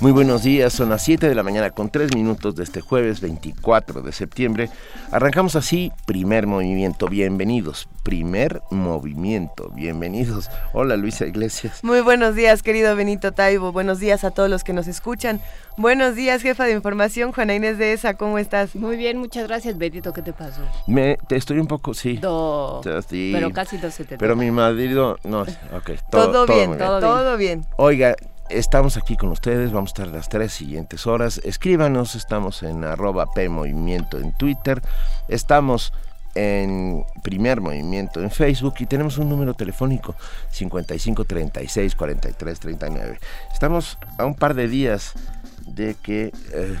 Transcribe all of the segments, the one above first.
Muy buenos días, son las 7 de la mañana con 3 minutos de este jueves 24 de septiembre. Arrancamos así, primer movimiento, bienvenidos, primer movimiento, bienvenidos. Hola Luisa Iglesias. Muy buenos días, querido Benito Taibo, buenos días a todos los que nos escuchan. Buenos días, jefa de información, Juana Inés de ESA, ¿cómo estás? Muy bien, muchas gracias, Benito, ¿qué te pasó? Me, te estoy un poco, sí. Do, sí pero casi 270. Pero mi marido, no, ok. Todo, todo, bien, todo, bien, todo bien. Oiga, Estamos aquí con ustedes, vamos a estar las tres siguientes horas. Escríbanos, estamos en arroba P Movimiento en Twitter, estamos en Primer Movimiento en Facebook y tenemos un número telefónico 55 36 43 39. Estamos a un par de días de que eh,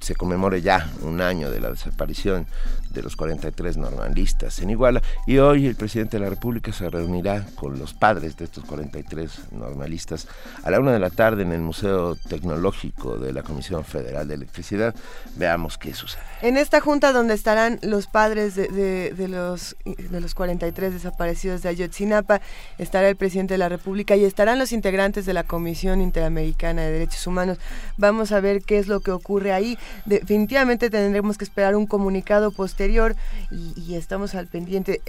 se conmemore ya un año de la desaparición de los 43 normalistas en Iguala y hoy el presidente de la República se reunirá con los padres de estos 43 normalistas a la una de la tarde en el Museo Tecnológico de la Comisión Federal de Electricidad. Veamos qué sucede. En esta junta donde estarán los padres de, los, de los 43 desaparecidos de Ayotzinapa, estará el presidente de la República y estarán los integrantes de la Comisión Interamericana de Derechos Humanos. Vamos a ver qué es lo que ocurre ahí. Definitivamente tendremos que esperar un comunicado posterior y, estamos al pendiente.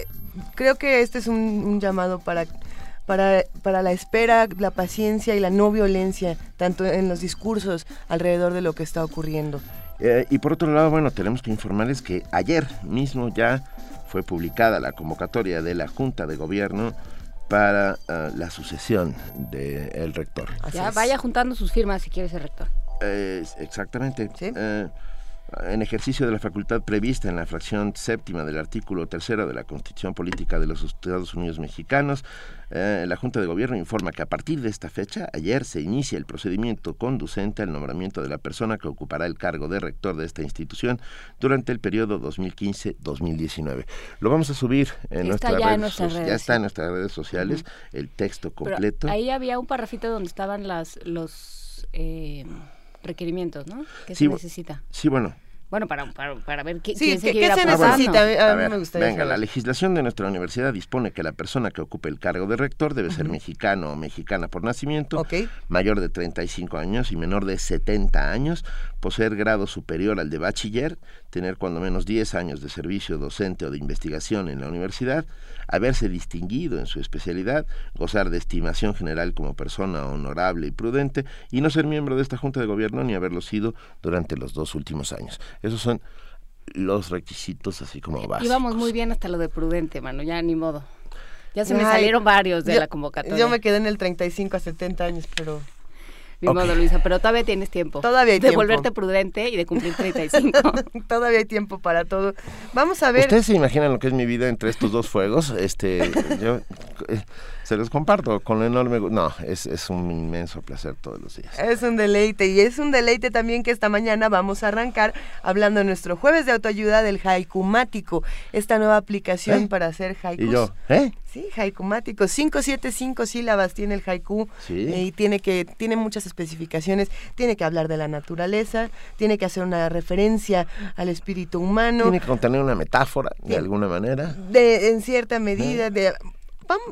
Creo que este es un, llamado para, para, para la espera, la paciencia y la no violencia, tanto en los discursos alrededor de lo que está ocurriendo. Eh, y por otro lado, bueno, tenemos que informarles que ayer mismo ya fue publicada la convocatoria de la Junta de Gobierno para eh, la sucesión del rector. ya vaya juntando sus firmas si quiere ser rector. Eh, exactamente. ¿Sí? En ejercicio de la facultad prevista en la fracción séptima del artículo tercero de la Constitución Política de los Estados Unidos Mexicanos, eh, la Junta de Gobierno informa que a partir de esta fecha, ayer se inicia el procedimiento conducente al nombramiento de la persona que ocupará el cargo de rector de esta institución durante el periodo 2015-2019. Lo vamos a subir en nuestras redes. Ya está en nuestras redes sociales el texto completo. ahí había un parrafito donde estaban las los eh, requerimientos, ¿no? ¿Qué se necesita? Sí, bueno, bueno, para, para, ver qué, sí, se, necesita. A, mí me gustaría venga, la legislación de nuestra universidad dispone que la persona que ocupe el cargo de rector debe ser mexicano o mexicana por nacimiento, mayor de 35 años y menor de 70 años, poseer grado superior al de bachiller, tener cuando menos 10 años de servicio docente o de investigación en la universidad, haberse distinguido en su especialidad, gozar de estimación general como persona honorable y prudente y no ser miembro de esta Junta de Gobierno ni haberlo sido durante los dos últimos años. Esos son los requisitos así como básicos. Íbamos muy bien hasta lo de prudente, mano, ya ni modo. Ya se me salieron varios de la convocatoria. Yo me quedé en el 35 a 70 años, pero... Ni modo, Luisa, pero todavía tienes tiempo. Todavía hay de tiempo. De volverte prudente y de cumplir 35. todavía hay tiempo para todo. Vamos a ver. ¿Ustedes se imaginan lo que es mi vida entre estos dos fuegos? Este, yo eh, se los comparto con enorme no es, es un inmenso placer todos los días es un deleite y es un deleite también que esta mañana vamos a arrancar hablando en nuestro jueves de autoayuda del haikumático esta nueva aplicación ¿Eh? para hacer haikus y yo ¿eh? sí haikumático 575 sílabas tiene el haiku ¿Sí? Eh, y tiene que tiene muchas especificaciones tiene que hablar de la naturaleza tiene que hacer una referencia al espíritu humano tiene que contener una metáfora de alguna manera de en cierta medida ¿Eh? de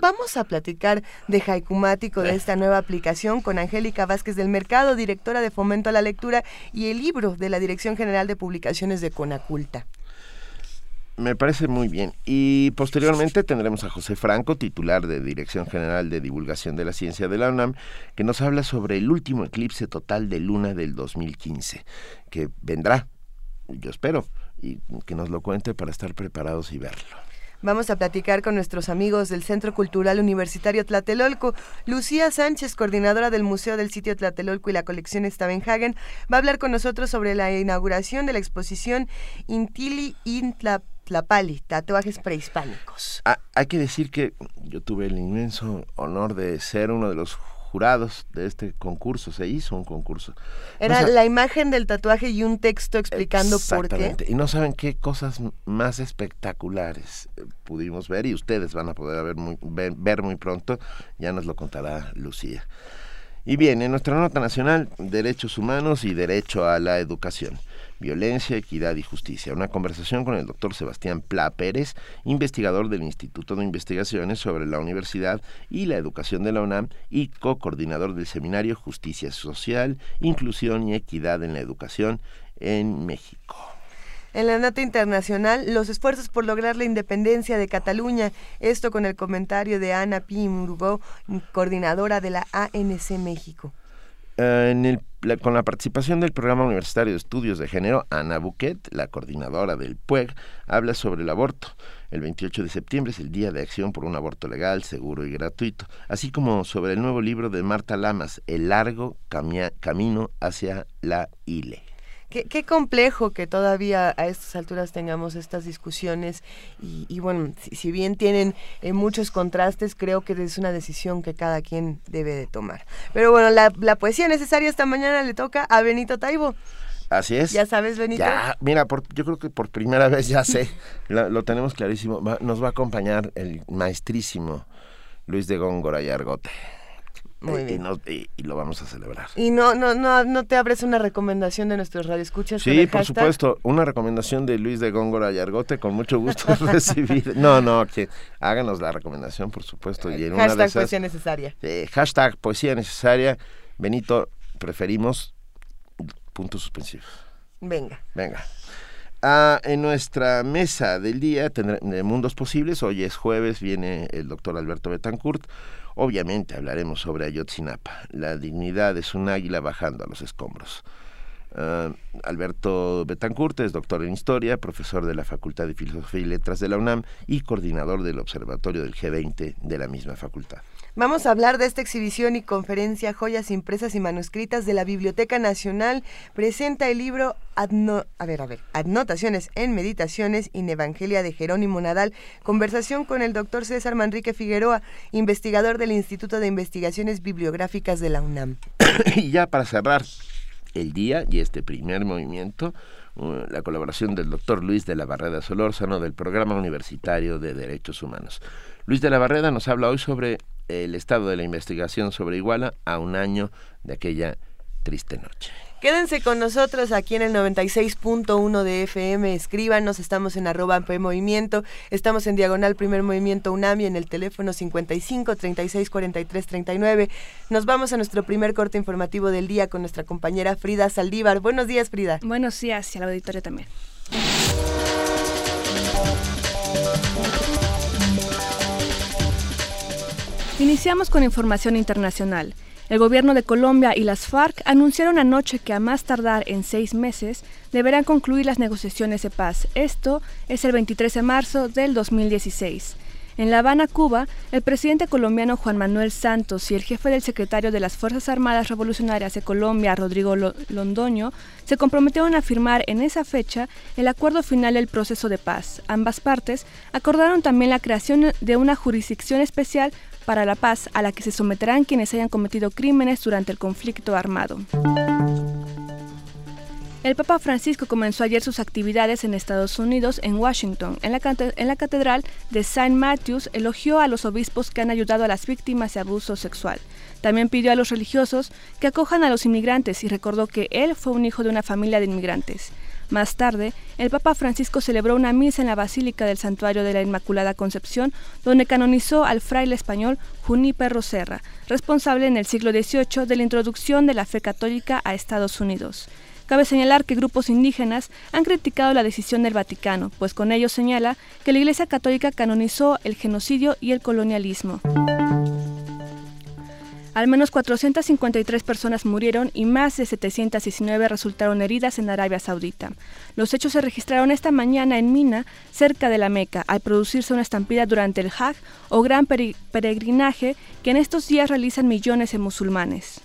vamos a platicar de Haikumático, de esta nueva aplicación, con Angélica Vázquez del Mercado, directora de Fomento a la Lectura, y el libro de la Dirección General de Publicaciones de Conaculta. Me parece muy bien. Y posteriormente tendremos a José Franco, titular de Dirección General de Divulgación de la Ciencia de la UNAM, que nos habla sobre el último eclipse total de luna del 2015, que vendrá, yo espero, y que nos lo cuente para estar preparados y verlo. Vamos a platicar con nuestros amigos del Centro Cultural Universitario Tlatelolco. Lucía Sánchez, coordinadora del Museo del Sitio Tlatelolco y la colección Stavenhagen, va a hablar con nosotros sobre la inauguración de la exposición Intili Intlapali, tatuajes prehispánicos. Ah, hay que decir que yo tuve el inmenso honor de ser uno de los jurados de este concurso, se hizo un concurso. Era la imagen del tatuaje y un texto explicando por qué. Y no saben qué cosas más espectaculares eh, pudimos ver y ustedes van a poder ver muy, ver, muy pronto, ya nos lo contará Lucía. Y bien, en nuestra nota nacional, derechos humanos y derecho a la educación. Violencia, Equidad y Justicia. Una conversación con el doctor Sebastián Pla Pérez, investigador del Instituto de Investigaciones sobre la Universidad y la Educación de la UNAM y co-coordinador del seminario Justicia Social, Inclusión y Equidad en la Educación en México. En la nota internacional, los esfuerzos por lograr la independencia de Cataluña, esto con el comentario de Ana P. Murugó, coordinadora de la ANC México. Eh, en el con la participación del Programa Universitario de Estudios de Género, Ana Buquet, la coordinadora del PUEG, habla sobre el aborto. El 28 de septiembre es el Día de Acción por un Aborto Legal, Seguro y Gratuito, así como sobre el nuevo libro de Marta Lamas, El largo camino hacia la ILE. Qué, complejo que todavía a estas alturas tengamos estas discusiones y, bueno, si, bien tienen eh, muchos contrastes, creo que es una decisión que cada quien debe de tomar. Pero bueno, la, poesía necesaria esta mañana le toca a Benito Taibo. Así es. ¿Ya sabes, Benito? Ya, mira, yo creo que por primera vez ya sé, lo, tenemos clarísimo. nos va a acompañar el maestrísimo Luis de Góngora y Argote. Muy bien. Y, lo vamos a celebrar. ¿Y no, no, no, no te abres una recomendación de nuestros radioescuchas? Sí, por supuesto. Una recomendación de Luis de Góngora y Argote, con mucho gusto recibir. No, no, que háganos la recomendación, por supuesto. Y en hashtag poesía necesaria. hashtag poesía necesaria. Benito, preferimos puntos suspensivos. Venga. Venga. Ah, en nuestra mesa del día de Mundos Posibles, hoy es jueves, viene el doctor Alberto Betancourt Obviamente hablaremos sobre Ayotzinapa. La dignidad es un águila bajando a los escombros. Ah, Alberto Betancourt es doctor en Historia, profesor de la Facultad de Filosofía y Letras de la UNAM y coordinador del Observatorio del G20 de la misma facultad. Vamos a hablar de esta exhibición y conferencia Joyas impresas y manuscritas de la Biblioteca Nacional. Presenta el libro a ver, a ver, Anotaciones en Meditaciones in Evangelia de Jerónimo Nadal. Conversación con el doctor César Manrique Figueroa, investigador del Instituto de Investigaciones Bibliográficas de la UNAM. y ya para cerrar el día y este primer movimiento, uh, la colaboración del doctor Luis de la Barreda Solórzano del Programa Universitario de Derechos Humanos. Luis de la Barreda nos habla hoy sobre el estado de la investigación sobre Iguala a un año de aquella triste noche. Quédense con nosotros aquí en el 96.1 de FM, escríbanos, estamos en arroba P Movimiento, estamos en Diagonal Primer Movimiento UNAMI en el teléfono 55 36 43 39. Nos vamos a nuestro primer corte informativo del día con nuestra compañera Frida Saldívar. Buenos días, Frida. Buenos días y al auditorio también. Iniciamos con información internacional. El gobierno de Colombia y las FARC anunciaron anoche que a más tardar en seis meses deberán concluir las negociaciones de paz. Esto es el 23 de marzo del 2016. En La Habana, Cuba, el presidente colombiano Juan Manuel Santos y el jefe del secretario de las Fuerzas Armadas Revolucionarias de Colombia, Rodrigo Londoño, se comprometieron a firmar en esa fecha el acuerdo final del proceso de paz. Ambas partes acordaron también la creación de una jurisdicción especial para la paz a la que se someterán quienes hayan cometido crímenes durante el conflicto armado. El Papa Francisco comenzó ayer sus actividades en Estados Unidos, en Washington. En la, Catedral de St. Matthews elogió a los obispos que han ayudado a las víctimas de abuso sexual. También pidió a los religiosos que acojan a los inmigrantes y recordó que él fue un hijo de una familia de inmigrantes. Más tarde, el Papa Francisco celebró una misa en la Basílica del Santuario de la Inmaculada Concepción, donde canonizó al fraile español Juníper Serra, responsable en el siglo XVIII de la introducción de la fe católica a Estados Unidos. Cabe señalar que grupos indígenas han criticado la decisión del Vaticano, pues con ello señala que la Iglesia Católica canonizó el genocidio y el colonialismo. Al menos 453 personas murieron y más de 719 resultaron heridas en Arabia Saudita. Los hechos se registraron esta mañana en Mina, cerca de la Meca, al producirse una estampida durante el Hajj o gran peregrinaje que en estos días realizan millones de musulmanes.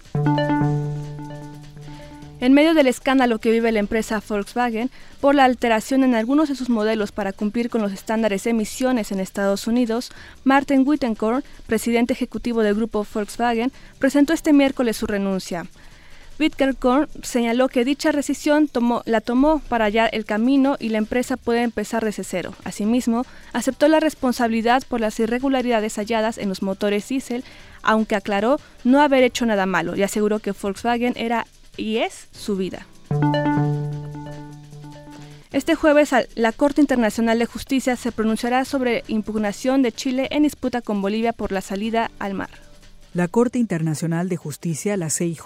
En medio del escándalo que vive la empresa Volkswagen por la alteración en algunos de sus modelos para cumplir con los estándares de emisiones en Estados Unidos, Martin Wittenkorn, presidente ejecutivo del grupo Volkswagen, presentó este miércoles su renuncia. Wittgenkorn señaló que dicha rescisión la tomó para hallar el camino y la empresa puede empezar desde cero. Asimismo, aceptó la responsabilidad por las irregularidades halladas en los motores diésel, aunque aclaró no haber hecho nada malo y aseguró que Volkswagen era y es su vida. Este jueves la Corte Internacional de Justicia se pronunciará sobre impugnación de Chile en disputa con Bolivia por la salida al mar. La Corte Internacional de Justicia, la CIJ,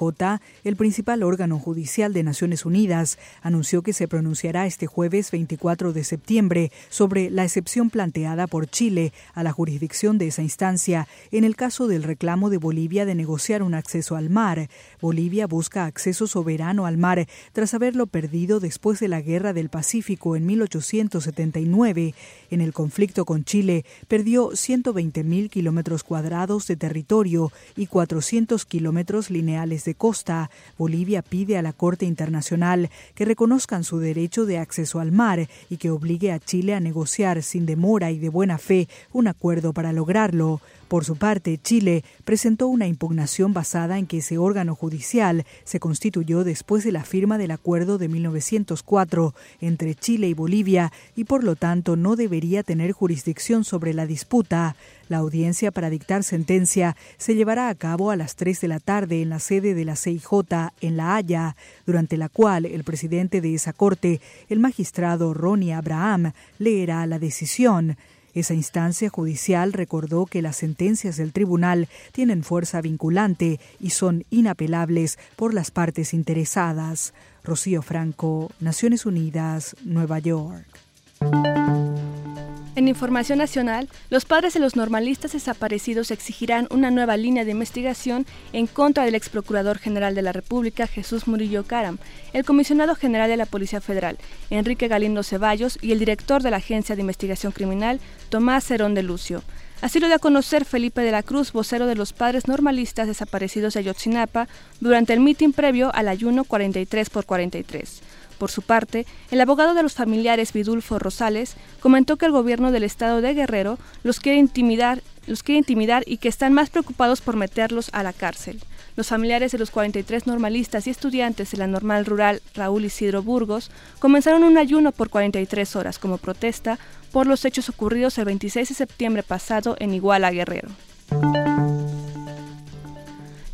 el principal órgano judicial de Naciones Unidas, anunció que se pronunciará este jueves 24 de septiembre sobre la excepción planteada por Chile a la jurisdicción de esa instancia en el caso del reclamo de Bolivia de negociar un acceso al mar. Bolivia busca acceso soberano al mar tras haberlo perdido después de la Guerra del Pacífico en 1879. En el conflicto con Chile, perdió 120.000 kilómetros cuadrados de territorio y 400 kilómetros lineales de costa. Bolivia pide a la Corte Internacional que reconozcan su derecho de acceso al mar y que obligue a Chile a negociar sin demora y de buena fe un acuerdo para lograrlo. Por su parte, Chile presentó una impugnación basada en que ese órgano judicial se constituyó después de la firma del acuerdo de 1904 entre Chile y Bolivia y por lo tanto no debería tener jurisdicción sobre la disputa. La audiencia para dictar sentencia se llevará a cabo a las 3 de la tarde en la sede de la CIJ en La Haya, durante la cual el presidente de esa corte, el magistrado Ronnie Abraham, leerá la decisión. Esa instancia judicial recordó que las sentencias del tribunal tienen fuerza vinculante y son inapelables por las partes interesadas. Rocío Franco, Naciones Unidas, Nueva York. En información nacional, los padres de los normalistas desaparecidos exigirán una nueva línea de investigación en contra del ex procurador general de la República, Jesús Murillo Caram, el comisionado general de la Policía Federal, Enrique Galindo Ceballos, y el director de la Agencia de Investigación Criminal, Tomás Cerón de Lucio. Así lo dio a conocer Felipe de la Cruz, vocero de los padres normalistas desaparecidos de Ayotzinapa, durante el mitin previo al ayuno 43 por 43. Por su parte, el abogado de los familiares Vidulfo Rosales comentó que el gobierno del estado de Guerrero los quiere intimidar, los quiere intimidar y que están más preocupados por meterlos a la cárcel. Los familiares de los 43 normalistas y estudiantes de la normal rural Raúl Isidro Burgos comenzaron un ayuno por 43 horas como protesta por los hechos ocurridos el 26 de septiembre pasado en Iguala, Guerrero.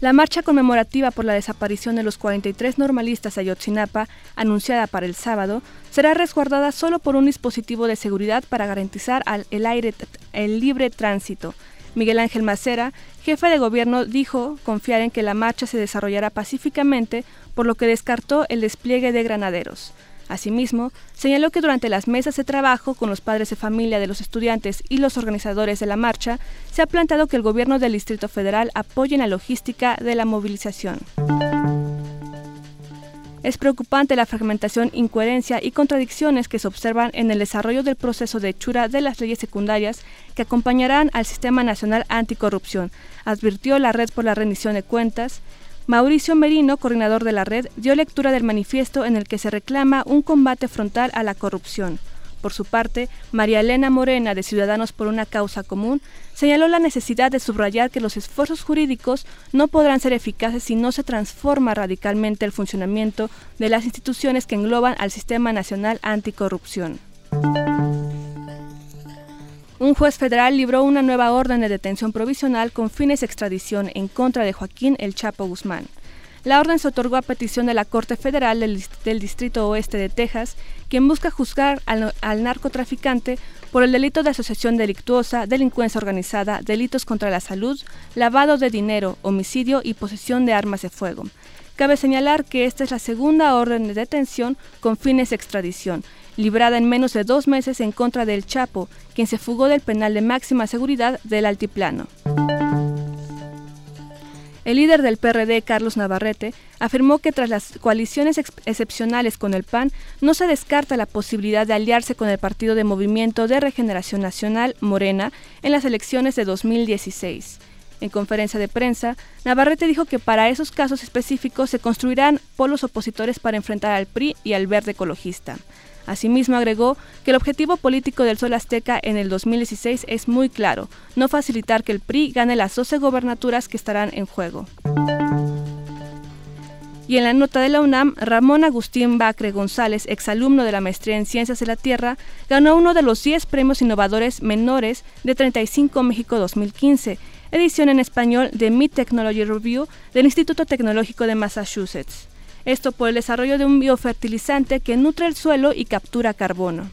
La marcha conmemorativa por la desaparición de los 43 normalistas de Ayotzinapa, anunciada para el sábado, será resguardada solo por un dispositivo de seguridad para garantizar el, aire, el libre tránsito. Miguel Ángel Macera, jefe de gobierno, dijo confiar en que la marcha se desarrollará pacíficamente, por lo que descartó el despliegue de granaderos. Asimismo, señaló que durante las mesas de trabajo con los padres de familia de los estudiantes y los organizadores de la marcha, se ha planteado que el gobierno del Distrito Federal apoye la logística de la movilización. Es preocupante la fragmentación, incoherencia y contradicciones que se observan en el desarrollo del proceso de hechura de las leyes secundarias que acompañarán al Sistema Nacional Anticorrupción, advirtió la Red por la Rendición de Cuentas, Mauricio Merino, coordinador de la red, dio lectura del manifiesto en el que se reclama un combate frontal a la corrupción. Por su parte, María Elena Morena, de Ciudadanos por una Causa Común, señaló la necesidad de subrayar que los esfuerzos jurídicos no podrán ser eficaces si no se transforma radicalmente el funcionamiento de las instituciones que engloban al Sistema Nacional Anticorrupción. Un juez federal libró una nueva orden de detención provisional con fines de extradición en contra de Joaquín El Chapo Guzmán. La orden se otorgó a petición de la Corte Federal del, Distrito Oeste de Texas, quien busca juzgar al, al, narcotraficante por el delito de asociación delictuosa, delincuencia organizada, delitos contra la salud, lavado de dinero, homicidio y posesión de armas de fuego. Cabe señalar que esta es la segunda orden de detención con fines de extradición librada en menos de dos meses en contra del Chapo, quien se fugó del penal de máxima seguridad del Altiplano. El líder del PRD, Carlos Navarrete, afirmó que tras las coaliciones excepcionales con el PAN, no se descarta la posibilidad de aliarse con el Partido de Movimiento de Regeneración Nacional, Morena, en las elecciones de 2016. En conferencia de prensa, Navarrete dijo que para esos casos específicos se construirán polos opositores para enfrentar al PRI y al verde ecologista. Asimismo, agregó que el objetivo político del Sol Azteca en el 2016 es muy claro, no facilitar que el PRI gane las 12 gobernaturas que estarán en juego. Y en la nota de la UNAM, Ramón Agustín Bacre González, exalumno de la maestría en Ciencias de la Tierra, ganó uno de los 10 premios innovadores menores de 35 México 2015, edición en español de Mid Technology Review del Instituto Tecnológico de Massachusetts. Esto por el desarrollo de un biofertilizante que nutre el suelo y captura carbono.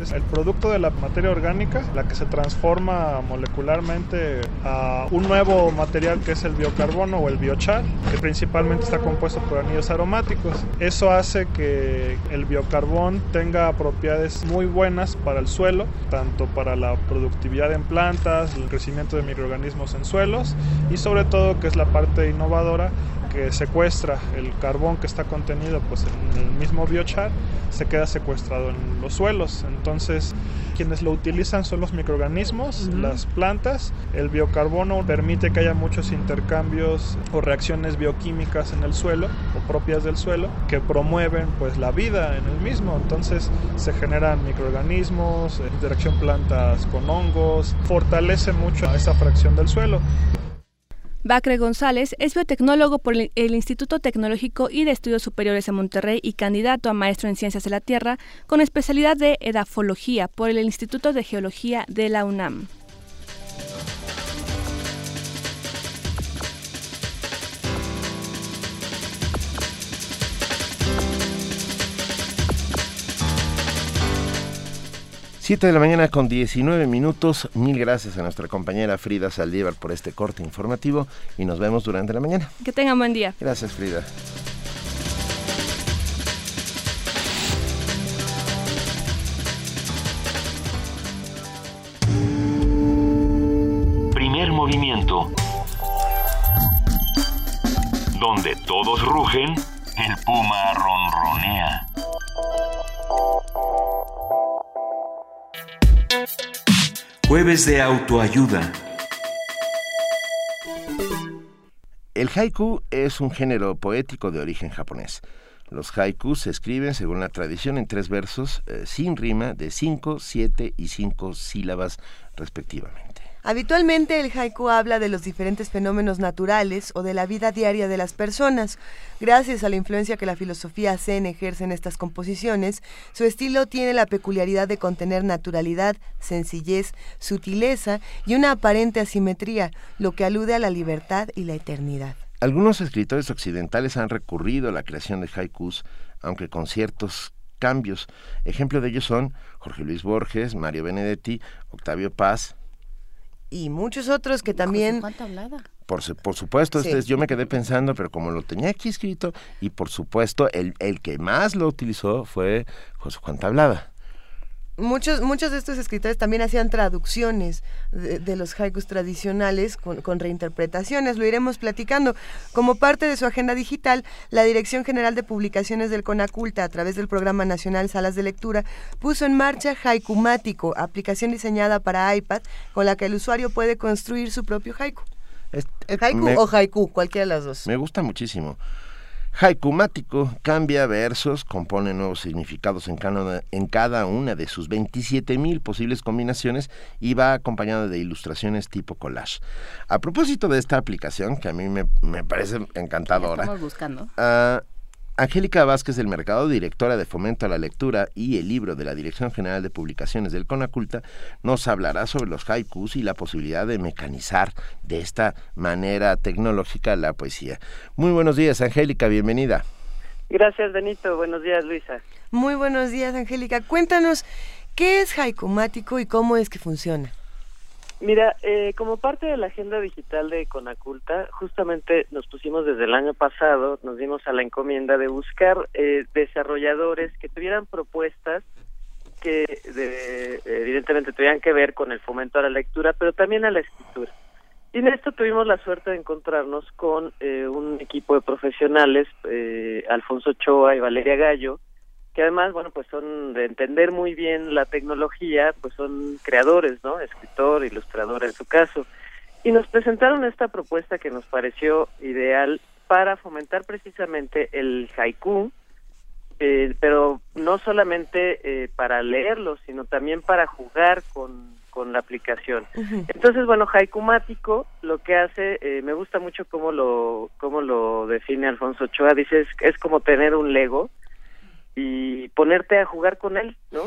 Es el producto de la materia orgánica, la que se transforma molecularmente a un nuevo material que es el biocarbono o el biochar, que principalmente está compuesto por anillos aromáticos. Eso hace que el biocarbón tenga propiedades muy buenas para el suelo, tanto para la productividad en plantas, el crecimiento de microorganismos en suelos y sobre todo que es la parte innovadora que secuestra el carbón que está contenido pues, en el mismo biochar, se queda secuestrado en los suelos. Entonces, quienes lo utilizan son los microorganismos, las plantas. El biocarbono permite que haya muchos intercambios o reacciones bioquímicas en el suelo o propias del suelo que promueven pues, la vida en el mismo. Entonces, se generan microorganismos, interacción plantas con hongos, fortalece mucho esa fracción del suelo. Bacre González es biotecnólogo por el Instituto Tecnológico y de Estudios Superiores de Monterrey y candidato a maestro en Ciencias de la Tierra con especialidad de edafología por el Instituto de Geología de la UNAM. Siete de la mañana con 19 minutos. Mil gracias a nuestra compañera Frida Saldívar por este corte informativo y nos vemos durante la mañana. Que tengan buen día. Gracias, Frida. Primer movimiento. Donde todos rugen, el puma ronronea. Jueves de autoayuda. El haiku es un género poético de origen japonés. Los haikus se escriben, según la tradición, en tres versos eh, sin rima de cinco, siete y cinco sílabas respectivamente. Habitualmente el haiku habla de los diferentes fenómenos naturales o de la vida diaria de las personas. Gracias a la influencia que la filosofía zen ejerce en estas composiciones, su estilo tiene la peculiaridad de contener naturalidad, sencillez, sutileza y una aparente asimetría, lo que alude a la libertad y la eternidad. Algunos escritores occidentales han recurrido a la creación de haikus, aunque con ciertos cambios. Ejemplo de ellos son Jorge Luis Borges, Mario Benedetti, Octavio Paz, y muchos otros que también... Por, por supuesto, este es, yo me quedé pensando, pero como lo tenía aquí escrito, y por supuesto, el, el que más lo utilizó fue José Juan Tablada muchos, muchos de estos escritores también hacían traducciones de, los haikus tradicionales con, reinterpretaciones. Lo iremos platicando. Como parte de su agenda digital, la Dirección General de Publicaciones del CONACULTA, a través del Programa Nacional Salas de Lectura, puso en marcha Haikumático, aplicación diseñada para iPad con la que el usuario puede construir su propio haiku. haiku o haiku, cualquiera de las dos. Me gusta muchísimo. Haikumático cambia versos, compone nuevos significados en cada, en cada una de sus 27.000 posibles combinaciones y va acompañado de ilustraciones tipo collage. A propósito de esta aplicación, que a mí me, parece encantadora. Estamos buscando. Ah, Angélica Vázquez del Mercado, directora de Fomento a la Lectura y el libro de la Dirección General de Publicaciones del CONACULTA, nos hablará sobre los haikus y la posibilidad de mecanizar de esta manera tecnológica la poesía. Muy buenos días, Angélica, bienvenida. Gracias, Benito. Buenos días, Luisa. Muy buenos días, Angélica. Cuéntanos, ¿qué es haikumático y cómo es que funciona? Mira, eh, como parte de la agenda digital de Conaculta, justamente nos pusimos desde el año pasado, nos dimos a la encomienda de buscar eh, desarrolladores que tuvieran propuestas que evidentemente tuvieran que ver con el fomento a la lectura, pero también a la escritura. Y en esto tuvimos la suerte de encontrarnos con eh, un equipo de profesionales, Alfonso Choa y Valeria Gallo, que además, bueno, pues son de entender muy bien la tecnología, pues son creadores, ¿no? Escritor, ilustrador en su caso. Y nos presentaron esta propuesta que nos pareció ideal para fomentar precisamente el haiku, eh, pero no solamente eh, para leerlo, sino también para jugar con, con la aplicación. Entonces, bueno, Haikumático lo que hace, eh, me gusta mucho cómo lo, cómo lo define Alfonso Ochoa, dice, es, es como tener un Lego y ponerte a jugar con él, ¿no?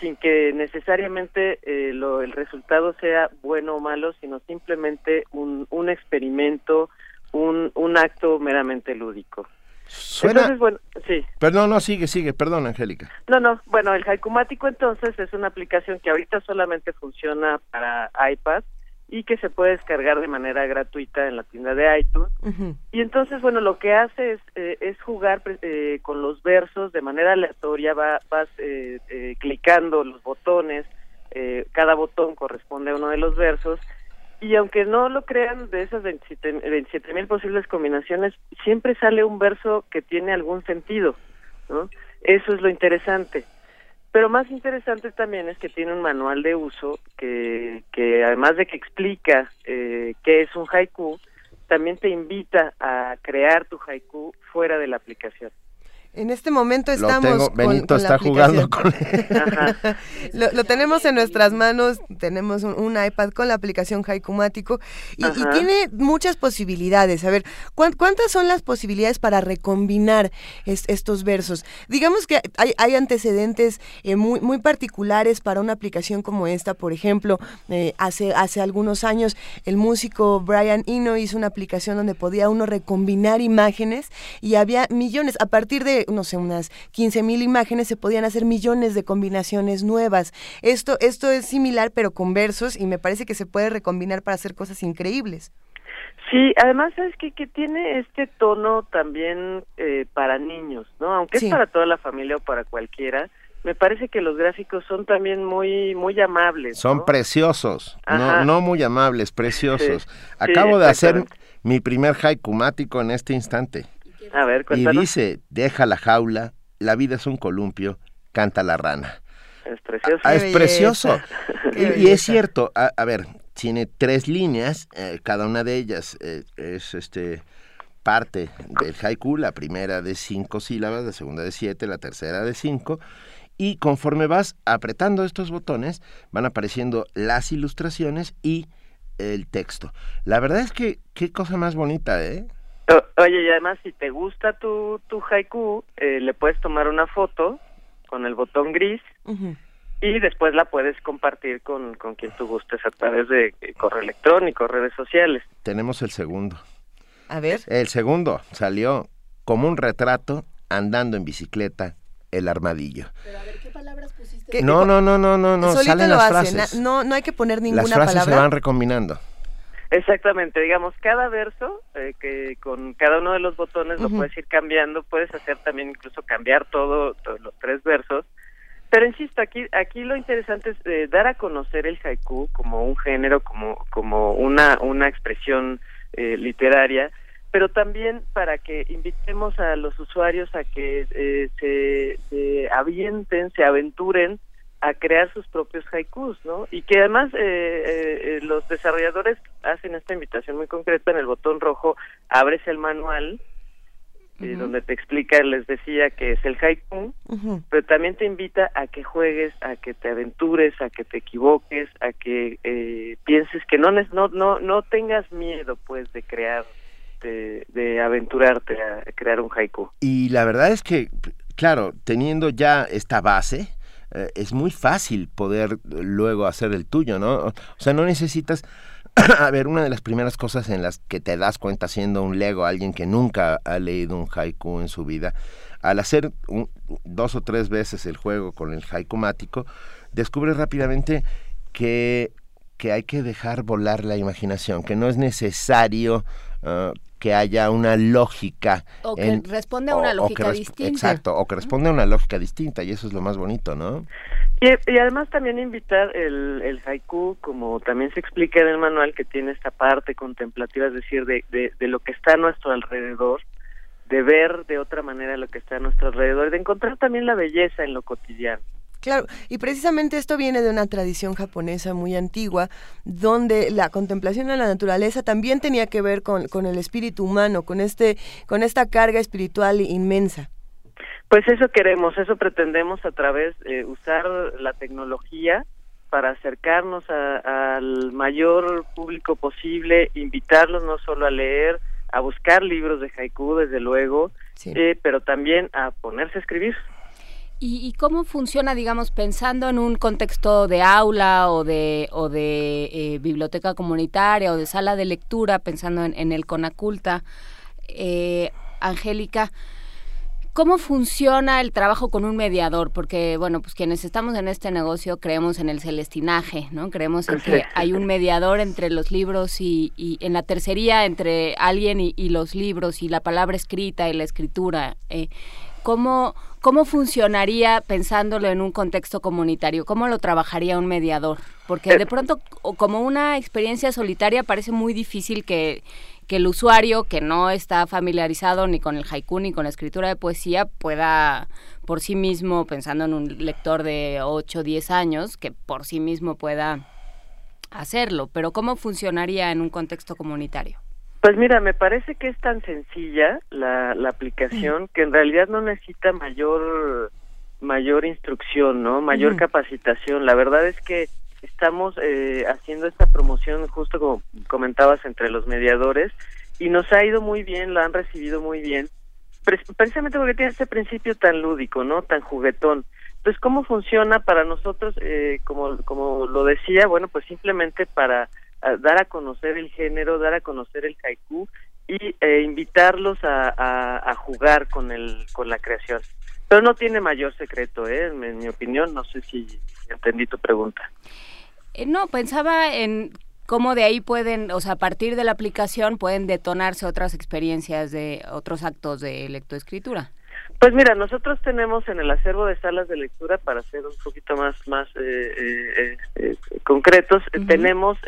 Sin que necesariamente eh, lo, el resultado sea bueno o malo, sino simplemente un, un experimento, un, un acto meramente lúdico. Suena... bueno, sí. Perdón, no, sigue, sigue, perdón, Angélica. No, no, bueno, el Haikumático entonces es una aplicación que ahorita solamente funciona para iPad y que se puede descargar de manera gratuita en la tienda de iTunes. Y entonces, bueno, lo que hace es, eh, es jugar eh, con los versos de manera aleatoria, va, vas eh, eh clicando los botones, cada botón corresponde a uno de los versos y aunque no lo crean, de esas 27 mil posibles combinaciones, siempre sale un verso que tiene algún sentido, ¿no? Eso es lo interesante. Pero más interesante también es que tiene un manual de uso que, que además de que explica eh, qué es un haiku, también te invita a crear tu haiku fuera de la aplicación. En este momento estamos. Benito está jugando con lo, lo, tenemos en nuestras manos. Tenemos un, iPad con la aplicación Haikumático y, y, tiene muchas posibilidades. A ver, ¿cuántas son las posibilidades para recombinar estos versos? Digamos que hay, antecedentes eh, muy, muy particulares para una aplicación como esta. Por ejemplo, eh, hace, hace algunos años el músico Brian Eno hizo una aplicación donde podía uno recombinar imágenes y había millones a partir de no sé, unas 15 mil imágenes, se podían hacer millones de combinaciones nuevas. Esto, esto es similar, pero con versos, y me parece que se puede recombinar para hacer cosas increíbles. Sí, además, ¿sabes qué? Que tiene este tono también eh, para niños, ¿no? Aunque es para toda la familia o para cualquiera, me parece que los gráficos son también muy muy amables. Son preciosos, no, no muy amables, preciosos. Acabo de hacer mi primer haikumático en este instante. A ver, Y dice, deja la jaula, la vida es un columpio, canta la rana. Es precioso. Ah, es precioso. y, es cierto, a, ver, tiene tres líneas, eh, cada una de ellas eh, es este parte del haiku, la primera de cinco sílabas, la segunda de siete, la tercera de cinco, y conforme vas apretando estos botones, van apareciendo las ilustraciones y el texto. La verdad es que qué cosa más bonita, ¿eh? Oye, y además si te gusta tu, tu haiku, eh, le puedes tomar una foto con el botón gris y después la puedes compartir con, con quien tú gustes a través de eh, correo electrónico, redes sociales. Tenemos el segundo. A ver. El segundo salió como un retrato andando en bicicleta el armadillo. Pero a ver, ¿qué palabras pusiste? No, no, no, no, no, no, salen las frases. No, no hay que poner ninguna palabra. Las frases se van recombinando. Exactamente, digamos, cada verso, eh, que con cada uno de los botones lo puedes ir cambiando, puedes hacer también incluso cambiar todo, todos los tres versos, pero insisto, aquí, aquí lo interesante es eh, dar a conocer el haiku como un género, como, como una, una expresión eh, literaria, pero también para que invitemos a los usuarios a que se, se avienten, se aventuren a crear sus propios haikus, ¿no? Y que además eh, eh, los desarrolladores hacen esta invitación muy concreta en el botón rojo, abres el manual eh, donde te explica, les decía que es el haiku, pero también te invita a que juegues, a que te aventures, a que te equivoques, a que pienses que no, no no no tengas miedo pues de crear de, de aventurarte a crear un haiku. Y la verdad es que claro, teniendo ya esta base, eh, es muy fácil poder luego hacer el tuyo, ¿no? O sea, no necesitas... a ver, una de las primeras cosas en las que te das cuenta siendo un Lego, alguien que nunca ha leído un haiku en su vida, al hacer dos o tres veces el juego con el haiku mático, descubres rápidamente que, que hay que dejar volar la imaginación, que no es necesario ah, que haya una lógica. O que responde a una lógica distinta. Exacto, o que responde a una lógica distinta, y eso es lo más bonito, ¿no? Y, además también invitar el, el, haiku, como también se explica en el manual, que tiene esta parte contemplativa, es decir, de, de, de lo que está a nuestro alrededor, de ver de otra manera lo que está a nuestro alrededor, de encontrar también la belleza en lo cotidiano. Claro, y precisamente esto viene de una tradición japonesa muy antigua, donde la contemplación de la naturaleza también tenía que ver con, con el espíritu humano, con, este, con esta carga espiritual inmensa. Pues eso queremos, eso pretendemos a través de usar la tecnología para acercarnos al mayor público posible, invitarlos no solo a leer, a buscar libros de haiku, desde luego, eh, pero también a ponerse a escribir. ¿Y, cómo funciona, digamos, pensando en un contexto de aula o de, o de eh, biblioteca comunitaria o de sala de lectura, pensando en, el Conaculta? Eh, Angélica, ¿Cómo funciona el trabajo con un mediador? Porque, bueno, pues quienes estamos en este negocio creemos en el celestinaje, ¿no? Creemos en que hay un mediador entre los libros y, en la tercería entre alguien y, los libros y la palabra escrita y la escritura. Eh, ¿cómo, ¿Cómo funcionaría pensándolo en un contexto comunitario? ¿Cómo lo trabajaría un mediador? Porque de pronto, como una experiencia solitaria, parece muy difícil que que el usuario que no está familiarizado ni con el haiku ni con la escritura de poesía pueda por sí mismo, pensando en un lector de 8 o 10 años, que por sí mismo pueda hacerlo. Pero ¿cómo funcionaría en un contexto comunitario? Pues mira, me parece que es tan sencilla la, la aplicación que en realidad no necesita mayor mayor instrucción, ¿no? Mayor capacitación. La verdad es que estamos eh, haciendo esta promoción justo como comentabas entre los mediadores y nos ha ido muy bien, la han recibido muy bien, precisamente porque tiene este principio tan lúdico, ¿no? Tan juguetón. Entonces, ¿cómo funciona para nosotros? Eh, como, como lo decía, bueno, pues simplemente para dar a conocer el género, dar a conocer el haiku y eh, invitarlos a, jugar con el con la creación. Pero no tiene mayor secreto, ¿eh? en mi opinión. No sé si entendí tu pregunta. Eh, no, pensaba en cómo de ahí pueden, o sea, a partir de la aplicación pueden detonarse otras experiencias de otros actos de lectoescritura. Pues mira, nosotros tenemos en el acervo de salas de lectura, para ser un poquito más más eh, eh, concretos, tenemos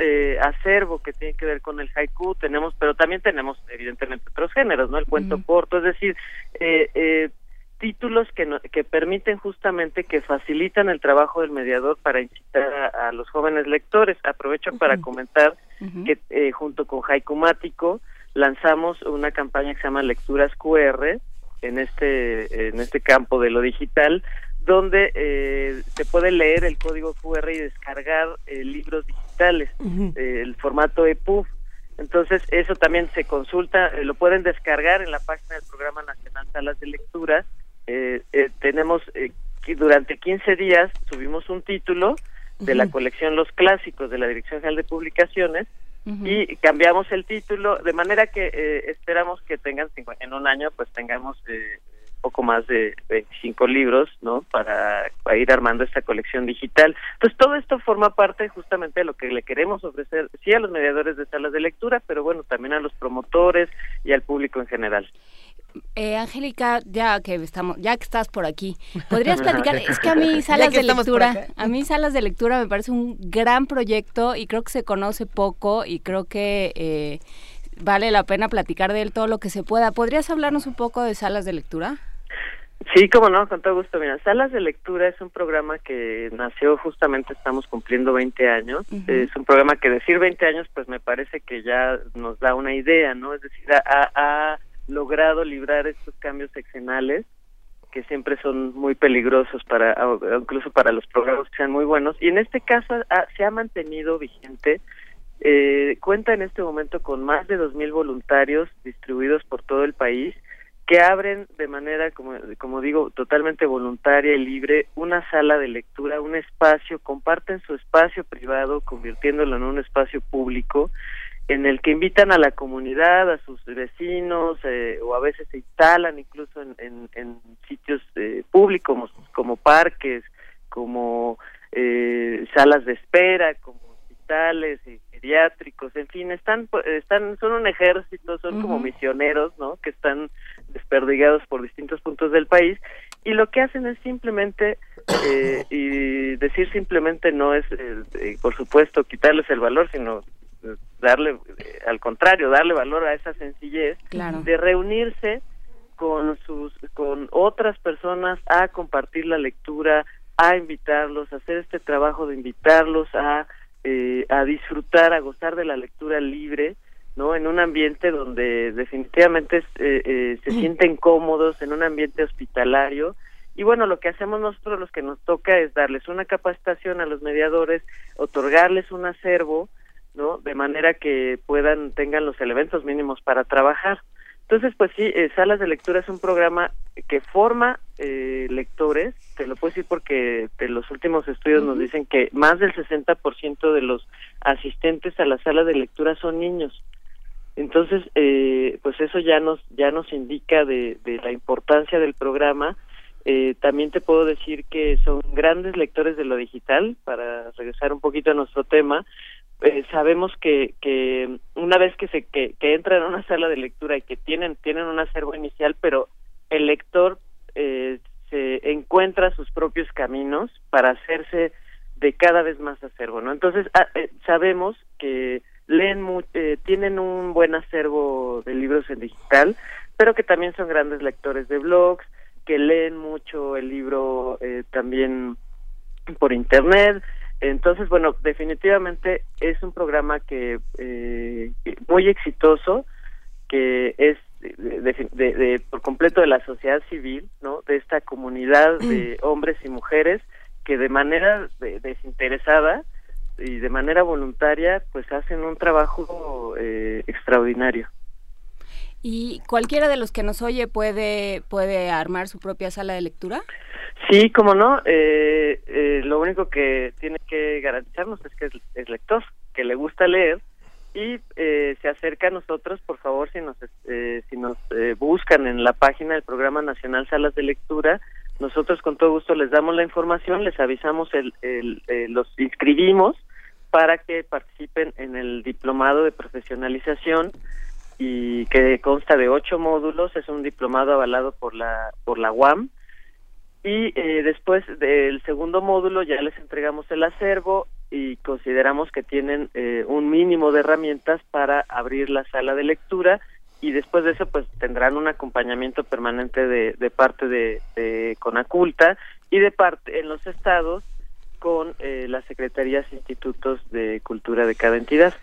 acervo que tiene que ver con el haiku, tenemos, pero también tenemos evidentemente otros géneros, ¿no? El cuento corto, es decir, eh, títulos que, que permiten justamente que facilitan el trabajo del mediador para incitar a, los jóvenes lectores. Aprovecho para comentar que eh, junto con Haikumático lanzamos una campaña que se llama Lecturas QR en este en este campo de lo digital donde eh, se puede leer el código QR y descargar eh, libros digitales, el formato EPUB. Entonces, eso también se consulta, lo pueden descargar en la página del Programa Nacional Salas de Lectura. Eh, eh, tenemos eh, durante 15 días subimos un título de la colección Los Clásicos de la Dirección General de Publicaciones y cambiamos el título de manera que eh, esperamos que tengan en un año pues tengamos poco más de 25 libros, ¿no? Para, para, ir armando esta colección digital. Entonces, todo esto forma parte justamente de lo que le queremos ofrecer, sí a los mediadores de salas de lectura, pero bueno, también a los promotores y al público en general. Eh, Angélica, ya que estamos, ya que estás por aquí, podrías platicar. es que a mí salas de lectura, a mí salas de lectura me parece un gran proyecto y creo que se conoce poco y creo que eh, vale la pena platicar de él todo lo que se pueda. ¿Podrías hablarnos un poco de salas de lectura? Sí, como no, con todo gusto. Mira, Salas de Lectura es un programa que nació justamente, estamos cumpliendo 20 años. Es un programa que decir 20 años, pues me parece que ya nos da una idea, ¿no? Es decir, a logrado librar estos cambios seccionales que siempre son muy peligrosos para incluso para los programas que sean muy buenos. Y en este caso se ha mantenido vigente eh, cuenta en este momento con más de dos mil voluntarios distribuidos por todo el país que abren de manera como como digo totalmente voluntaria y libre una sala de lectura un espacio comparten su espacio privado convirtiéndolo en un espacio público en el que invitan a la comunidad, a sus vecinos, eh, o a veces se instalan incluso en, en, sitios eh, públicos como, parques, como eh, salas de espera, como hospitales y geriátricos, en fin, están, están, son un ejército, son como misioneros, ¿no? Que están desperdigados por distintos puntos del país y lo que hacen es simplemente y decir simplemente no es, por supuesto, quitarles el valor, sino darle, eh, al contrario, darle valor a esa sencillez de reunirse con sus, con otras personas a compartir la lectura, a invitarlos, a hacer este trabajo de invitarlos a, eh, a disfrutar, a gozar de la lectura libre, ¿no? En un ambiente donde definitivamente eh, se sienten cómodos, en un ambiente hospitalario. Y bueno, lo que hacemos nosotros, los que nos toca, es darles una capacitación a los mediadores, otorgarles un acervo, ¿no? De manera que puedan, tengan los elementos mínimos para trabajar. Entonces, pues sí, eh, Salas de Lectura es un programa que forma eh, lectores, te lo puedo decir porque de los últimos estudios nos dicen que más del 60% de los asistentes a la sala de lectura son niños. Entonces, eh, pues eso ya nos ya nos indica de, de la importancia del programa. Eh, también te puedo decir que son grandes lectores de lo digital, para regresar un poquito a nuestro tema, eh, sabemos que, que una vez que se que, entran a una sala de lectura y que tienen tienen un acervo inicial pero el lector eh, se encuentra sus propios caminos para hacerse de cada vez más acervo no entonces ah, eh, sabemos que leen eh, tienen un buen acervo de libros en digital pero que también son grandes lectores de blogs que leen mucho el libro eh, también por internet entonces, bueno, definitivamente es un programa que eh, muy exitoso, que es de, de, por completo de la sociedad civil, ¿no? De esta comunidad de hombres y mujeres que de manera desinteresada y de manera voluntaria, pues hacen un trabajo eh, extraordinario. ¿Y cualquiera de los que nos oye puede, puede armar su propia sala de lectura? Sí, como no. Eh, eh, lo único que tiene que garantizarnos es que es, lector, que le gusta leer y eh, se acerca a nosotros, por favor, si nos eh, si nos eh, buscan en la página del Programa Nacional Salas de Lectura, nosotros con todo gusto les damos la información, les avisamos, el, el los inscribimos para que participen en el diplomado de profesionalización y que consta de ocho módulos, es un diplomado avalado por la por la UAM y eh, después del segundo módulo ya les entregamos el acervo y consideramos que tienen eh, un mínimo de herramientas para abrir la sala de lectura y después de eso pues tendrán un acompañamiento permanente de, de parte de, de Conaculta y de parte en los estados con eh, las secretarías e institutos de cultura de cada entidad.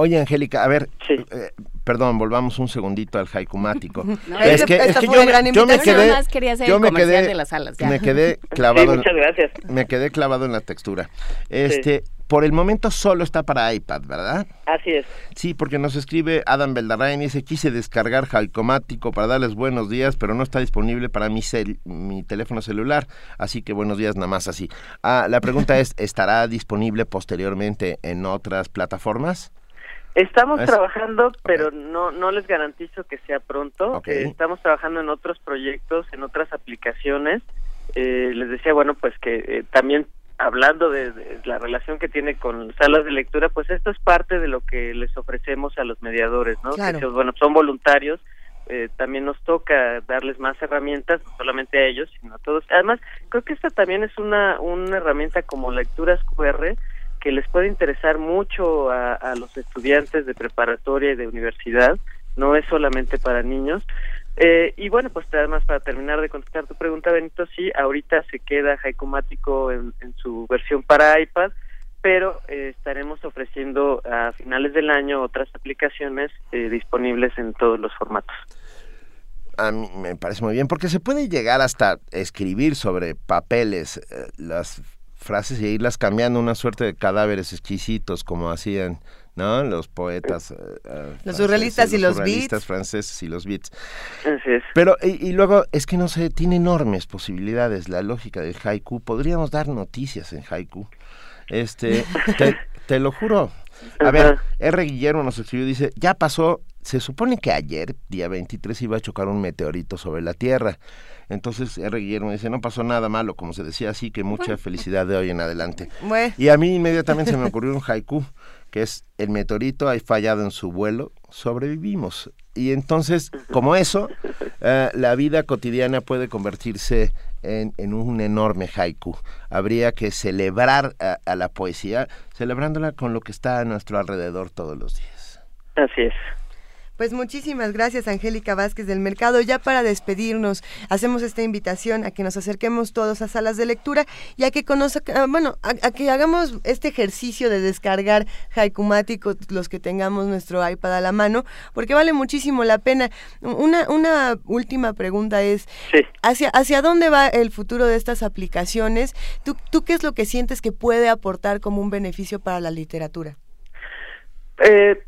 Oye, Angélica, a ver, sí. eh, perdón, volvamos un segundito al jaikumático. No, es, que, es que yo, me, yo me quedé, yo me quedé, de las salas, me quedé clavado, sí, muchas gracias. En, me quedé clavado en la textura. Este, sí. por el momento solo está para iPad, ¿verdad? Así es. Sí, porque nos escribe Adam Beldarrain y dice, quise descargar Jaikomático para darles buenos días, pero no está disponible para mi, cel mi teléfono celular, así que buenos días nada más así. Ah, la pregunta es, ¿estará disponible posteriormente en otras plataformas? Estamos es... trabajando, pero okay. no no les garantizo que sea pronto. Okay. Eh, estamos trabajando en otros proyectos, en otras aplicaciones. Eh, les decía, bueno, pues que eh, también hablando de, de, la relación que tiene con salas de lectura, pues esto es parte de lo que les ofrecemos a los mediadores, ¿no? Claro. Que, bueno, son voluntarios. Eh, también nos toca darles más herramientas, no solamente a ellos, sino a todos. Además, creo que esta también es una, una herramienta como lecturas QR, que les puede interesar mucho a, los estudiantes de preparatoria y de universidad, no es solamente para niños. Eh, y bueno, pues además para terminar de contestar tu pregunta, Benito, sí, ahorita se queda Haikumático en, su versión para iPad, pero eh, estaremos ofreciendo a finales del año otras aplicaciones eh, disponibles en todos los formatos. A mí me parece muy bien, porque se puede llegar hasta escribir sobre papeles las frases y irlas cambiando, una suerte de cadáveres exquisitos como hacían ¿no? Los poetas. Uh, los surrealistas y los, surrealistas franceses y los beats. Así es. Pero, y, y, luego, es que no sé, tiene enormes posibilidades la lógica del haiku. Podríamos dar noticias en haiku. Este, te, te lo juro. A ver, R. Guillermo nos escribió, dice, ya pasó, se supone que ayer, día 23, iba a chocar un meteorito sobre la Tierra. Entonces R. Guillermo dice, no pasó nada malo, como se decía así, que mucha felicidad de hoy en adelante. Bueno. Y a mí inmediatamente se me ocurrió un haiku que es el meteorito ha fallado en su vuelo, sobrevivimos. Y entonces, como eso, eh, la vida cotidiana puede convertirse en, en, un enorme haiku. Habría que celebrar a, a, la poesía, celebrándola con lo que está a nuestro alrededor todos los días. Así es. Pues muchísimas gracias, Angélica Vázquez del Mercado. Ya para despedirnos, hacemos esta invitación a que nos acerquemos todos a salas de lectura y a que conozca, bueno, a, que hagamos este ejercicio de descargar haikumáticos, los que tengamos nuestro iPad a la mano, porque vale muchísimo la pena. Una, una última pregunta es, ¿hacia, ¿hacia dónde va el futuro de estas aplicaciones? ¿Tú, ¿Tú qué es lo que sientes que puede aportar como un beneficio para la literatura? Eh,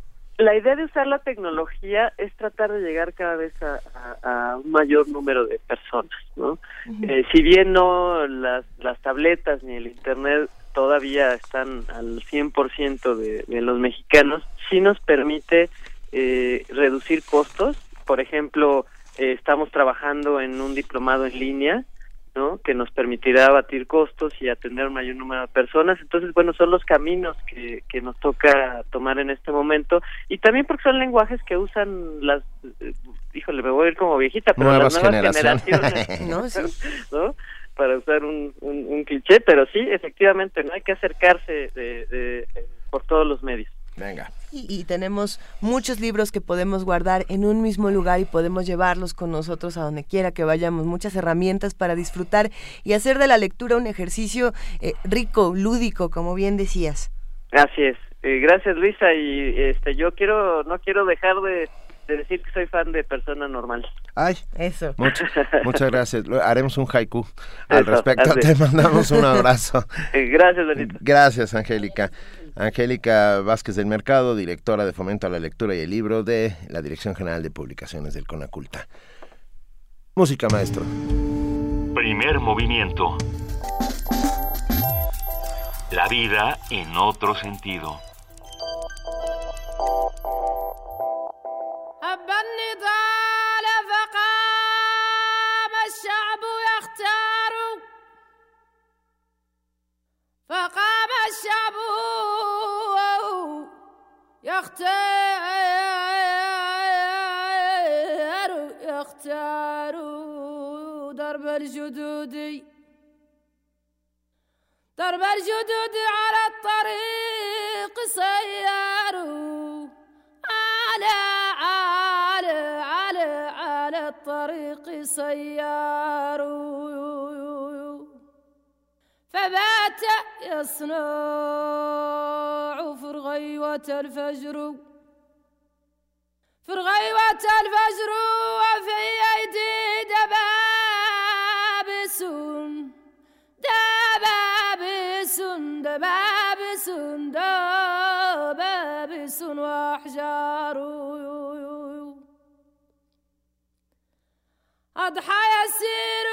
la idea de usar la tecnología es tratar de llegar cada vez a, un mayor número de personas, ¿no? Eh, si bien no las, las tabletas ni el internet todavía están al 100% de, de los mexicanos, sí nos permite eh, reducir costos. Por ejemplo, eh, estamos trabajando en un diplomado en línea ¿no? que nos permitirá abatir costos y atender un mayor número de personas. Entonces, bueno, son los caminos que, que nos toca tomar en este momento y también porque son lenguajes que usan las, eh, híjole, me voy a ir como viejita, pero las nuevas generaciones, ¿no? Para usar un, un, cliché, pero sí, efectivamente, no hay que acercarse de, de, por todos los medios. Venga. Y, tenemos muchos libros que podemos guardar en un mismo lugar y podemos llevarlos con nosotros a donde quiera que vayamos. Muchas herramientas para disfrutar y hacer de la lectura un ejercicio eh, rico, lúdico, como bien decías. Así es. Eh, gracias Luisa y este yo quiero no quiero dejar de, decir que soy fan de persona normal. Ay, eso. muchas gracias. Haremos un haiku al respecto. Te mandamos un abrazo. Gracias, Benito. Gracias, Angélica. Angélica Vázquez del Mercado, directora de Fomento a la Lectura y el Libro de la Dirección General de Publicaciones del Conaculta. Música, maestro. Primer movimiento. La vida en otro sentido. فقام الشعب يختار فقام الشعب يختار يختار ضرب الجدود. ضرب الجدود على الطريق سيار. على على على على الطريق سيار. فبات يصنع فرغيوة الفجر. فرغيوة الفجر وفي أيدي دبابس دبابس دبابس دبابس وأحجار. أضحى يسير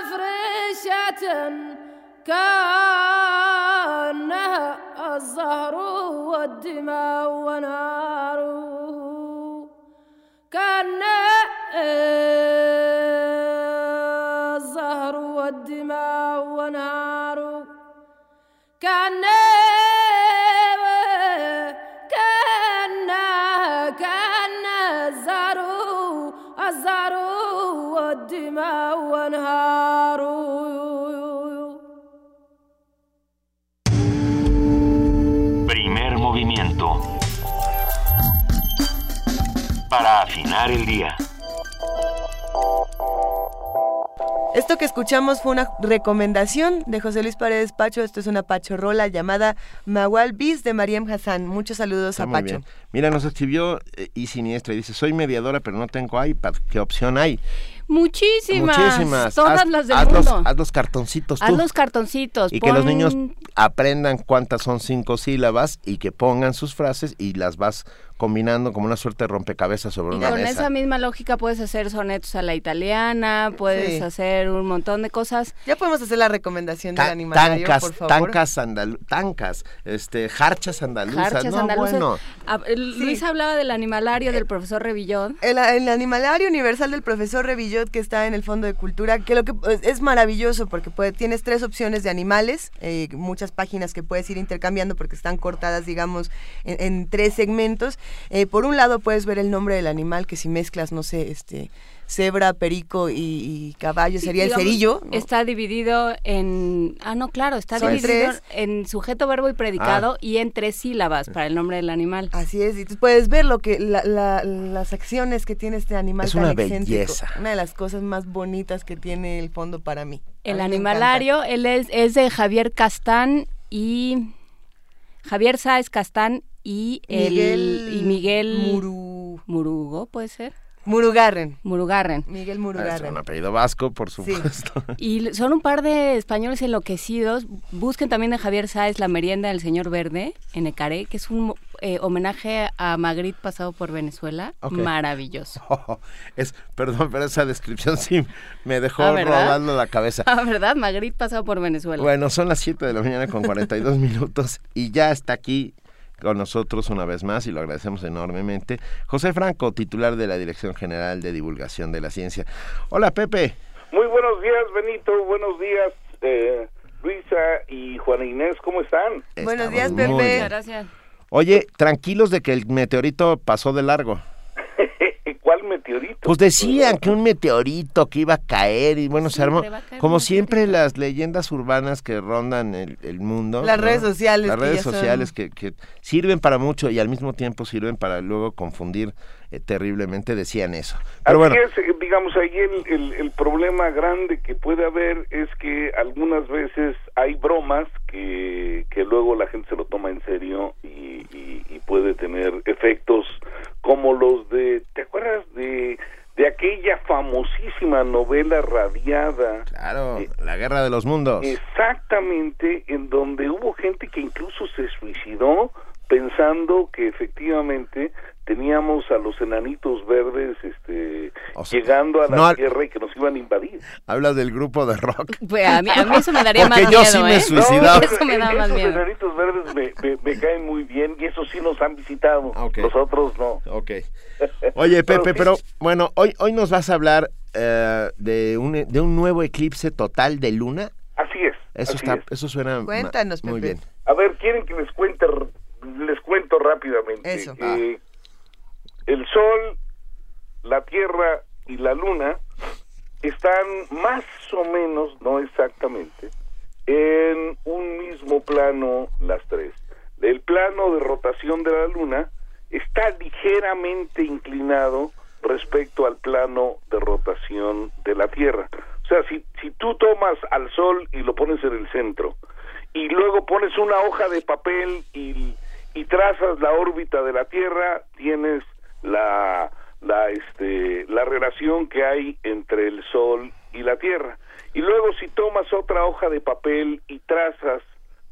أفرشة كأنها الزهر والدماء ونار كأنها El día. Esto que escuchamos fue una recomendación de José Luis Paredes Pacho. Esto es una pachorrola llamada Mawal Bis de Mariam Hassan. Muchos saludos a Pacho. Mira, nos escribió eh, y Siniestra y dice, soy mediadora pero no tengo iPad. ¿Qué opción hay? Muchísimas. Muchísimas. Todas las del mundo. Los, haz los cartoncitos Haz los cartoncitos. Y que los niños aprendan cuántas son cinco sílabas y que pongan sus frases y las vas combinando como una suerte de rompecabezas sobre y una con mesa. esa misma lógica puedes hacer sonetos a la italiana, puedes Sí. hacer un montón de cosas. Ya podemos hacer la recomendación del Ta- animalario, tancas, por favor. tancas, andalu- tancas, este, jarchas andaluzas. Jarchas no, andaluzas. bueno. Ah, el- Luis hablaba del animalario del profesor Revillón. El, el animalario universal del profesor Revillot que está en el Fondo de Cultura, que lo que es, es maravilloso porque puede- tienes tres opciones de animales, eh, muchas páginas que puedes ir intercambiando porque están cortadas, digamos, en, en tres segmentos. Eh, por un lado puedes ver el nombre del animal, que si mezclas, no sé, este cebra, perico y, y caballo Sí, sería el cerillo. ¿no? Está dividido en... Ah, no, claro, está Son dividido tres. en sujeto, verbo y predicado y en tres sílabas para el nombre del animal. Así es, y tú puedes ver lo que la- la- las acciones que tiene este animal Es tan una excéntrico. belleza. Una de las cosas más bonitas que tiene el fondo para mí. El animalario, él es, es de Javier Castán y... Javier Sáez Castán y el... Miguel y Miguel... Muru- Murugo, ¿puede ser? Murugarren. Murugarren. Miguel Es Murugarren. un apellido vasco, por supuesto. Y son un par de españoles enloquecidos. Busquen también de Javier Sáez La merienda del señor Verde en Ecaré, que es un eh, homenaje a Magritte pasado por Venezuela. Maravilloso. es, perdón, pero esa descripción sí me dejó Ah, rodando la cabeza. Ah, ¿verdad? Magritte pasado por Venezuela. Bueno, son las 7 de la mañana con 42 minutos y ya está aquí con nosotros una vez más y lo agradecemos enormemente. José Franco, titular de la Dirección General de Divulgación de la Ciencia. Hola, Pepe. Muy buenos días, Benito. Buenos días, eh, Luisa y Juana Inés. ¿Cómo están? Buenos días, Pepe. Muchas gracias. Oye, tranquilos de que el meteorito pasó de largo. ¿Cuál meteorito? Pues decían que un meteorito que iba a caer y bueno, se armó. Como siempre las leyendas urbanas que rondan el, el mundo. Las ¿no? redes sociales Las que redes sociales que, que sirven para mucho y al mismo tiempo sirven para luego confundir eh, terriblemente, decían eso. Pero Así bueno, es, eh, digamos, ahí el, el, el problema grande que puede haber es que algunas veces hay bromas que, que luego la gente se lo toma en serio y, y- y puede tener efectos como los de, ¿te acuerdas de, de aquella famosísima novela radiada? claro, Eh, la guerra de los mundos. Exactamente, en donde hubo gente que incluso se suicidó pensando que efectivamente teníamos a los enanitos verdes este, O sea, llegando a la no Tierra y que nos iban a invadir. Hablas del grupo de rock. Pues a, mí, a mí eso me daría Porque más yo miedo, sí me ¿eh? suicidaba. Eso me da esos más miedo. enanitos verdes me, me- me caen muy bien y esos sí nos han visitado. Ok. Nosotros no. Ok. Oye, Pepe, pero bueno, hoy, hoy nos vas a hablar eh, de, un, de un nuevo eclipse total de luna. Así es. Eso así está, es. eso suena Cuéntanos, muy Pepe. bien. A ver, quieren que les cuente, les cuento rápidamente. Eso. Eh, el Sol, la Tierra y la Luna están más o menos, no exactamente, en un mismo plano las tres. El plano de rotación de la Luna está ligeramente inclinado respecto al plano de rotación de la Tierra. O sea, si, si tú tomas al Sol y lo pones en el centro, y luego pones una hoja de papel y, y trazas la órbita de la Tierra, tienes la, la, este, la relación que hay entre el Sol y la Tierra. Y luego si tomas otra hoja de papel y trazas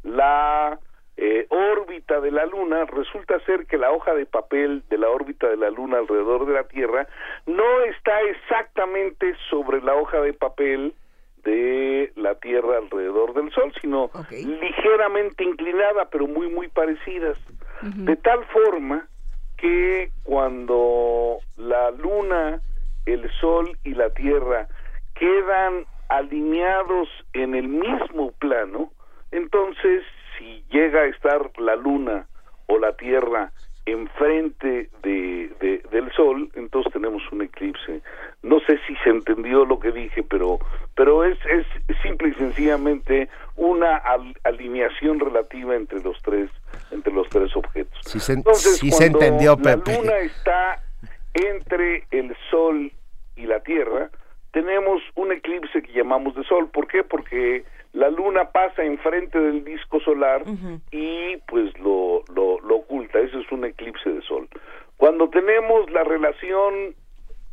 la eh, órbita de la Luna, resulta ser que la hoja de papel de la órbita de la Luna alrededor de la Tierra no está exactamente sobre la hoja de papel de la Tierra alrededor del Sol, sino ligeramente inclinada, pero muy, muy parecidas. De tal forma que cuando la Luna, el Sol y la Tierra quedan alineados en el mismo plano, entonces si llega a estar la Luna o la Tierra enfrente de, de- del Sol, entonces tenemos un eclipse. No sé si se entendió lo que dije, pero pero es, es simple y sencillamente una al- alineación relativa entre los tres entre los tres objetos. Sí se, Entonces, sí se cuando entendió, la Pepe. Luna está entre el Sol y la Tierra, tenemos un eclipse que llamamos de Sol. ¿Por qué? Porque la Luna pasa enfrente del disco solar y pues lo, lo, lo oculta. Eso es un eclipse de Sol. Cuando tenemos la relación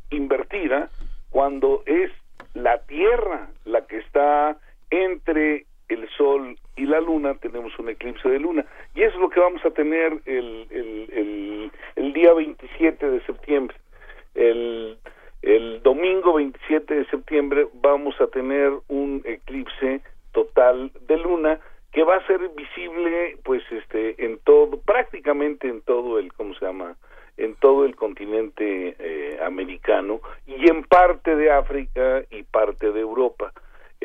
invertida, cuando es la Tierra la que está entre el Sol y la Luna, tenemos un eclipse de Luna. Y eso es lo que vamos a tener el, el, el, día 27 de septiembre. El, el domingo 27 de septiembre vamos a tener un eclipse total de luna que va a ser visible pues este en todo prácticamente en todo el cómo se llama en todo el continente eh, americano y en parte de África y parte de Europa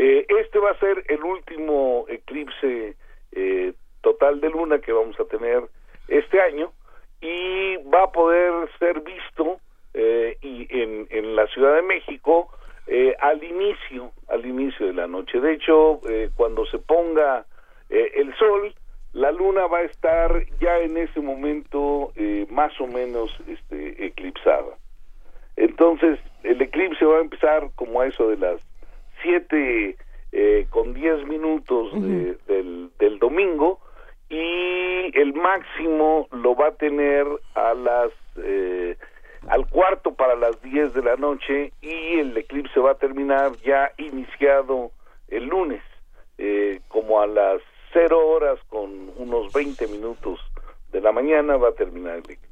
Eh, este va a ser el último eclipse eh, total de luna que vamos a tener este año y va a poder ser visto eh, y en, en las Ciudad de México eh, al inicio, al inicio de la noche. De hecho, eh, cuando se ponga eh, el sol, la luna va a estar ya en ese momento más o menos este, eclipsada. Entonces, el eclipse va a empezar como a eso de las 7 eh, con 10 minutos de- del, del domingo y el máximo lo va a tener a las eh, al cuarto para las 10 de la noche y el eclipse va a terminar ya iniciado el lunes eh, como a las 0 horas con unos 20 minutos de la mañana va a terminar el eclipse.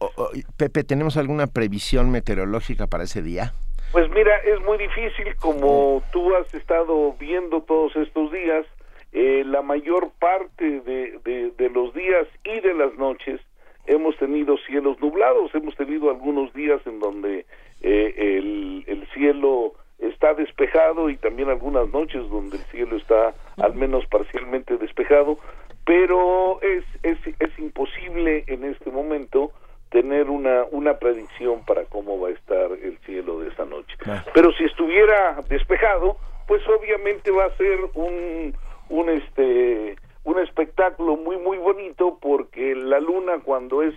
Pepe, ¿tenemos alguna previsión meteorológica para ese día? Pues mira, es muy difícil como tú has estado viendo todos estos días, eh, la mayor parte de, de- los días y de las noches hemos tenido cielos nublados, hemos tenido algunos días en donde eh, el, el cielo está despejado y también algunas noches donde el cielo está al menos parcialmente despejado, pero es, es, es imposible en este momento tener una, una predicción para cómo va a estar el cielo de esta noche. Pero si estuviera despejado, pues obviamente va a ser un, un este un espectáculo muy muy bonito porque la luna cuando es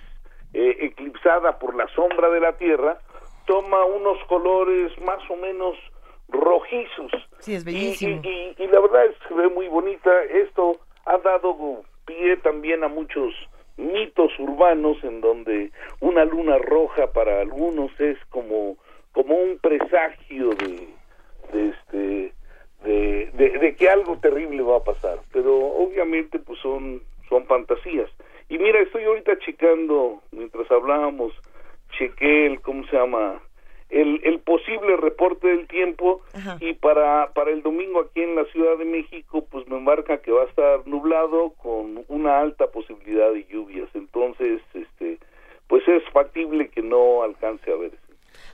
eh, eclipsada por la sombra de la tierra toma unos colores más o menos rojizos Sí, es y, bellísimo. y- y- y la verdad es que se ve muy bonita. Esto ha dado pie también a muchos mitos urbanos en donde una luna roja para algunos es como como un presagio de, de este de, que algo terrible va a pasar. Pero obviamente pues son son fantasías. Y mira estoy ahorita checando mientras hablábamos chequé el cómo se llama el, el posible reporte del tiempo y para, para el domingo aquí en la Ciudad de México pues me marca que va a estar nublado con una alta posibilidad de lluvias entonces este pues es factible que no alcance a verse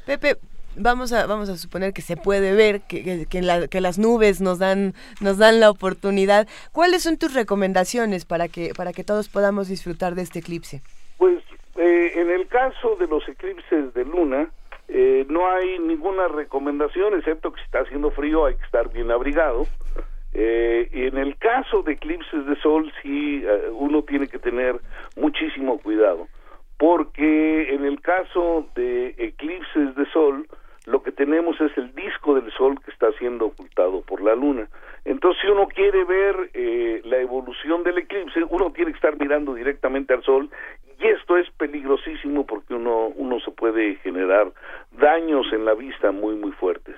Pepe, vamos a vamos a suponer que se puede ver que, que, que la- que las nubes nos dan nos dan la oportunidad. ¿Cuáles son tus recomendaciones para que para que todos podamos disfrutar de este eclipse? Pues eh, en el caso de los eclipses de luna, eh, no hay ninguna recomendación, excepto que si está haciendo frío hay que estar bien abrigado. Eh, y en el caso de eclipses de sol, sí, eh, uno tiene que tener muchísimo cuidado, porque en el caso de eclipses de sol, lo que tenemos es el disco del sol que está siendo ocultado por la luna. Entonces, si uno quiere ver eh, la evolución del eclipse, uno tiene que estar mirando directamente al sol y esto es peligrosísimo porque uno, uno se puede generar daños en la vista muy, muy fuertes.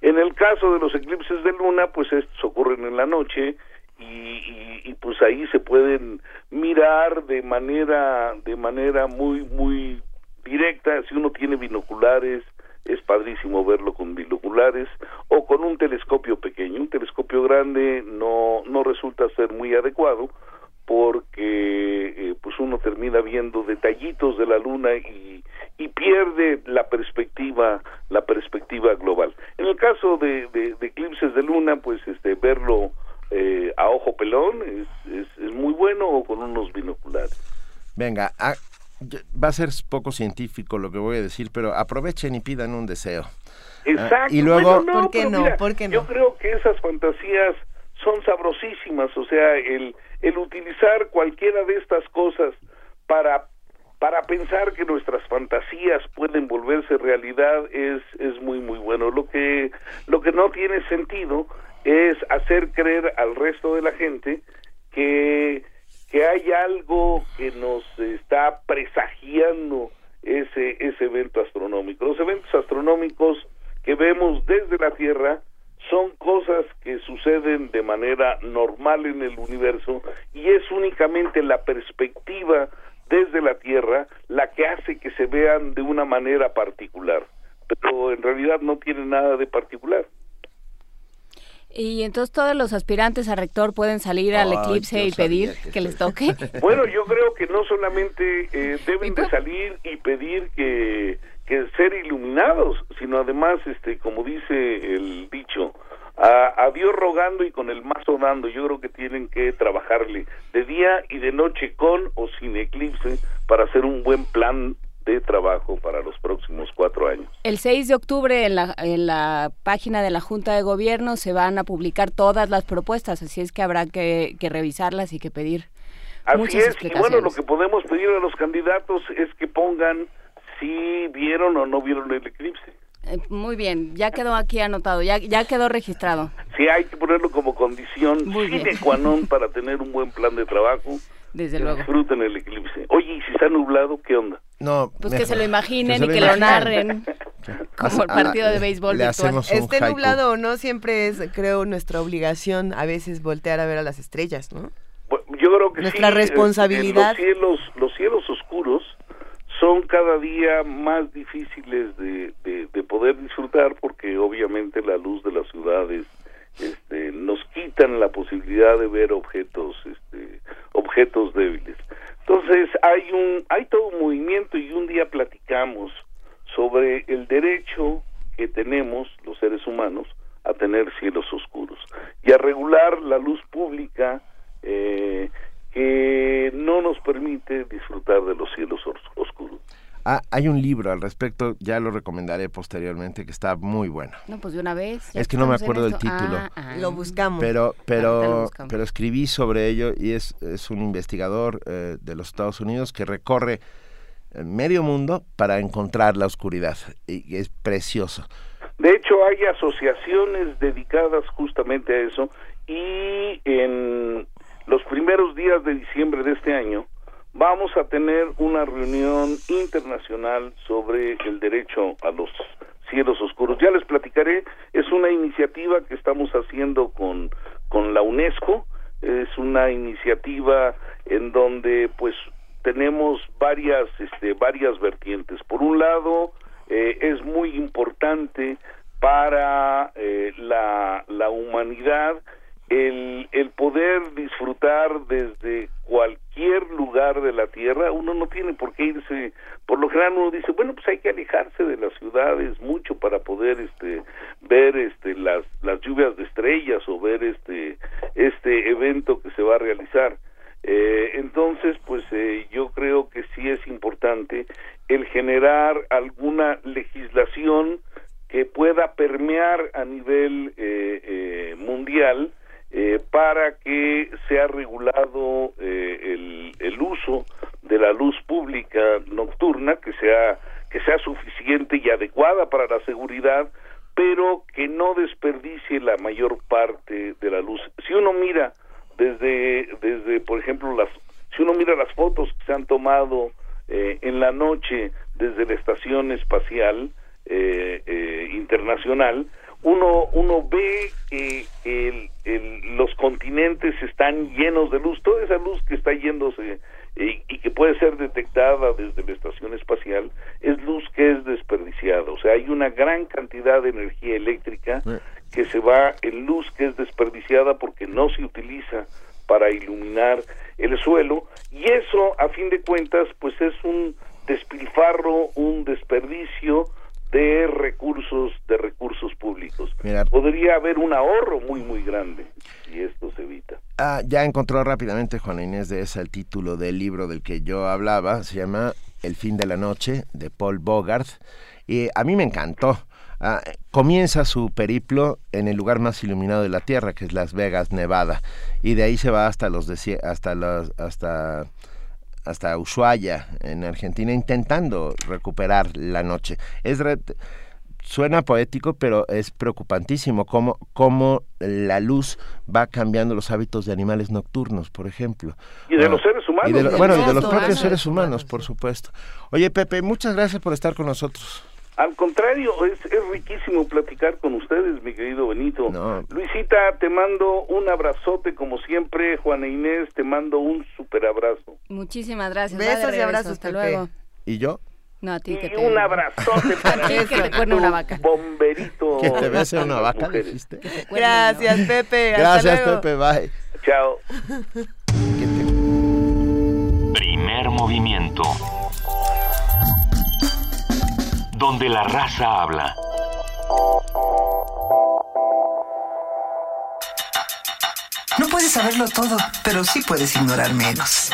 En el caso de los eclipses de luna, pues estos ocurren en la noche y, y- y, pues ahí se pueden mirar de manera, de manera muy, muy directa. Si uno tiene binoculares, es padrísimo verlo con binoculares o con un telescopio pequeño. Un telescopio grande no, no resulta ser muy adecuado porque eh, pues uno termina viendo detallitos de la luna y, y pierde la perspectiva la perspectiva global en el caso de, de- de eclipses de luna pues este verlo eh, a ojo pelón es, es, es muy bueno o con unos binoculares Venga, ah, yo- va a ser poco científico lo que voy a decir, pero aprovechen y pidan un deseo. Ah, Exacto. y luego, Bueno, no, pero mira, Yo creo que esas fantasías son sabrosísimas, o sea, el, el utilizar cualquiera de estas cosas para para pensar que nuestras fantasías pueden volverse realidad es es muy muy bueno. Lo que lo que no tiene sentido es hacer creer al resto de la gente que que hay algo que nos está presagiando ese ese evento astronómico. Los eventos astronómicos que vemos desde la Tierra son cosas que suceden de manera normal en el universo y es únicamente la perspectiva desde la Tierra la que hace que se vean de una manera particular, pero en realidad no tiene nada de particular. Y entonces todos los aspirantes a rector pueden salir al eclipse y pedir que que les toque. Bueno, yo creo que no solamente eh, deben de salir y pedir que, que ser iluminados, sino además, este, como dice el dicho, a, a Dios rogando y con el mazo dando. Yo creo que tienen que trabajarle de día y de noche con o sin eclipse para hacer un buen plan de trabajo para los próximos cuatro años. El 6 de octubre en la, en la página de la Junta de Gobierno se van a publicar todas las propuestas, así es que habrá que, que revisarlas y que pedir Así muchas es, y bueno, lo que podemos pedir a los candidatos es que pongan si vieron o no vieron el eclipse. Eh, muy bien, ya quedó aquí anotado, ya, ya quedó registrado. Si hay que ponerlo como condición sine qua non para tener un buen plan de trabajo, Desde que luego. disfruten el eclipse. Oye, ¿y si está nublado, qué onda? No, Pues que se lo imaginen Que y se que lo narren como el Ah, partido de béisbol le virtual. Esté haiku. nublado o no, siempre es, creo, nuestra obligación a veces voltear a ver a las estrellas, ¿no? Bueno, Yo creo que Nuestra sí, responsabilidad. los cielos, los cielos oscuros son cada día más difíciles de, de- de poder disfrutar porque obviamente la luz de las ciudades este, nos quitan la posibilidad de ver objetos, este, objetos débiles. Entonces hay un, hay todo un movimiento y un día platicamos sobre el derecho que tenemos los seres humanos a tener cielos oscuros y a regular la luz pública eh, que no nos permite disfrutar de los cielos os- oscuros. Ah, hay un libro al respecto, ya lo recomendaré posteriormente, que está muy bueno. No, pues de una vez. Es que no me acuerdo del esto. título. Ah, ah. Lo buscamos. Pero, pero, buscamos. pero escribí sobre ello y es, es un investigador eh, de los Estados Unidos que recorre eh, medio mundo para encontrar la oscuridad y es precioso. De hecho, hay asociaciones dedicadas justamente a eso y en los primeros días de diciembre de este año vamos a tener una reunión internacional sobre el derecho a los cielos oscuros. Ya les platicaré, es una iniciativa que estamos haciendo con, con la UNESCO, es una iniciativa en donde pues tenemos varias este, varias vertientes. Por un lado, eh, es muy importante para eh, la, la humanidad el, el poder disfrutar desde cualquier lugar de la tierra, uno no tiene por qué irse, por lo general uno dice, bueno, pues hay que alejarse de las ciudades mucho para poder este ver este las las lluvias de estrellas o ver este este evento que se va a realizar. Eh, entonces, pues eh, yo creo que sí es importante el generar alguna legislación que pueda permear a nivel eh, eh, mundial eh, para que sea regulado eh, el, el uso de la luz pública nocturna, que sea que sea suficiente y adecuada para la seguridad, pero que no desperdicie la mayor parte de la luz. Si uno mira desde desde por ejemplo las si uno mira las fotos que se han tomado eh, en la noche desde la estación espacial eh, eh, internacional uno uno ve que el, el- los continentes están llenos de luz toda esa luz que está yéndose eh, y que puede ser detectada desde la estación espacial es luz que es desperdiciada. O sea hay una gran cantidad de energía eléctrica que se va en luz que es desperdiciada porque no se utiliza para iluminar el suelo y eso a fin de cuentas pues es un despilfarro, un desperdicio de recursos de recursos públicos. Mira. Podría haber un ahorro muy muy grande y esto se evita. Ah, ya encontró rápidamente Juana Inés de esa el título del libro del que yo hablaba, se llama El fin de la noche, de Paul Bogart, y a mí me encantó. Ah, comienza su periplo en el lugar más iluminado de la Tierra, que es Las Vegas, Nevada, y de ahí se va hasta los hasta los hasta hasta Ushuaia en Argentina intentando recuperar la noche. Es re- suena poético, pero es preocupantísimo cómo, cómo la luz va cambiando los hábitos de animales nocturnos, por ejemplo. Y de Ah, los seres humanos. y de bueno, y de los propios claro. seres humanos, por supuesto. Oye, Pepe, muchas gracias por estar con nosotros. Al contrario, es, es riquísimo platicar con ustedes, mi querido Benito. No. Luisita, te mando un abrazote como siempre. Juana Inés, te mando un super abrazo. Muchísimas gracias. Besos y regreso, abrazos, Hasta Pepe. luego. ¿Y yo? No, a ti que Y te... un abrazote para ti que te cuerne una vaca. bomberito. Que te bese una vaca, dijiste. Gracias, Pepe. hasta Gracias, luego. Pepe, bye. Chao. Que te- Primer movimiento. Donde la raza habla. No puedes saberlo todo, pero sí puedes ignorar menos.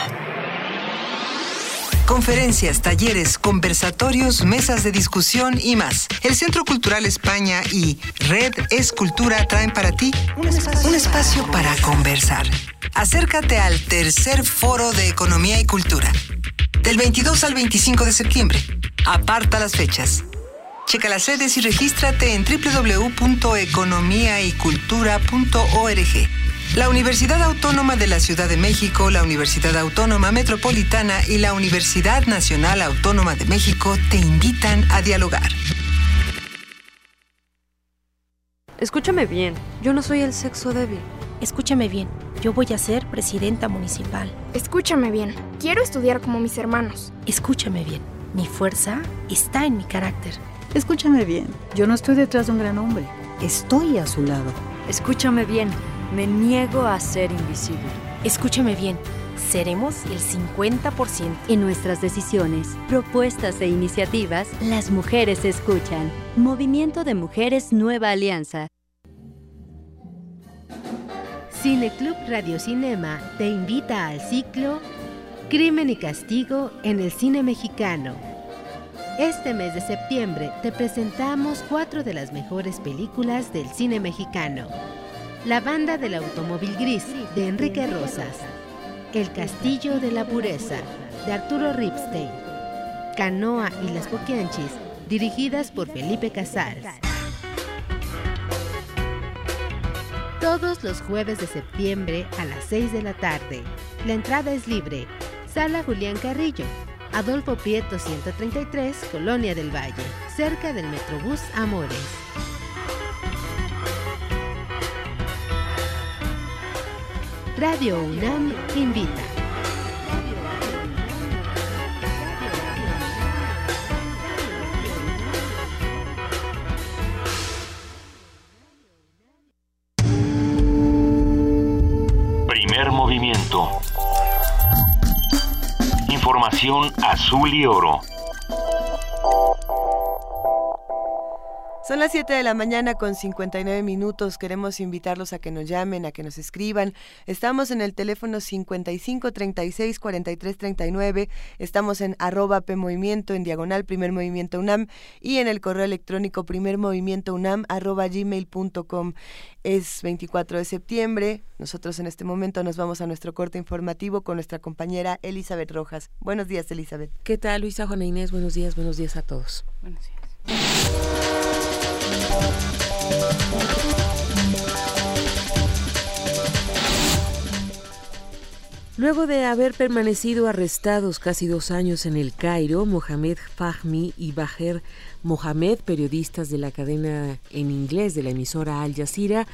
Conferencias, talleres, conversatorios, mesas de discusión y más. El Centro Cultural España y Red Escultura traen para ti un espacio, para conversar. Acércate al tercer foro de Economía y Cultura. Del 22 al 25 de septiembre. Aparta las fechas. Checa las sedes y regístrate en www.economiaycultura.org. La Universidad Autónoma de la Ciudad de México, la Universidad Autónoma Metropolitana y la Universidad Nacional Autónoma de México te invitan a dialogar. Escúchame bien, yo no soy el sexo débil. Escúchame bien, yo voy a ser presidenta municipal. Escúchame bien, quiero estudiar como mis hermanos. Escúchame bien, mi fuerza está en mi carácter. Escúchame bien, yo no estoy detrás de un gran hombre, estoy a su lado. Escúchame bien, me niego a ser invisible. Escúchame bien, seremos el 50%. En nuestras decisiones, propuestas e iniciativas, las mujeres escuchan. Movimiento de Mujeres Nueva Alianza. Cineclub Radio Cinema te invita al ciclo Crimen y Castigo en el cine mexicano. Este mes de septiembre te presentamos cuatro de las mejores películas del cine mexicano. La banda del automóvil gris de Enrique Rosas. El castillo de la pureza de Arturo Ripstein. Canoa y las Poquianchis, dirigidas por Felipe Casals. Todos los jueves de septiembre a las 6 de la tarde. La entrada es libre. Sala Julián Carrillo, Adolfo Prieto 133, Colonia del Valle, cerca del Metrobús Amores. Radio UNAM invita. Primer movimiento. Información azul y oro. Son las 7 de la mañana con 59 minutos. Queremos invitarlos a que nos llamen, a que nos escriban. Estamos en el teléfono 55 36 43 39. Estamos en arroba PMovimiento, en diagonal Primer Movimiento UNAM y en el correo electrónico Primer Movimiento UNAM arroba gmail.com. Es 24 de septiembre. Nosotros en este momento nos vamos a nuestro corte informativo con nuestra compañera Elizabeth Rojas. Buenos días, Elizabeth. ¿Qué tal, Luisa Juana Inés? Buenos días, buenos días a todos. Buenos días. Luego de haber permanecido arrestados casi dos años en el Cairo, Mohamed Fahmi y Baher Mohamed, periodistas de la cadena en inglés de la emisora Al Jazeera,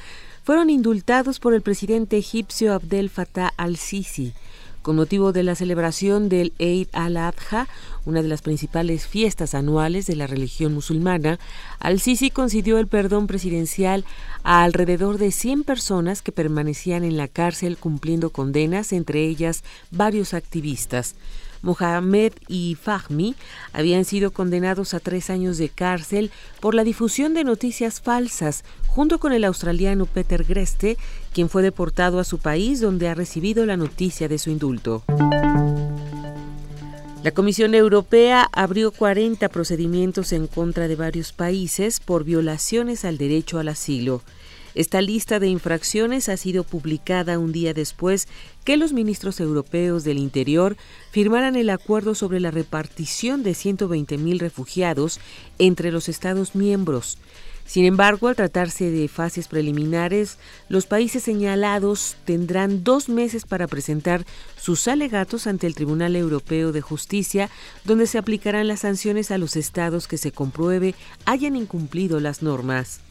fueron indultados por el presidente egipcio Abdel Fattah al-Sisi con motivo de la celebración del Eid al-Adha, una de las principales fiestas anuales de la religión musulmana, al-Sisi concedió el perdón presidencial a alrededor de 100 personas que permanecían en la cárcel cumpliendo condenas, entre ellas varios activistas. Mohamed y Fahmi habían sido condenados a tres años de cárcel por la difusión de noticias falsas, junto con el australiano Peter Greste, quien fue deportado a su país donde ha recibido la noticia de su indulto. La Comisión Europea abrió 40 procedimientos en contra de varios países por violaciones al derecho al asilo. Esta lista de infracciones ha sido publicada un día después que los ministros europeos del Interior firmaran el acuerdo sobre la repartición de 120.000 refugiados entre los Estados miembros. Sin embargo, al tratarse de fases preliminares, los países señalados tendrán dos meses para presentar sus alegatos ante el Tribunal Europeo de Justicia, donde se aplicarán las sanciones a los estados que se compruebe hayan incumplido las normas.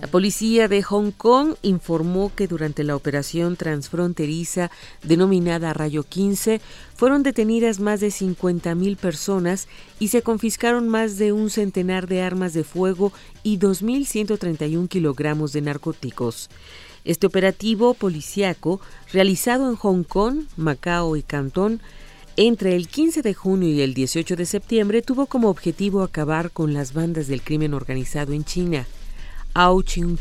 La policía de Hong Kong informó que durante la operación transfronteriza denominada Rayo 15 fueron detenidas más de 50.000 personas y se confiscaron más de un centenar de armas de fuego y 2.131 kilogramos de narcóticos. Este operativo policiaco, realizado en Hong Kong, Macao y Cantón, entre el 15 de junio y el 18 de septiembre tuvo como objetivo acabar con las bandas del crimen organizado en China. Ao Ching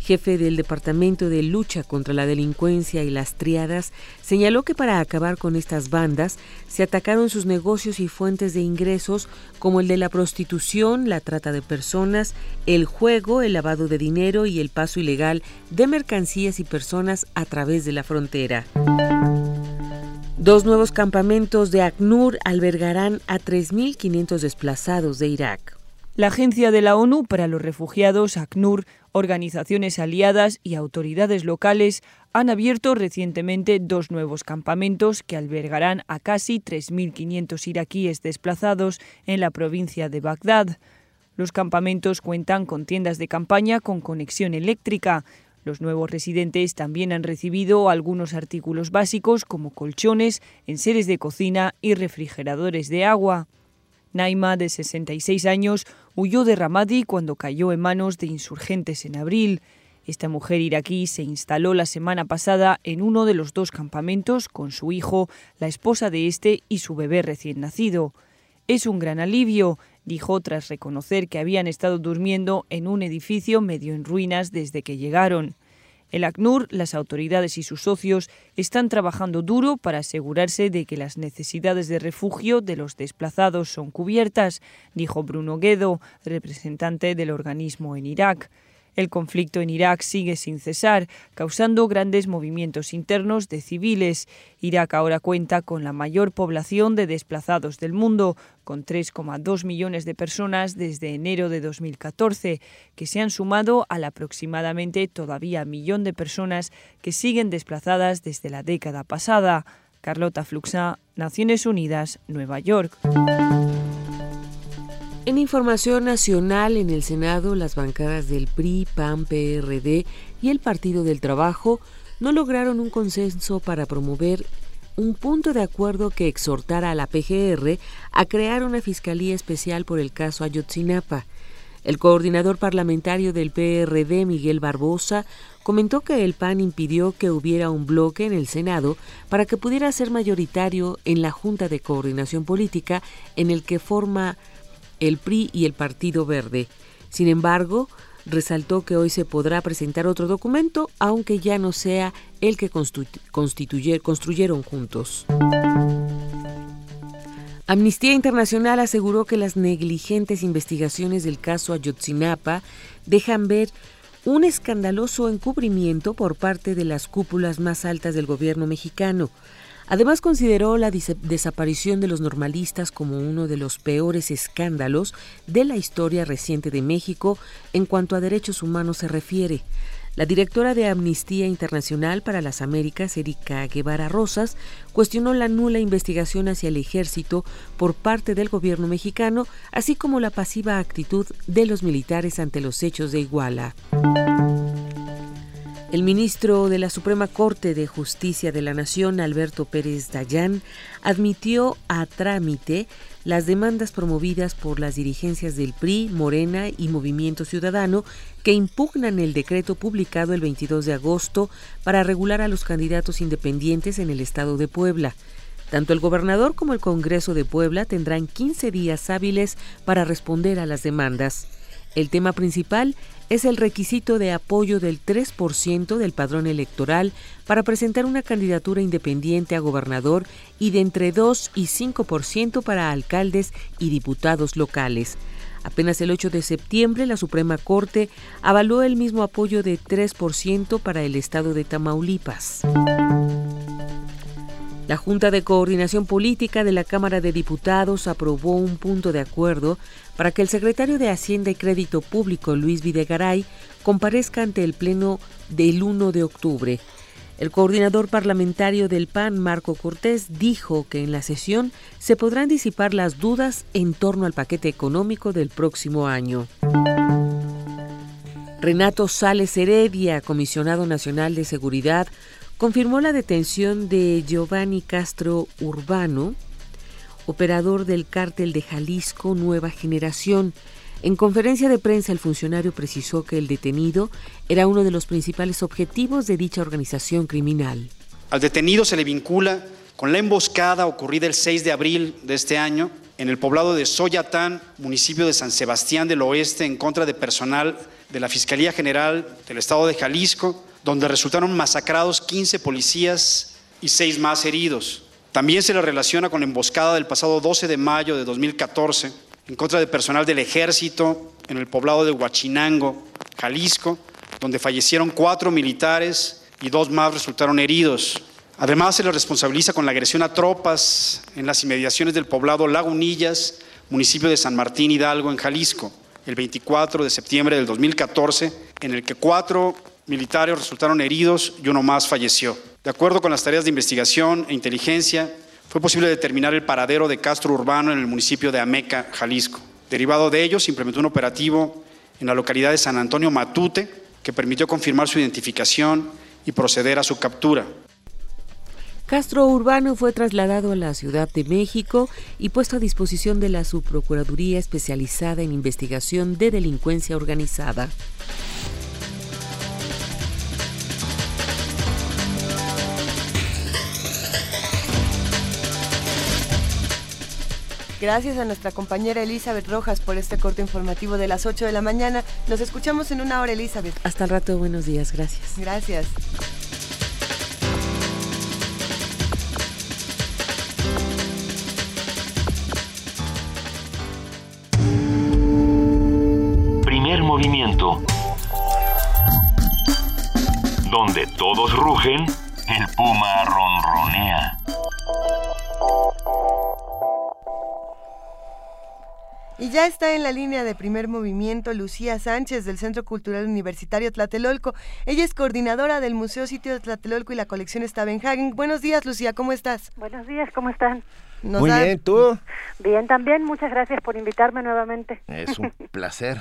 jefe del Departamento de Lucha contra la Delincuencia y las Triadas, señaló que para acabar con estas bandas se atacaron sus negocios y fuentes de ingresos como el de la prostitución, la trata de personas, el juego, el lavado de dinero y el paso ilegal de mercancías y personas a través de la frontera. Dos nuevos campamentos de ACNUR albergarán a 3.500 desplazados de Irak. La Agencia de la ONU para los Refugiados, ACNUR, organizaciones aliadas y autoridades locales han abierto recientemente dos nuevos campamentos que albergarán a casi 3.500 iraquíes desplazados en la provincia de Bagdad. Los campamentos cuentan con tiendas de campaña con conexión eléctrica. Los nuevos residentes también han recibido algunos artículos básicos como colchones, enseres de cocina y refrigeradores de agua. Naima, de 66 años, huyó de Ramadi cuando cayó en manos de insurgentes en abril. Esta mujer iraquí se instaló la semana pasada en uno de los dos campamentos con su hijo, la esposa de este y su bebé recién nacido. Es un gran alivio, dijo tras reconocer que habían estado durmiendo en un edificio medio en ruinas desde que llegaron. El ACNUR, las autoridades y sus socios están trabajando duro para asegurarse de que las necesidades de refugio de los desplazados son cubiertas, dijo Bruno Guedo, representante del organismo en Irak. El conflicto en Irak sigue sin cesar, causando grandes movimientos internos de civiles. Irak ahora cuenta con la mayor población de desplazados del mundo, con 3,2 millones de personas desde enero de 2014, que se han sumado al aproximadamente todavía millón de personas que siguen desplazadas desde la década pasada. Carlota Fluxa, Naciones Unidas, Nueva York. En información nacional, en el Senado, las bancadas del PRI, PAN, PRD y el Partido del Trabajo no lograron un consenso para promover un punto de acuerdo que exhortara a la PGR a crear una fiscalía especial por el caso Ayotzinapa. El coordinador parlamentario del PRD, Miguel Barbosa, comentó que el PAN impidió que hubiera un bloque en el Senado para que pudiera ser mayoritario en la Junta de Coordinación Política en el que forma el PRI y el Partido Verde. Sin embargo, resaltó que hoy se podrá presentar otro documento, aunque ya no sea el que construyeron juntos. Amnistía Internacional aseguró que las negligentes investigaciones del caso Ayotzinapa dejan ver un escandaloso encubrimiento por parte de las cúpulas más altas del gobierno mexicano. Además consideró la desaparición de los normalistas como uno de los peores escándalos de la historia reciente de México en cuanto a derechos humanos se refiere. La directora de Amnistía Internacional para las Américas, Erika Guevara Rosas, cuestionó la nula investigación hacia el ejército por parte del gobierno mexicano, así como la pasiva actitud de los militares ante los hechos de Iguala. El ministro de la Suprema Corte de Justicia de la Nación, Alberto Pérez Dayán, admitió a trámite las demandas promovidas por las dirigencias del PRI, Morena y Movimiento Ciudadano que impugnan el decreto publicado el 22 de agosto para regular a los candidatos independientes en el estado de Puebla. Tanto el gobernador como el Congreso de Puebla tendrán 15 días hábiles para responder a las demandas. El tema principal es el requisito de apoyo del 3% del padrón electoral para presentar una candidatura independiente a gobernador y de entre 2 y 5% para alcaldes y diputados locales. Apenas el 8 de septiembre, la Suprema Corte avaló el mismo apoyo de 3% para el estado de Tamaulipas. La Junta de Coordinación Política de la Cámara de Diputados aprobó un punto de acuerdo para que el secretario de Hacienda y Crédito Público, Luis Videgaray, comparezca ante el Pleno del 1 de octubre. El coordinador parlamentario del PAN, Marco Cortés, dijo que en la sesión se podrán disipar las dudas en torno al paquete económico del próximo año. Renato Sales Heredia, comisionado nacional de seguridad, confirmó la detención de Giovanni Castro Urbano, operador del cártel de Jalisco Nueva Generación. En conferencia de prensa el funcionario precisó que el detenido era uno de los principales objetivos de dicha organización criminal. Al detenido se le vincula con la emboscada ocurrida el 6 de abril de este año en el poblado de Soyatán, municipio de San Sebastián del Oeste, en contra de personal de la Fiscalía General del Estado de Jalisco, donde resultaron masacrados 15 policías y 6 más heridos. También se le relaciona con la emboscada del pasado 12 de mayo de 2014 en contra de personal del ejército en el poblado de Huachinango, Jalisco, donde fallecieron cuatro militares y dos más resultaron heridos. Además, se le responsabiliza con la agresión a tropas en las inmediaciones del poblado Lagunillas, municipio de San Martín Hidalgo, en Jalisco, el 24 de septiembre del 2014, en el que cuatro militares resultaron heridos y uno más falleció. De acuerdo con las tareas de investigación e inteligencia, fue posible determinar el paradero de Castro Urbano en el municipio de Ameca, Jalisco. Derivado de ello, se implementó un operativo en la localidad de San Antonio Matute que permitió confirmar su identificación y proceder a su captura. Castro Urbano fue trasladado a la Ciudad de México y puesto a disposición de la Subprocuraduría especializada en investigación de delincuencia organizada. Gracias a nuestra compañera Elizabeth Rojas por este corte informativo de las 8 de la mañana. Nos escuchamos en una hora, Elizabeth. Hasta el rato, buenos días, gracias. Gracias. Primer movimiento. Donde todos rugen, el puma ronronea. Y ya está en la línea de primer movimiento Lucía Sánchez del Centro Cultural Universitario Tlatelolco. Ella es coordinadora del Museo Sitio de Tlatelolco y la colección Stavenhagen. Buenos días, Lucía, ¿cómo estás? Buenos días, ¿cómo están? Muy bien, ¿tú? Bien, también. Muchas gracias por invitarme nuevamente. Es un placer.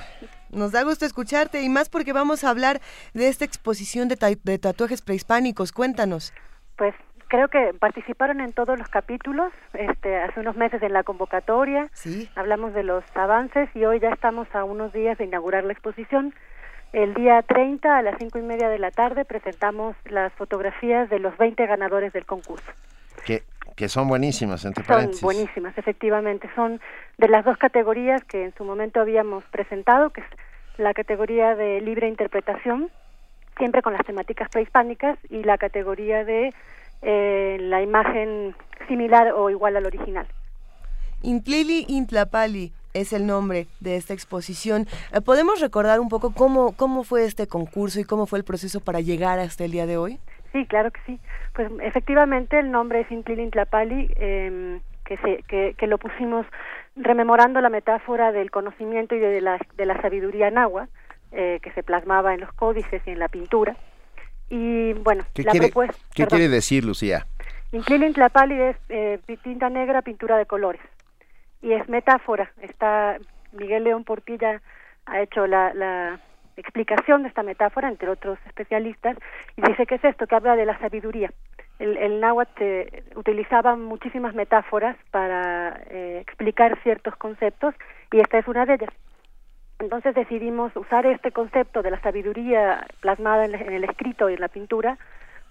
Nos da gusto escucharte y más porque vamos a hablar de esta exposición de, de tatuajes prehispánicos. Cuéntanos. Pues creo que participaron en todos los capítulos, este, hace unos meses en la convocatoria, sí. hablamos de los avances y hoy ya estamos a unos días de inaugurar la exposición. El día 30 a las cinco y media de la tarde presentamos las fotografías de los 20 ganadores del concurso. Que, que son buenísimas, entre Son paréntesis. buenísimas, efectivamente. Son de las dos categorías que en su momento habíamos presentado, que es la categoría de libre interpretación, siempre con las temáticas prehispánicas, y la categoría de eh, la imagen similar o igual al original. Intlili Intlapali es el nombre de esta exposición. Eh, ¿Podemos recordar un poco cómo, cómo fue este concurso y cómo fue el proceso para llegar hasta el día de hoy? Sí, claro que sí. Pues efectivamente el nombre es Intlili Intlapali, eh, que, se, que, que, lo pusimos rememorando la metáfora del conocimiento y de la, de la sabiduría náhuatl, eh, que se plasmaba en los códices y en la pintura. Y bueno, ¿Qué, la quiere, propuesta. ¿qué quiere decir, Lucía? Inclilin Tlapali es eh, tinta negra, pintura de colores. Y es metáfora. Está Miguel León Portilla ha hecho la, la explicación de esta metáfora, entre otros especialistas, y dice que es esto, que habla de la sabiduría. El, el náhuatl eh, utilizaba muchísimas metáforas para eh, explicar ciertos conceptos, y esta es una de ellas. Entonces decidimos usar este concepto de la sabiduría plasmada en, el escrito y en la pintura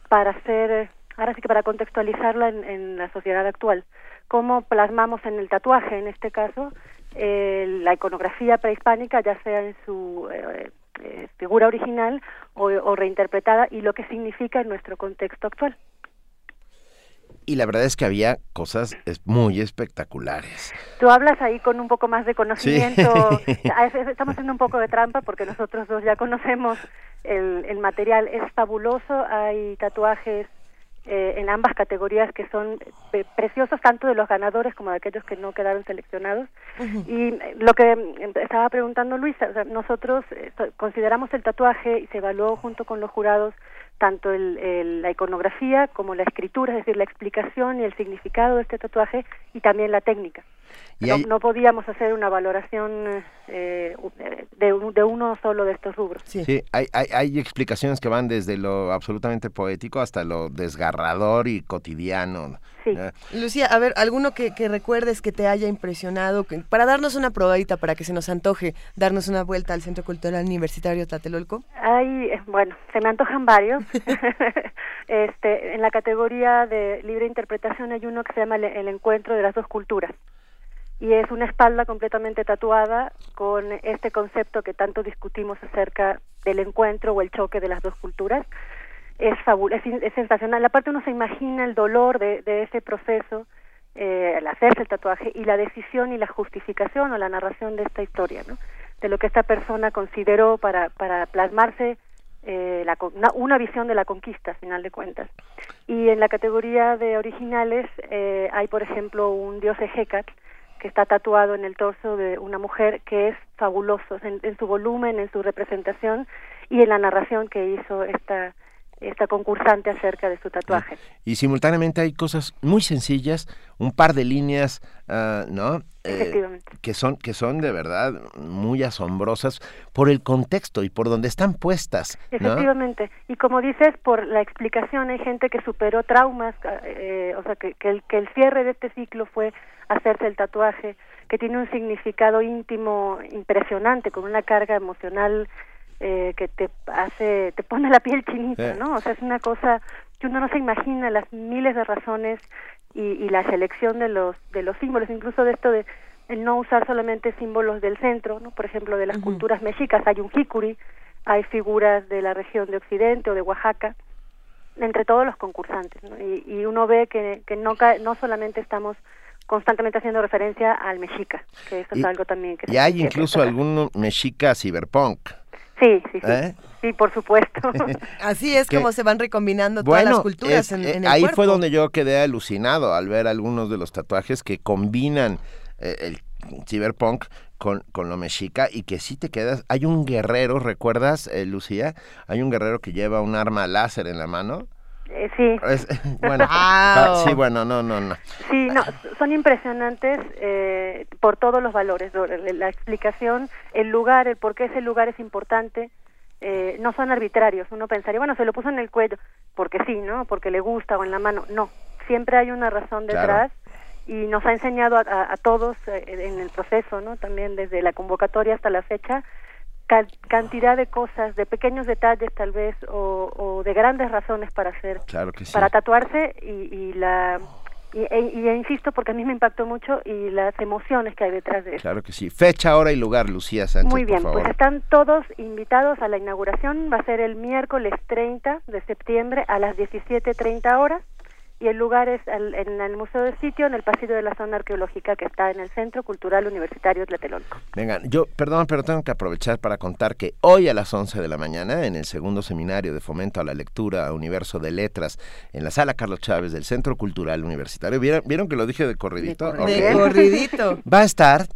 para hacer, ahora sí que para contextualizarla en, la sociedad actual. Cómo plasmamos en el tatuaje, en este caso, eh, la iconografía prehispánica, ya sea en su eh, eh, figura original o reinterpretada, y lo que significa en nuestro contexto actual y la verdad es que había cosas muy espectaculares. Tú hablas ahí con un poco más de conocimiento. Sí. Estamos haciendo un poco de trampa porque nosotros dos ya conocemos el, el material. Es fabuloso. Hay tatuajes eh, en ambas categorías que son eh, preciosos, tanto de los ganadores como de aquellos que no quedaron seleccionados. Uh -huh. Y lo que estaba preguntando Luisa, o sea, nosotros eh, consideramos el tatuaje y se evaluó junto con los jurados tanto el, el, la iconografía como la escritura, es decir, la explicación y el significado de este tatuaje y también la técnica. No, hay... no, podíamos hacer una valoración eh, de, de, uno solo de estos rubros. Sí, sí hay, hay, hay, explicaciones que van desde lo absolutamente poético hasta lo desgarrador y cotidiano. Sí. ¿Eh? Lucía, a ver, alguno que, que, recuerdes que te haya impresionado, que, para darnos una probadita, para que se nos antoje, darnos una vuelta al Centro Cultural Universitario Tlatelolco. Hay, bueno, se me antojan varios. este, en la categoría de libre interpretación hay uno que se llama el, el encuentro de las dos culturas y es una espalda completamente tatuada con este concepto que tanto discutimos acerca del encuentro o el choque de las dos culturas. Es, fabuloso, es, sensacional. Aparte uno se imagina el dolor de, de ese proceso eh, al hacerse el tatuaje y la decisión y la justificación o la narración de esta historia, ¿no? de lo que esta persona consideró para, para plasmarse eh, la, una, visión de la conquista, a final de cuentas. Y en la categoría de originales eh, hay, por ejemplo, un dios Hecatl que está tatuado en el torso de una mujer que es fabuloso en, en, su volumen, en su representación y en la narración que hizo esta esta concursante acerca de su tatuaje. Y simultáneamente hay cosas muy sencillas, un par de líneas, uh, ¿no? Eh, que son que son de verdad muy asombrosas por el contexto y por donde están puestas. Efectivamente. Y como dices, por la explicación hay gente que superó traumas, eh, o sea, que, que, el, que el cierre de este ciclo fue hacerse el tatuaje, que tiene un significado íntimo impresionante, con una carga emocional eh, que te hace, te pone la piel chinita, ¿no? O sea, es una cosa que uno no se imagina las miles de razones y, y la selección de los de los símbolos, incluso de esto de el no usar solamente símbolos del centro, ¿no? Por ejemplo, de las culturas mexicas hay un jicuri, hay figuras de la región de Occidente o de Oaxaca, entre todos los concursantes, ¿no? y, y, uno ve que, que no, no solamente estamos constantemente haciendo referencia al mexica, que eso es algo también que... Y hay incluso algún mexica cyberpunk. Sí, sí, sí. ¿Eh? Sí, por supuesto. Así es como se van recombinando todas las culturas en, en, el Ahí cuerpo. fue donde yo quedé alucinado al ver algunos de los tatuajes que combinan eh, el cyberpunk con, con lo mexica y que sí te quedas. Hay un guerrero, ¿recuerdas, eh, Lucía? Hay un guerrero que lleva un arma láser en la mano. Eh, sí. Es, bueno, wow. sí, bueno, no, no, no. Sí, no, son impresionantes eh, por todos los valores, la explicación, el lugar, el por qué ese lugar es importante, eh, no son arbitrarios. Uno pensaría, bueno, se lo puso en el cuello, porque sí, ¿no? Porque le gusta o en la mano. No, siempre hay una razón detrás. Claro. Y nos ha enseñado a, a, a todos eh, en el proceso, ¿no? También desde la convocatoria hasta la fecha, cantidad de cosas, de pequeños detalles tal vez, o, o de grandes razones para hacer, claro que sí. para tatuarse y, y la y, e, y, insisto porque a mí me impactó mucho y las emociones que hay detrás de eso. Claro que sí. Fecha, hora y lugar, Lucía Sánchez. Muy bien, por pues están todos invitados a la inauguración. Va a ser el miércoles 30 de septiembre a las 17.30 horas y el lugar es al, en el Museo del Sitio, en el pasillo de la zona arqueológica que está en el Centro Cultural Universitario Tlatelolco. Venga, yo, perdón, pero tengo que aprovechar para contar que hoy a las 11 de la mañana, en el segundo seminario de fomento a la lectura Universo de Letras, en la sala Carlos Chávez del Centro Cultural Universitario, ¿vieron, ¿vieron que lo dije de corridito? De, corridito. Okay. de corridito. Va a estar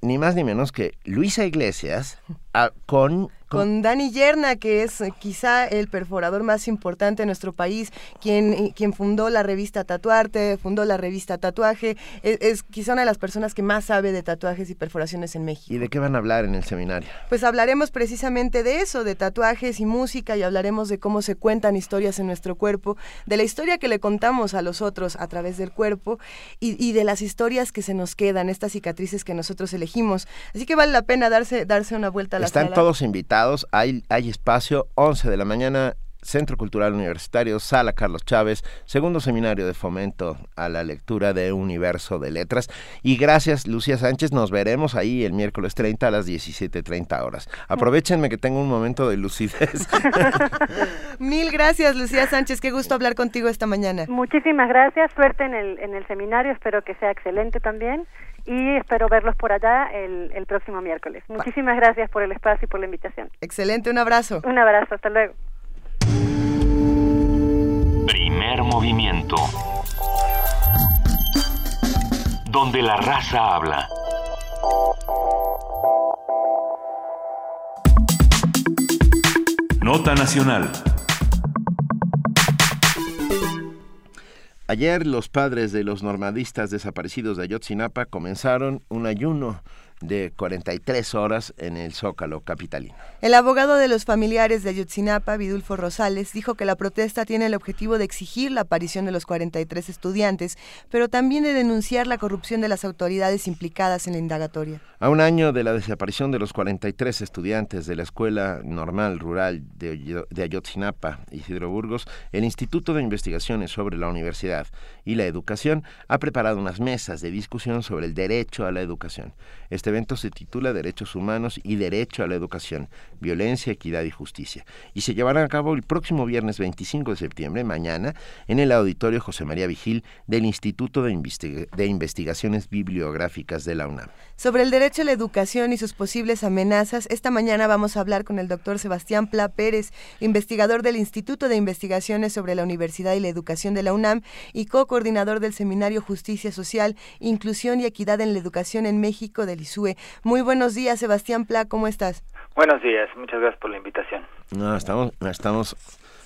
ni más ni menos que Luisa Iglesias a, con con Dani Yerna, que es quizá el perforador más importante de nuestro país, quien, quien fundó la revista Tatuarte, fundó la revista Tatuaje, es, es, quizá una de las personas que más sabe de tatuajes y perforaciones en México. ¿Y de qué van a hablar en el seminario? Pues hablaremos precisamente de eso, de tatuajes y música, y hablaremos de cómo se cuentan historias en nuestro cuerpo, de la historia que le contamos a los otros a través del cuerpo, y, y de las historias que se nos quedan, estas cicatrices que nosotros elegimos. Así que vale la pena darse, darse una vuelta a la Están sala. todos invitados hay, hay espacio, 11 de la mañana, Centro Cultural Universitario, Sala Carlos Chávez, segundo seminario de fomento a la lectura de Universo de Letras. Y gracias, Lucía Sánchez, nos veremos ahí el miércoles 30 a las 17.30 horas. Aprovechenme que tengo un momento de lucidez. Mil gracias, Lucía Sánchez, qué gusto hablar contigo esta mañana. Muchísimas gracias, suerte en el, en el seminario, espero que sea excelente también y espero verlos por allá el, el próximo miércoles. Muchísimas gracias por el espacio y por la invitación. Excelente, un abrazo. Un abrazo, hasta luego. Primer movimiento. Donde la raza habla. Nota Nacional. Ayer los padres de los normalistas desaparecidos de Ayotzinapa comenzaron un ayuno de 43 horas en el Zócalo capitalino. El abogado de los familiares de Ayotzinapa, Vidulfo Rosales, dijo que la protesta tiene el objetivo de exigir la aparición de los 43 estudiantes, pero también de denunciar la corrupción de las autoridades implicadas en la indagatoria. A un año de la desaparición de los 43 estudiantes de la Escuela Normal Rural de, de Ayotzinapa, Isidro Burgos, el Instituto de Investigaciones sobre la Universidad y la Educación ha preparado unas mesas de discusión sobre el derecho a la educación. Este evento se titula Derechos Humanos y Derecho a la Educación, Violencia, Equidad y Justicia, y se llevará a cabo el próximo viernes 25 de septiembre, mañana, en el Auditorio José María Vigil del Instituto de, de Investigaciones Bibliográficas de la UNAM. Sobre el derecho a la educación y sus posibles amenazas, esta mañana vamos a hablar con el doctor Sebastián Pla Pérez, investigador del Instituto de Investigaciones sobre la Universidad y la Educación de la UNAM y co-coordinador del Seminario Justicia Social, Inclusión y Equidad en la Educación en México del Muy buenos días, Sebastián Pla, ¿cómo estás? Buenos días, muchas gracias por la invitación. No, estamos, estamos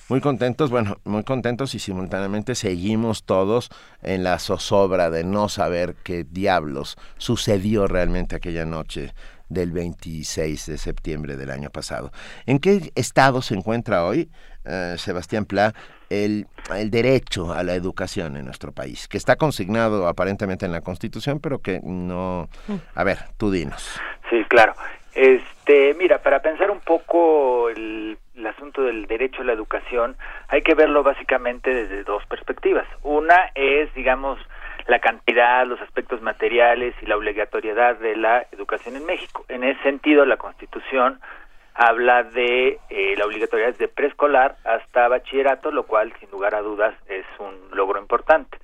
muy contentos, bueno, muy contentos y simultáneamente seguimos todos en la zozobra de no saber qué diablos sucedió realmente aquella noche del 26 de septiembre del año pasado. ¿En qué estado se encuentra hoy, eh, Sebastián Pla, el, derecho a la educación en nuestro país, que está consignado aparentemente en la Constitución, pero que no... A ver, tú dinos. Sí, claro. Este, mira, para pensar un poco el asunto del derecho a la educación, hay que verlo básicamente desde dos perspectivas. Una es, digamos, la cantidad, los aspectos materiales y la obligatoriedad de la educación en México. En ese sentido, la Constitución habla de eh, la obligatoriedad de preescolar hasta bachillerato, lo cual, sin lugar a dudas, es un logro importante.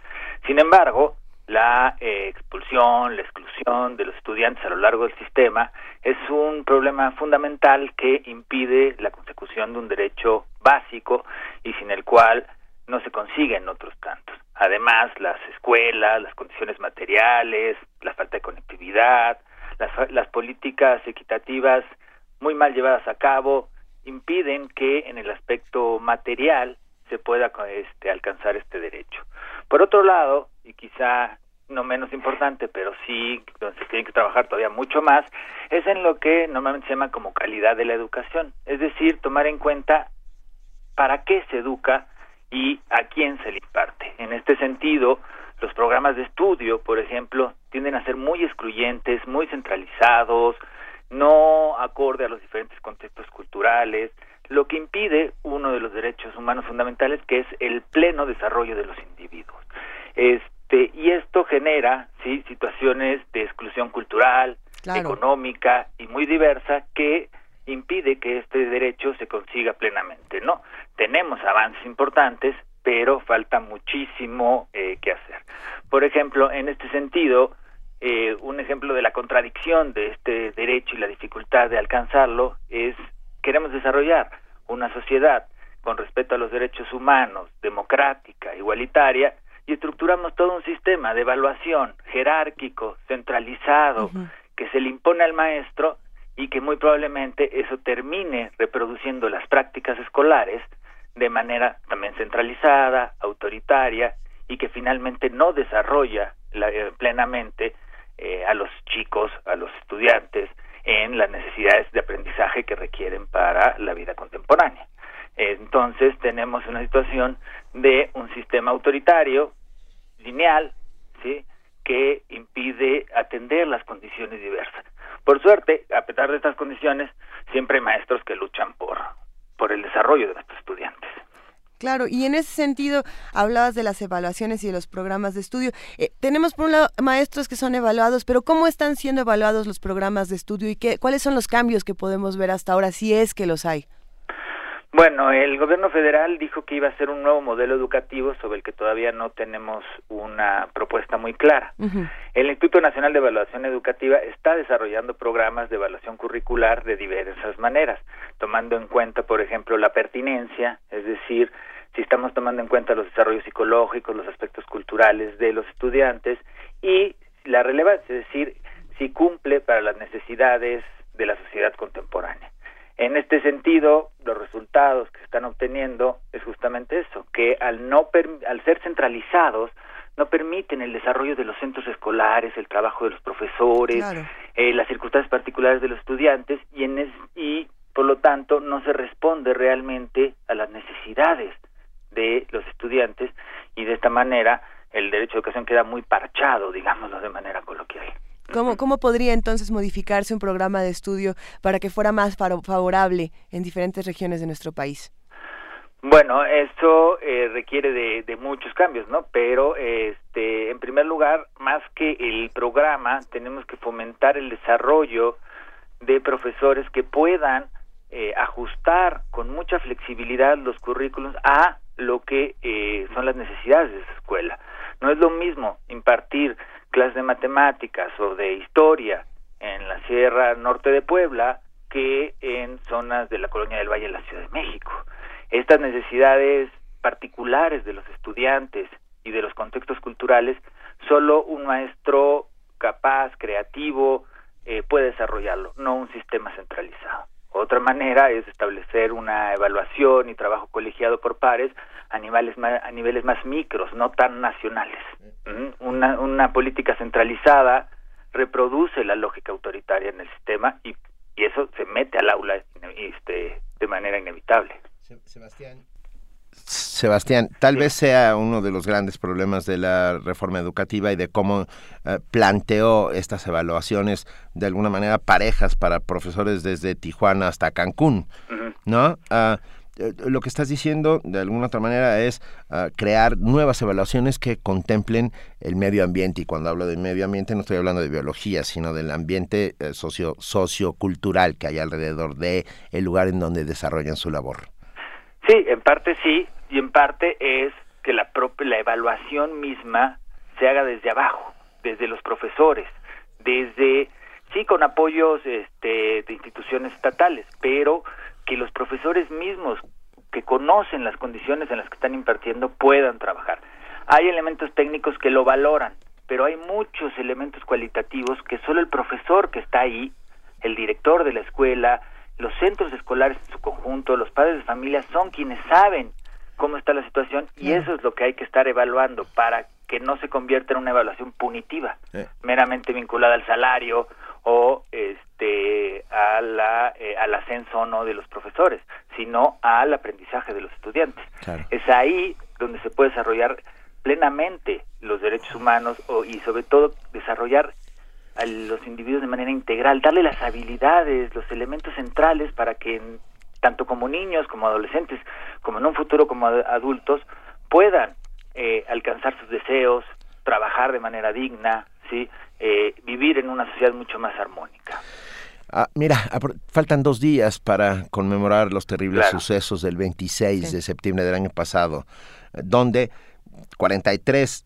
Sin embargo, la eh, expulsión, la exclusión de los estudiantes a lo largo del sistema es un problema fundamental que impide la consecución de un derecho básico y sin el cual no se consiguen otros tantos. Además, las escuelas, las condiciones materiales, la falta de conectividad, las, las políticas equitativas muy mal llevadas a cabo impiden que en el aspecto material se pueda este, alcanzar este derecho. Por otro lado, y quizá no menos importante, pero sí donde se tiene que trabajar todavía mucho más, es en lo que normalmente se llama como calidad de la educación, es decir, tomar en cuenta para qué se educa y a quién se le imparte. En este sentido, los programas de estudio, por ejemplo, tienden a ser muy excluyentes, muy centralizados, no acorde a los diferentes contextos culturales, lo que impide uno de los derechos humanos fundamentales que es el pleno desarrollo de los individuos. Este, y esto genera sí situaciones de exclusión cultural, económica y muy diversa que impide que este derecho se consiga plenamente, ¿no? Tenemos avances importantes, pero falta muchísimo eh, que hacer. Por ejemplo, en este sentido, eh, un ejemplo de la contradicción de este derecho y la dificultad de alcanzarlo es queremos desarrollar una sociedad con respeto a los derechos humanos, democrática, igualitaria, y estructuramos todo un sistema de evaluación jerárquico, centralizado, que se le impone al maestro y que muy probablemente eso termine reproduciendo las prácticas escolares de manera también centralizada, autoritaria y que finalmente no desarrolla eh, plenamente eh, a los chicos, a los estudiantes en las necesidades de aprendizaje que requieren para la vida contemporánea. Entonces tenemos una situación de un sistema autoritario, lineal, ¿sí? que impide atender las condiciones diversas. Por suerte, a pesar de estas condiciones, siempre hay maestros que luchan por, por el desarrollo de nuestros estudiantes. Claro, y en ese sentido hablabas de las evaluaciones y de los programas de estudio. Eh, tenemos por un lado maestros que son evaluados, pero ¿cómo están siendo evaluados los programas de estudio y qué, cuáles son los cambios que podemos ver hasta ahora, si es que los hay? Bueno, el gobierno federal dijo que iba a ser un nuevo modelo educativo sobre el que todavía no tenemos una propuesta muy clara. El Instituto Nacional de Evaluación Educativa está desarrollando programas de evaluación curricular de diversas maneras, tomando en cuenta, por ejemplo, la pertinencia, es decir, si estamos tomando en cuenta los desarrollos psicológicos, los aspectos culturales de los estudiantes y la relevancia, es decir, si cumple para las necesidades de la sociedad contemporánea. En este sentido, los resultados que están obteniendo es justamente eso, que al no al ser centralizados no permiten el desarrollo de los centros escolares, el trabajo de los profesores, eh, las circunstancias particulares de los estudiantes y, en y por lo tanto no se responde realmente a las necesidades de los estudiantes y de esta manera el derecho a educación queda muy parchado, digámoslo de manera coloquial. ¿Cómo, ¿Cómo podría entonces modificarse un programa de estudio para que fuera más favorable en diferentes regiones de nuestro país? Bueno, esto eh, requiere de, muchos cambios, ¿no? Pero, este, en primer lugar, más que el programa, tenemos que fomentar el desarrollo de profesores que puedan eh, ajustar con mucha flexibilidad los currículos a lo que eh, son las necesidades de esa escuela. No es lo mismo impartir clases de matemáticas o de historia en la Sierra Norte de Puebla que en zonas de la Colonia del Valle en la Ciudad de México estas necesidades particulares de los estudiantes y de los contextos culturales, solo un maestro capaz, creativo, eh, puede desarrollarlo, no un sistema centralizado. Otra manera es establecer una evaluación y trabajo colegiado por pares a niveles más, a niveles más micros, no tan nacionales. ¿Mm? Una, una política centralizada reproduce la lógica autoritaria en el sistema y, y eso se mete al aula este, de manera inevitable. Sebastián. Sebastián, tal vez sea uno de los grandes problemas de la reforma educativa y de cómo eh, planteó estas evaluaciones de alguna manera parejas para profesores desde Tijuana hasta Cancún, ¿no? Ah, eh, lo que estás diciendo de alguna otra manera es ah, crear nuevas evaluaciones que contemplen el medio ambiente y cuando hablo de medio ambiente no estoy hablando de biología sino del ambiente eh, socio sociocultural que hay alrededor de el lugar en donde desarrollan su labor. Sí, en parte sí, y en parte es que la, propia, la evaluación misma se haga desde abajo, desde los profesores, desde, sí, con apoyos este, de instituciones estatales, pero que los profesores mismos que conocen las condiciones en las que están impartiendo puedan trabajar. Hay elementos técnicos que lo valoran, pero hay muchos elementos cualitativos que solo el profesor que está ahí, el director de la escuela, los centros escolares en su conjunto, los padres de familia son quienes saben cómo está la situación y eso es lo que hay que estar evaluando para que no se convierta en una evaluación punitiva, meramente vinculada al salario o este a la eh, al ascenso no de los profesores, sino al aprendizaje de los estudiantes. Es ahí donde se puede desarrollar plenamente los derechos humanos o, y sobre todo desarrollar a los individuos de manera integral, darle las habilidades, los elementos centrales para que tanto como niños, como adolescentes, como en un futuro como adultos, puedan eh, alcanzar sus deseos, trabajar de manera digna, sí, eh, vivir en una sociedad mucho más armónica. Ah, mira, faltan dos días para conmemorar los terribles sucesos del 26 de septiembre del año pasado, donde 43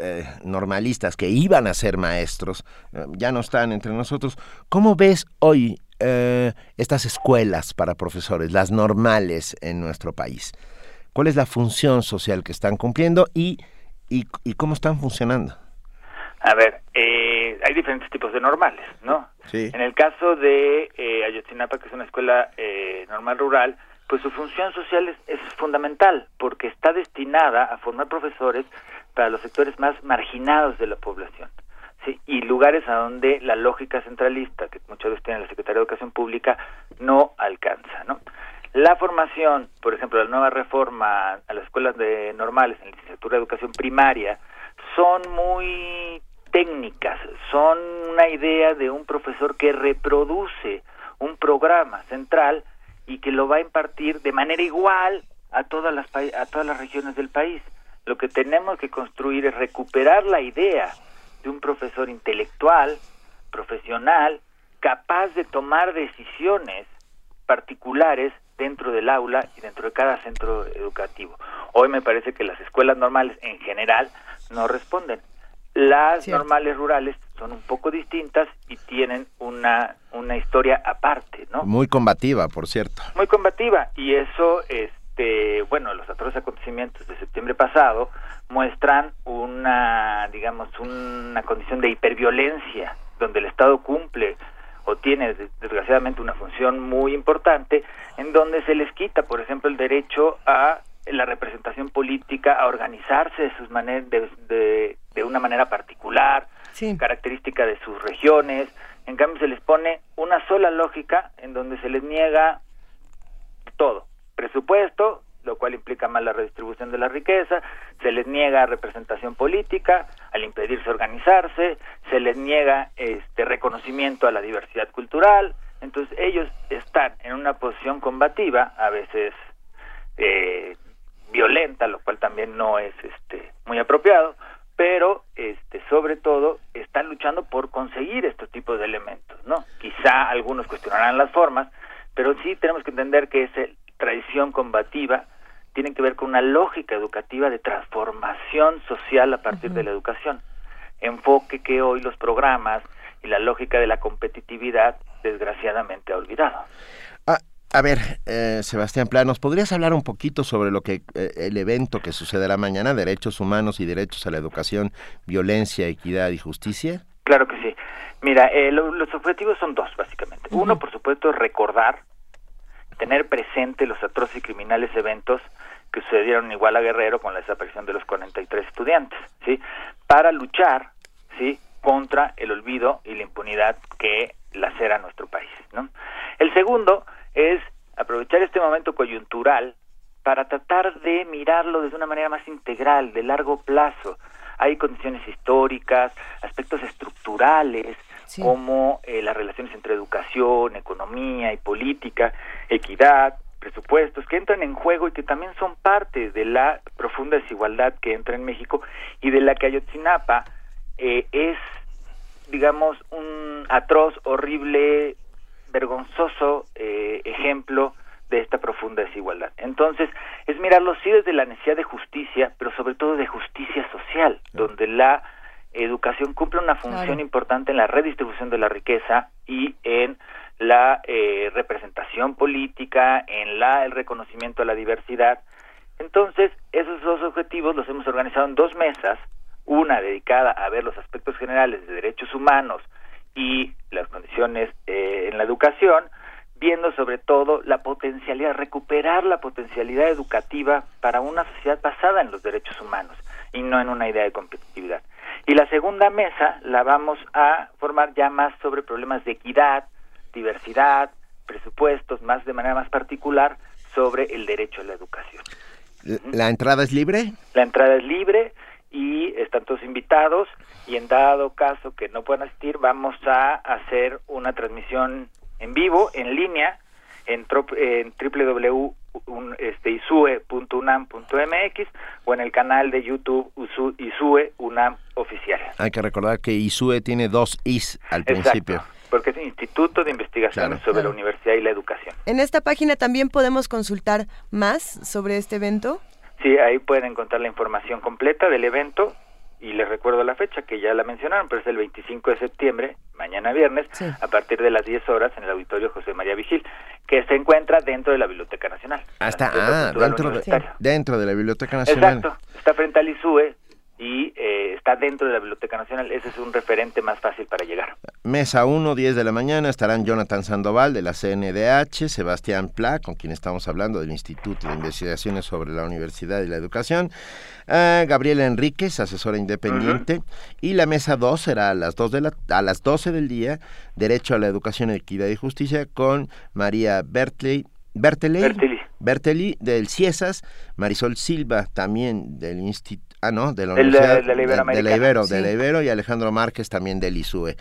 eh, normalistas que iban a ser maestros eh, ya no están entre nosotros. ¿Cómo ves hoy eh, estas escuelas para profesores, las normales en nuestro país? ¿Cuál es la función social que están cumpliendo y, y, cómo están funcionando? A ver, hay diferentes tipos de normales, ¿no? En el caso de Ayotzinapa, que es una escuela normal rural, pues su función social es, fundamental porque está destinada a formar profesores para los sectores más marginados de la población ¿sí? y lugares a donde la lógica centralista que muchas veces tiene la Secretaría de Educación Pública no alcanza. ¿no? La formación, por ejemplo, la nueva reforma a las escuelas de normales en la licenciatura de educación primaria son muy técnicas, son una idea de un profesor que reproduce un programa central y que lo va a impartir de manera igual a todas las a todas las regiones del país. Lo que tenemos que construir es recuperar la idea de un profesor intelectual, profesional, capaz de tomar decisiones particulares dentro del aula y dentro de cada centro educativo. Hoy me parece que las escuelas normales en general no responden. Las normales rurales son un poco distintas y tienen una, una historia aparte, ¿no? Muy combativa, por cierto. Muy combativa y eso, este, bueno, los atroces acontecimientos de septiembre pasado muestran una, digamos, una condición de hiperviolencia donde el Estado cumple o tiene desgraciadamente una función muy importante en donde se les quita, por ejemplo, el derecho a la representación política a organizarse de, sus maner de, de, de una manera particular, característica de sus regiones. En cambio, se les pone una sola lógica en donde se les niega todo. Presupuesto, lo cual implica más la redistribución de la riqueza, se les niega representación política al impedirse organizarse, se les niega este reconocimiento a la diversidad cultural, entonces ellos están en una posición combativa, a veces eh, violenta, lo cual también no es este muy apropiado, pero este sobre todo están luchando por conseguir estos tipos de elementos, ¿no? Quizá algunos cuestionarán las formas, pero sí tenemos que entender que esa tradición combativa tiene que ver con una lógica educativa de transformación social a partir de la educación. Enfoque que hoy los programas y la lógica de la competitividad desgraciadamente ha olvidado. Ah, a ver, eh, Sebastián Planos, ¿podrías hablar un poquito sobre lo que eh, el evento que sucederá mañana, Derechos Humanos y Derechos a la Educación, Violencia, Equidad y Justicia? Claro que sí. Mira, eh, lo, los objetivos son dos, básicamente. Uno, por supuesto, es recordar, tener presente los atroces y criminales eventos que sucedieron igual a Guerrero con la desaparición de los 43 estudiantes, ¿sí? Para luchar, ¿sí? contra el olvido y la impunidad que lacera nuestro país, ¿no? El segundo es aprovechar este momento coyuntural para tratar de mirarlo desde una manera más integral, de largo plazo. Hay condiciones históricas, aspectos estructurales, como eh, las relaciones entre educación, economía y política, equidad, presupuestos que entran en juego y que también son parte de la profunda desigualdad que entra en México y de la que Ayotzinapa eh, es, digamos, un atroz, horrible, vergonzoso eh, ejemplo de esta profunda desigualdad. Entonces, es mirarlo sí desde la necesidad de justicia, pero sobre todo de justicia social, donde la educación cumple una función importante en la redistribución de la riqueza y en la eh, representación política, en la el reconocimiento a la diversidad. Entonces, esos dos objetivos los hemos organizado en dos mesas, una dedicada a ver los aspectos generales de derechos humanos y las condiciones eh, en la educación, viendo sobre todo la potencialidad, recuperar la potencialidad educativa para una sociedad basada en los derechos humanos y no en una idea de competitividad. Y la segunda mesa la vamos a formar ya más sobre problemas de equidad, diversidad, presupuestos, más de manera más particular sobre el derecho a la educación. ¿La entrada es libre? La entrada es libre y están todos invitados y en dado caso que no puedan asistir vamos a hacer una transmisión en vivo, en línea, en, en www.isue.unam.mx o en el canal de YouTube Isue UNAM Oficial. Hay que recordar que Isue tiene dos Is al principio porque es un instituto de investigación sobre la universidad y la educación. En esta página también podemos consultar más sobre este evento. Sí, ahí pueden encontrar la información completa del evento y les recuerdo la fecha que ya la mencionaron, pero es el 25 de septiembre, mañana viernes, a partir de las 10 horas en el auditorio José María Vigil, que se encuentra dentro de la Biblioteca Nacional. Hasta ah, dentro, de, dentro de la Biblioteca Nacional. Exacto, está frente al ISUE, y eh, está dentro de la Biblioteca Nacional. Ese es un referente más fácil para llegar. Mesa 1, 10 de la mañana, estarán Jonathan Sandoval de la CNDH, Sebastián Pla, con quien estamos hablando del Instituto de Investigaciones sobre la Universidad y la Educación, uh, Gabriela Enríquez, asesora independiente, y la mesa 2 será a las, 2 de la, a las 12 del día, Derecho a la Educación, Equidad y Justicia, con María Bertley Berteley, Berteley del CIESAS, Marisol Silva también del Instituto ah, no, de la Universidad de, la Ibero, de, la Ibero y Alejandro Márquez también del ISUE.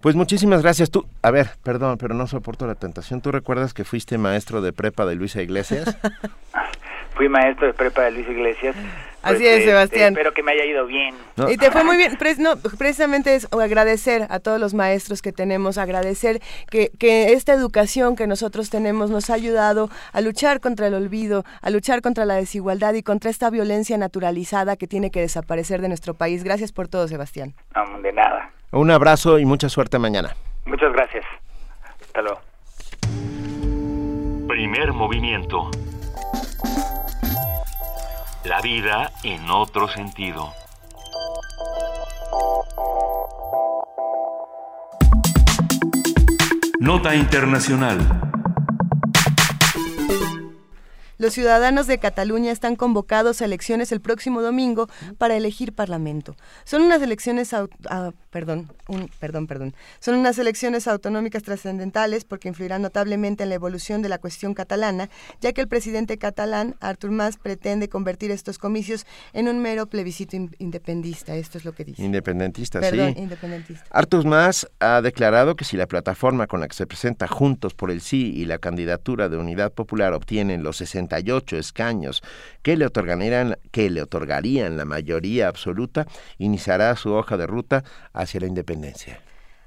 Pues muchísimas gracias. Tú, a ver, perdón, pero no soporto la tentación. ¿Tú recuerdas que fuiste maestro de prepa de Luisa Iglesias? Fui maestro de prepa de Luisa Iglesias. Así es, este, Sebastián. espero que me haya ido bien. Y te fue muy bien. no, precisamente es agradecer a todos los maestros que tenemos, agradecer que, que esta educación que nosotros tenemos nos ha ayudado a luchar contra el olvido, a luchar contra la desigualdad y contra esta violencia naturalizada que tiene que desaparecer de nuestro país. Gracias por todo, Sebastián. No, de nada. Un abrazo y mucha suerte mañana. Muchas gracias. Hasta luego. Primer movimiento la vida en otro sentido. Nota Internacional. Los ciudadanos de Cataluña están convocados a elecciones el próximo domingo para elegir parlamento. Son unas elecciones, ah, perdón, perdón, perdón, son unas elecciones autonómicas trascendentales porque influirán notablemente en la evolución de la cuestión catalana, ya que el presidente catalán, Artur Mas, pretende convertir estos comicios en un mero plebiscito independista. Esto es lo que dice. Independentista, perdón, sí. Independentista. Artur Mas ha declarado que si la plataforma con la que se presenta Juntos por el Sí y la candidatura de Unidad Popular obtienen los 68 escaños que le otorgarían, que le otorgarían la mayoría absoluta, iniciará su hoja de ruta hacia la independencia.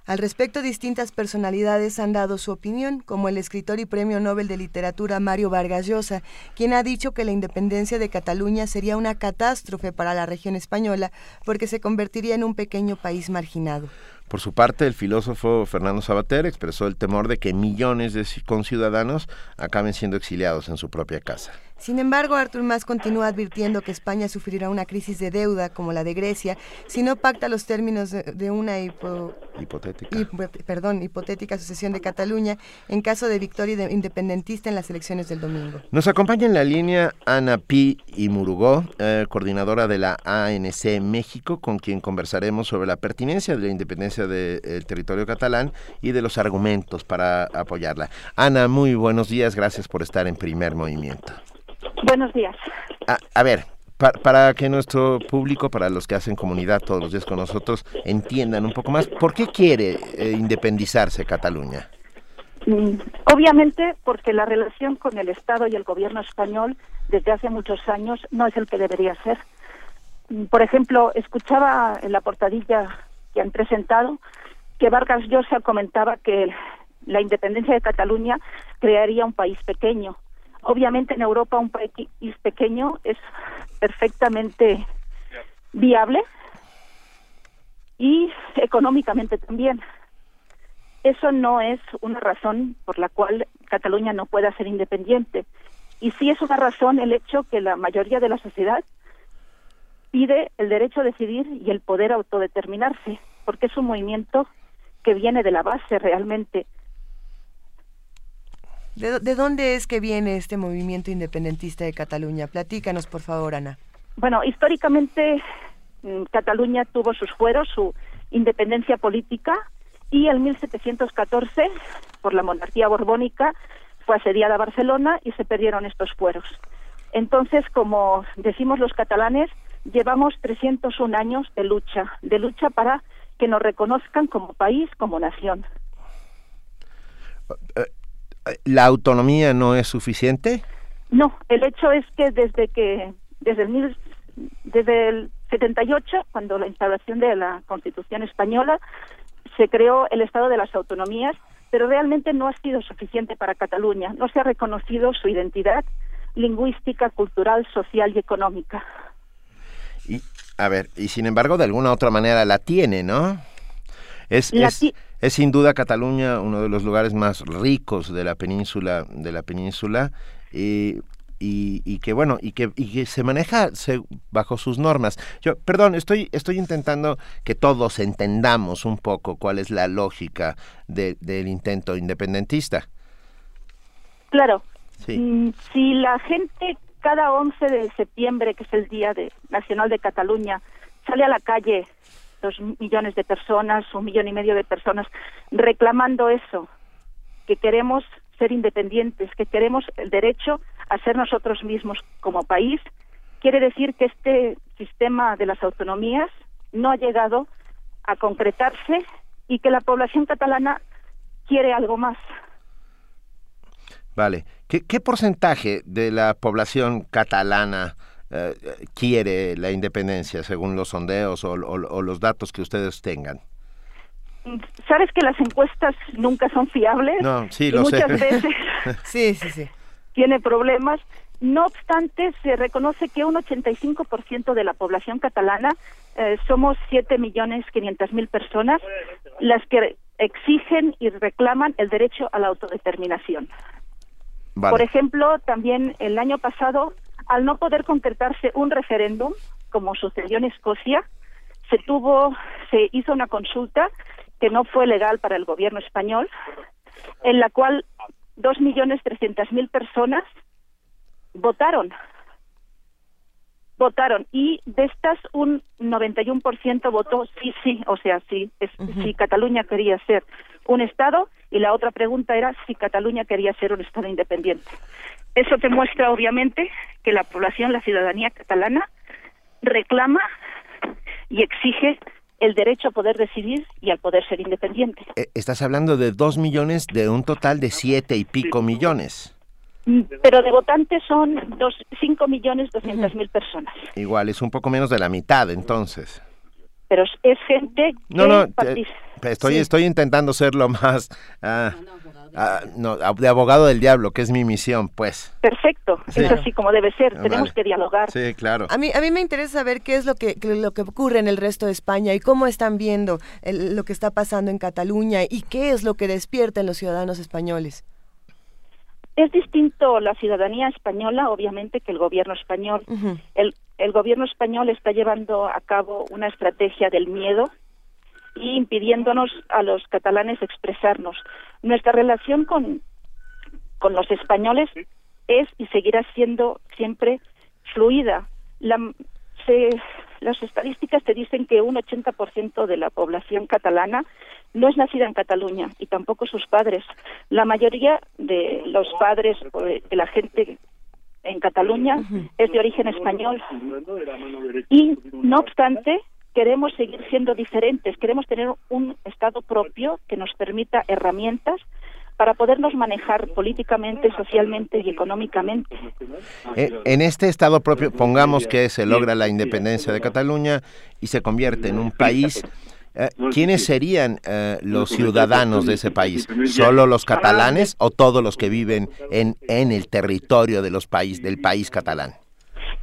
Al respecto, distintas personalidades han dado su opinión, como el escritor y premio Nobel de Literatura Mario Vargas Llosa, quien ha dicho que la independencia de Cataluña sería una catástrofe para la región española porque se convertiría en un pequeño país marginado. Por su parte, el filósofo Fernando Sabater expresó el temor de que millones de conciudadanos acaben siendo exiliados en su propia casa. Sin embargo, Artur Mas continúa advirtiendo que España sufrirá una crisis de deuda como la de Grecia si no pacta los términos de, una hipotética. perdón, hipotética sucesión de Cataluña en caso de victoria independentista en las elecciones del domingo. Nos acompaña en la línea Ana Pi y Murugó, eh, coordinadora de la ANC México, con quien conversaremos sobre la pertinencia de la independencia del territorio catalán y de los argumentos para apoyarla. Ana, muy buenos días, gracias por estar en primer movimiento. Buenos días. A, ver, para que nuestro público, para los que hacen comunidad todos los días con nosotros, entiendan un poco más, ¿por qué quiere eh, independizarse Cataluña? Mm, obviamente porque la relación con el Estado y el gobierno español desde hace muchos años no es el que debería ser. Mm, por ejemplo, escuchaba en la portadilla que han presentado que Vargas Llosa comentaba que la independencia de Cataluña crearía un país pequeño. Obviamente en Europa un país pequeño es perfectamente viable y económicamente también. Eso no es una razón por la cual Cataluña no pueda ser independiente. Y sí es una razón el hecho que la mayoría de la sociedad pide el derecho a decidir y el poder autodeterminarse, porque es un movimiento que viene de la base realmente ¿De, dónde es que viene este movimiento independentista de Cataluña? Platícanos, por favor, Ana. Bueno, históricamente mm, Cataluña tuvo sus fueros, su independencia política, y en 1714, por la monarquía borbónica, fue asediada Barcelona y se perdieron estos fueros. Entonces, como decimos los catalanes, llevamos 301 años de lucha, de lucha para que nos reconozcan como país, como nación. ¿La autonomía no es suficiente? No, el hecho es que desde que desde el desde el 78, cuando la instalación de la Constitución española, se creó el Estado de las Autonomías, pero realmente no ha sido suficiente para Cataluña. No se ha reconocido su identidad lingüística, cultural, social y económica. Y, a ver, y sin embargo, de alguna otra manera la tiene, ¿no? Es, es sin duda Cataluña uno de los lugares más ricos de la península, de la península, y, y, que bueno, y que, y que se maneja bajo sus normas. Yo, perdón, estoy, estoy intentando que todos entendamos un poco cuál es la lógica del intento independentista. Claro. Mm, si la gente cada 11 de septiembre, que es el Día de, Nacional de Cataluña, sale a la calle dos millones de personas, un millón y medio de personas, reclamando eso, que queremos ser independientes, que queremos el derecho a ser nosotros mismos como país, quiere decir que este sistema de las autonomías no ha llegado a concretarse y que la población catalana quiere algo más. Vale. ¿Qué, qué porcentaje de la población catalana eh, quiere la independencia según los sondeos o, los datos que ustedes tengan? Sabes que las encuestas nunca son fiables. No, sí, y lo muchas veces sí, sí, sí. tiene problemas. No obstante, se reconoce que un 85% de la población catalana, eh, somos 7 millones 500 mil personas, las que exigen y reclaman el derecho a la autodeterminación. Por ejemplo, también el año pasado al no poder concretarse un referéndum, como sucedió en Escocia, se tuvo, se hizo una consulta que no fue legal para el gobierno español, en la cual dos millones trescientas mil personas votaron. Votaron y de estas un 91% votó sí, sí, o sea, sí, es, si Cataluña quería ser un Estado y la otra pregunta era si Cataluña quería ser un Estado independiente. Eso te muestra, obviamente, que la población, la ciudadanía catalana, reclama y exige el derecho a poder decidir y al poder ser independiente. Eh, estás hablando de dos millones de un total de siete y pico millones. Mm, pero de votantes son dos, cinco millones doscientas mil personas. Igual, es un poco menos de la mitad entonces. Pero es gente que no, no, estoy, estoy intentando ser lo más... Ah, Ah, no, de abogado del diablo, que es mi misión, pues. Perfecto, es así como debe ser, tenemos que dialogar. Sí, claro. A mí, a mí me interesa saber qué es lo que, lo que ocurre en el resto de España y cómo están viendo lo que está pasando en Cataluña y qué es lo que despierta en los ciudadanos españoles. Es distinto la ciudadanía española, obviamente, que el gobierno español. el, el gobierno español está llevando a cabo una estrategia del miedo, y impidiéndonos a los catalanes expresarnos. Nuestra relación con, con los españoles es y seguirá siendo siempre fluida. La, las estadísticas te dicen que un 80% de la población catalana no es nacida en Cataluña y tampoco sus padres. La mayoría de los padres de la gente en Cataluña es de origen español. Y no obstante, queremos seguir siendo diferentes, queremos tener un Estado propio que nos permita herramientas para podernos manejar políticamente, socialmente y económicamente. Eh, en este Estado propio, pongamos que se logra la independencia de Cataluña y se convierte en un país ¿quiénes serían eh, los ciudadanos de ese país? ¿Solo los catalanes o todos los que viven en, en el territorio de los país, del país catalán?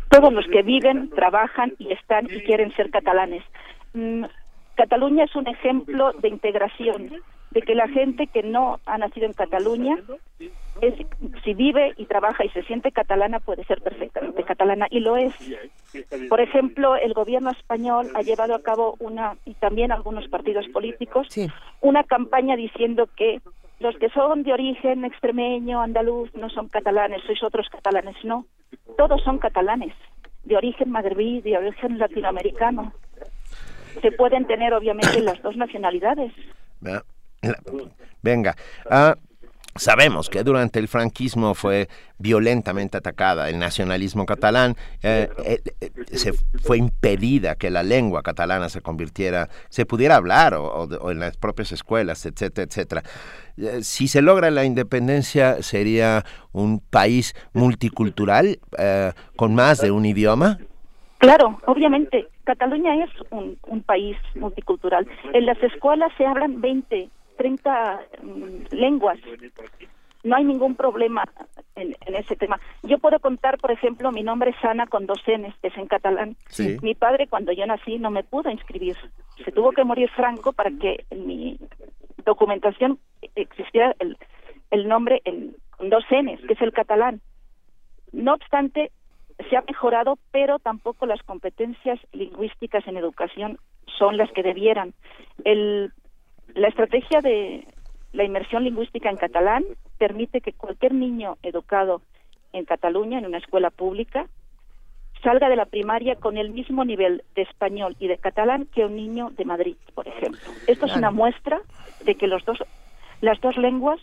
todos los que viven, trabajan y están y quieren ser catalanes. Mm, Cataluña es un ejemplo de integración, de que la gente que no ha nacido en Cataluña, es, si vive y trabaja y se siente catalana, puede ser perfectamente catalana y lo es. Por ejemplo, el gobierno español ha llevado a cabo una, y también algunos partidos políticos, una campaña diciendo que los que son de origen extremeño, andaluz, no son catalanes, sois otros catalanes, no todos son catalanes, de origen magrebí, de origen latinoamericano. Se pueden tener, obviamente, las dos nacionalidades. Venga, ah, Sabemos que durante el franquismo fue violentamente atacada el nacionalismo catalán, eh, eh, eh, se fue impedida que la lengua catalana se convirtiera, se pudiera hablar o, en las propias escuelas, etcétera, etcétera. si se logra la independencia, sería un país multicultural con más de un idioma. Claro, obviamente. Cataluña es un, un país multicultural. En las escuelas se hablan 20 30 mm, lenguas. No hay ningún problema en, ese tema. Yo puedo contar, por ejemplo, mi nombre es Ana con dos N's, es en catalán. Mi padre, cuando yo nací, no me pudo inscribir. Se tuvo que morir Franco para que en mi documentación existiera el, el nombre en, con dos N's, que es el catalán. No obstante, se ha mejorado, pero tampoco las competencias lingüísticas en educación son las que debieran. El la estrategia de la inmersión lingüística en catalán permite que cualquier niño educado en Cataluña, en una escuela pública, salga de la primaria con el mismo nivel de español y de catalán que un niño de Madrid, por ejemplo. Esto es una muestra de que los dos, las dos lenguas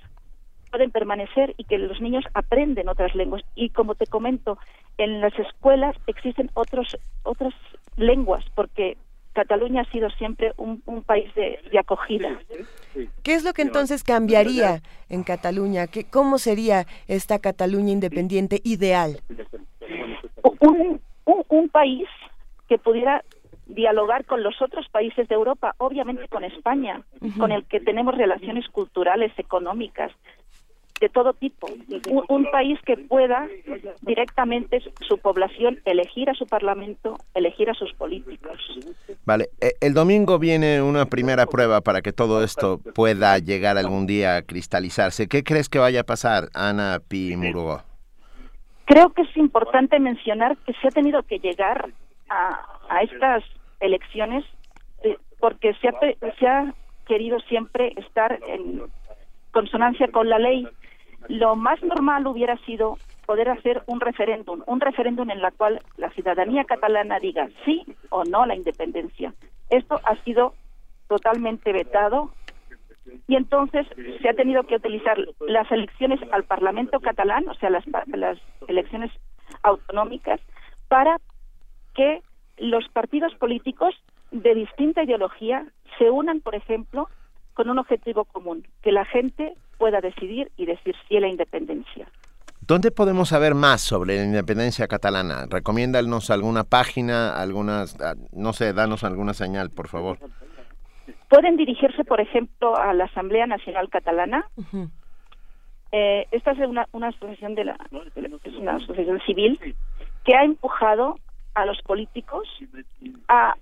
pueden permanecer y que los niños aprenden otras lenguas. Y como te comento, en las escuelas existen otros, otras lenguas, porque Cataluña ha sido siempre un, país de, acogida. ¿Qué es lo que entonces cambiaría en Cataluña? ¿Qué, ¿Cómo sería esta Cataluña independiente ideal? Un, un, país que pudiera dialogar con los otros países de Europa, obviamente con España, con el que tenemos relaciones culturales, económicas, de todo tipo. Un, país que pueda directamente su población elegir a su parlamento, elegir a sus políticos. Vale, e, el domingo viene una primera prueba para que todo esto pueda llegar algún día a cristalizarse. ¿Qué crees que vaya a pasar, Ana Pi Murugo? Creo que es importante mencionar que se ha tenido que llegar a, a estas elecciones eh, porque se ha, se ha querido siempre estar en consonancia con la ley lo más normal hubiera sido poder hacer un referéndum, un referéndum en la cual la ciudadanía catalana diga sí o no a la independencia. Esto ha sido totalmente vetado y entonces se ha tenido que utilizar las elecciones al Parlamento catalán, o sea, las, las elecciones autonómicas, para que los partidos políticos de distinta ideología se unan, por ejemplo, con un objetivo común, que la gente pueda decidir y decir sí a la independencia. ¿Dónde podemos saber más sobre la independencia catalana? Recomiéndanos alguna página, algunas, no sé, danos alguna señal, por favor. Pueden dirigirse, por ejemplo, a la Asamblea Nacional Catalana. Eh, esta es una, asociación de la, es una asociación civil que ha empujado a los políticos a,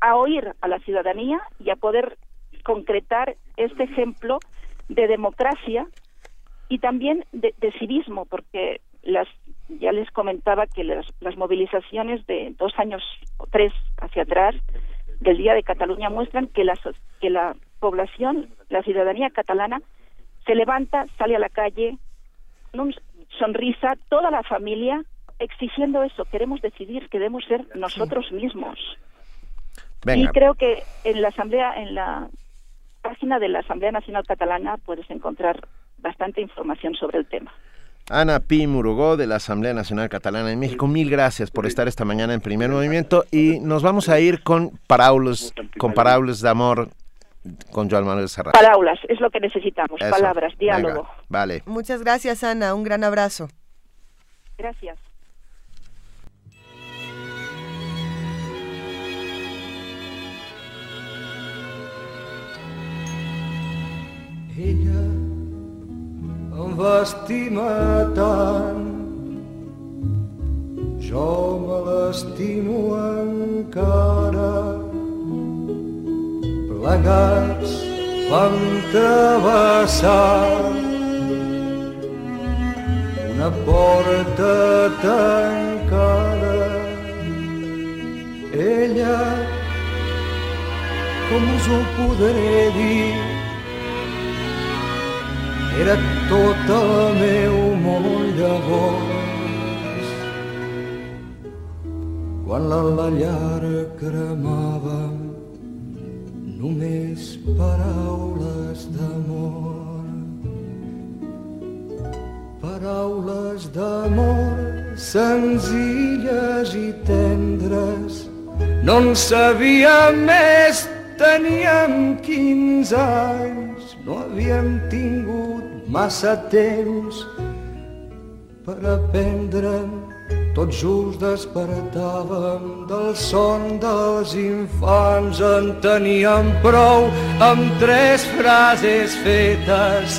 a oír a la ciudadanía y a poder concretar este ejemplo de democracia y también de, civismo, porque las ya les comentaba que las, las movilizaciones de dos años o tres hacia atrás del Día de Cataluña muestran que la, que la población, la ciudadanía catalana, se levanta, sale a la calle, sonrisa, toda la familia, exigiendo eso. Queremos decidir, queremos ser nosotros mismos. Y creo que en la asamblea, en la página de la Asamblea Nacional Catalana puedes encontrar bastante información sobre el tema. Ana Pi Murugó de la Asamblea Nacional Catalana en México, mil gracias por estar esta mañana en Primer Movimiento y nos vamos a ir con parábolas, con parábolas de amor con Joan Manuel Serrat. Palabras, es lo que necesitamos, palabras, diálogo. vale. Muchas gracias Ana, un gran abrazo. Gracias. Ella em va estimar tant. Jo me l'estimo encara. Plegats vam travessar una porta tancada. Ella com us ho podré dir era tot el meu món llavors. Quan la, la llar cremava només paraules d'amor. Paraules d'amor senzilles i tendres no en sabíem més teníem 15 anys no havíem tingut massa temps per aprendre. Tot just despertàvem del son dels infants. En teníem prou amb tres frases fetes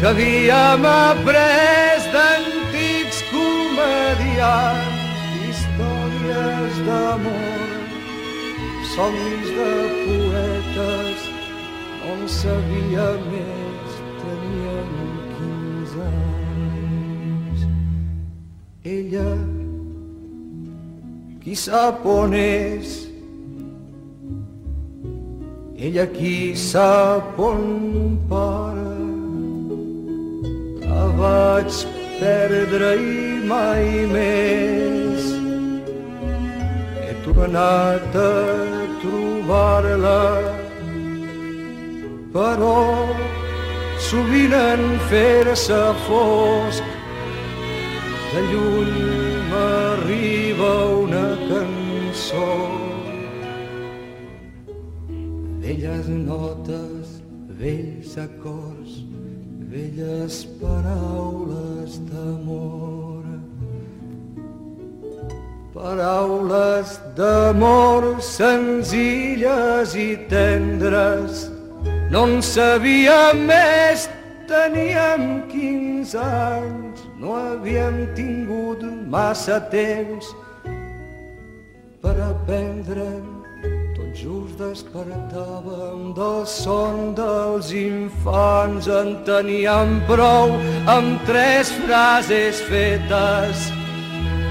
que havíem après d'antics comedians històries d'amor somnis de poetes on sabia més teníem 15 anys. Ella, qui sap on és, ella qui sap on para, la vaig perdre i mai més. He tornat a trobar-la, però sovint en fer-se fosc de lluny m'arriba una cançó velles notes, vells acords, velles paraules d'amor. Paraules d'amor senzilles i tendres, no en sabíem més, teníem 15 anys, no havíem tingut massa temps per aprendre. Tot just despertàvem del son dels infants, en teníem prou amb tres frases fetes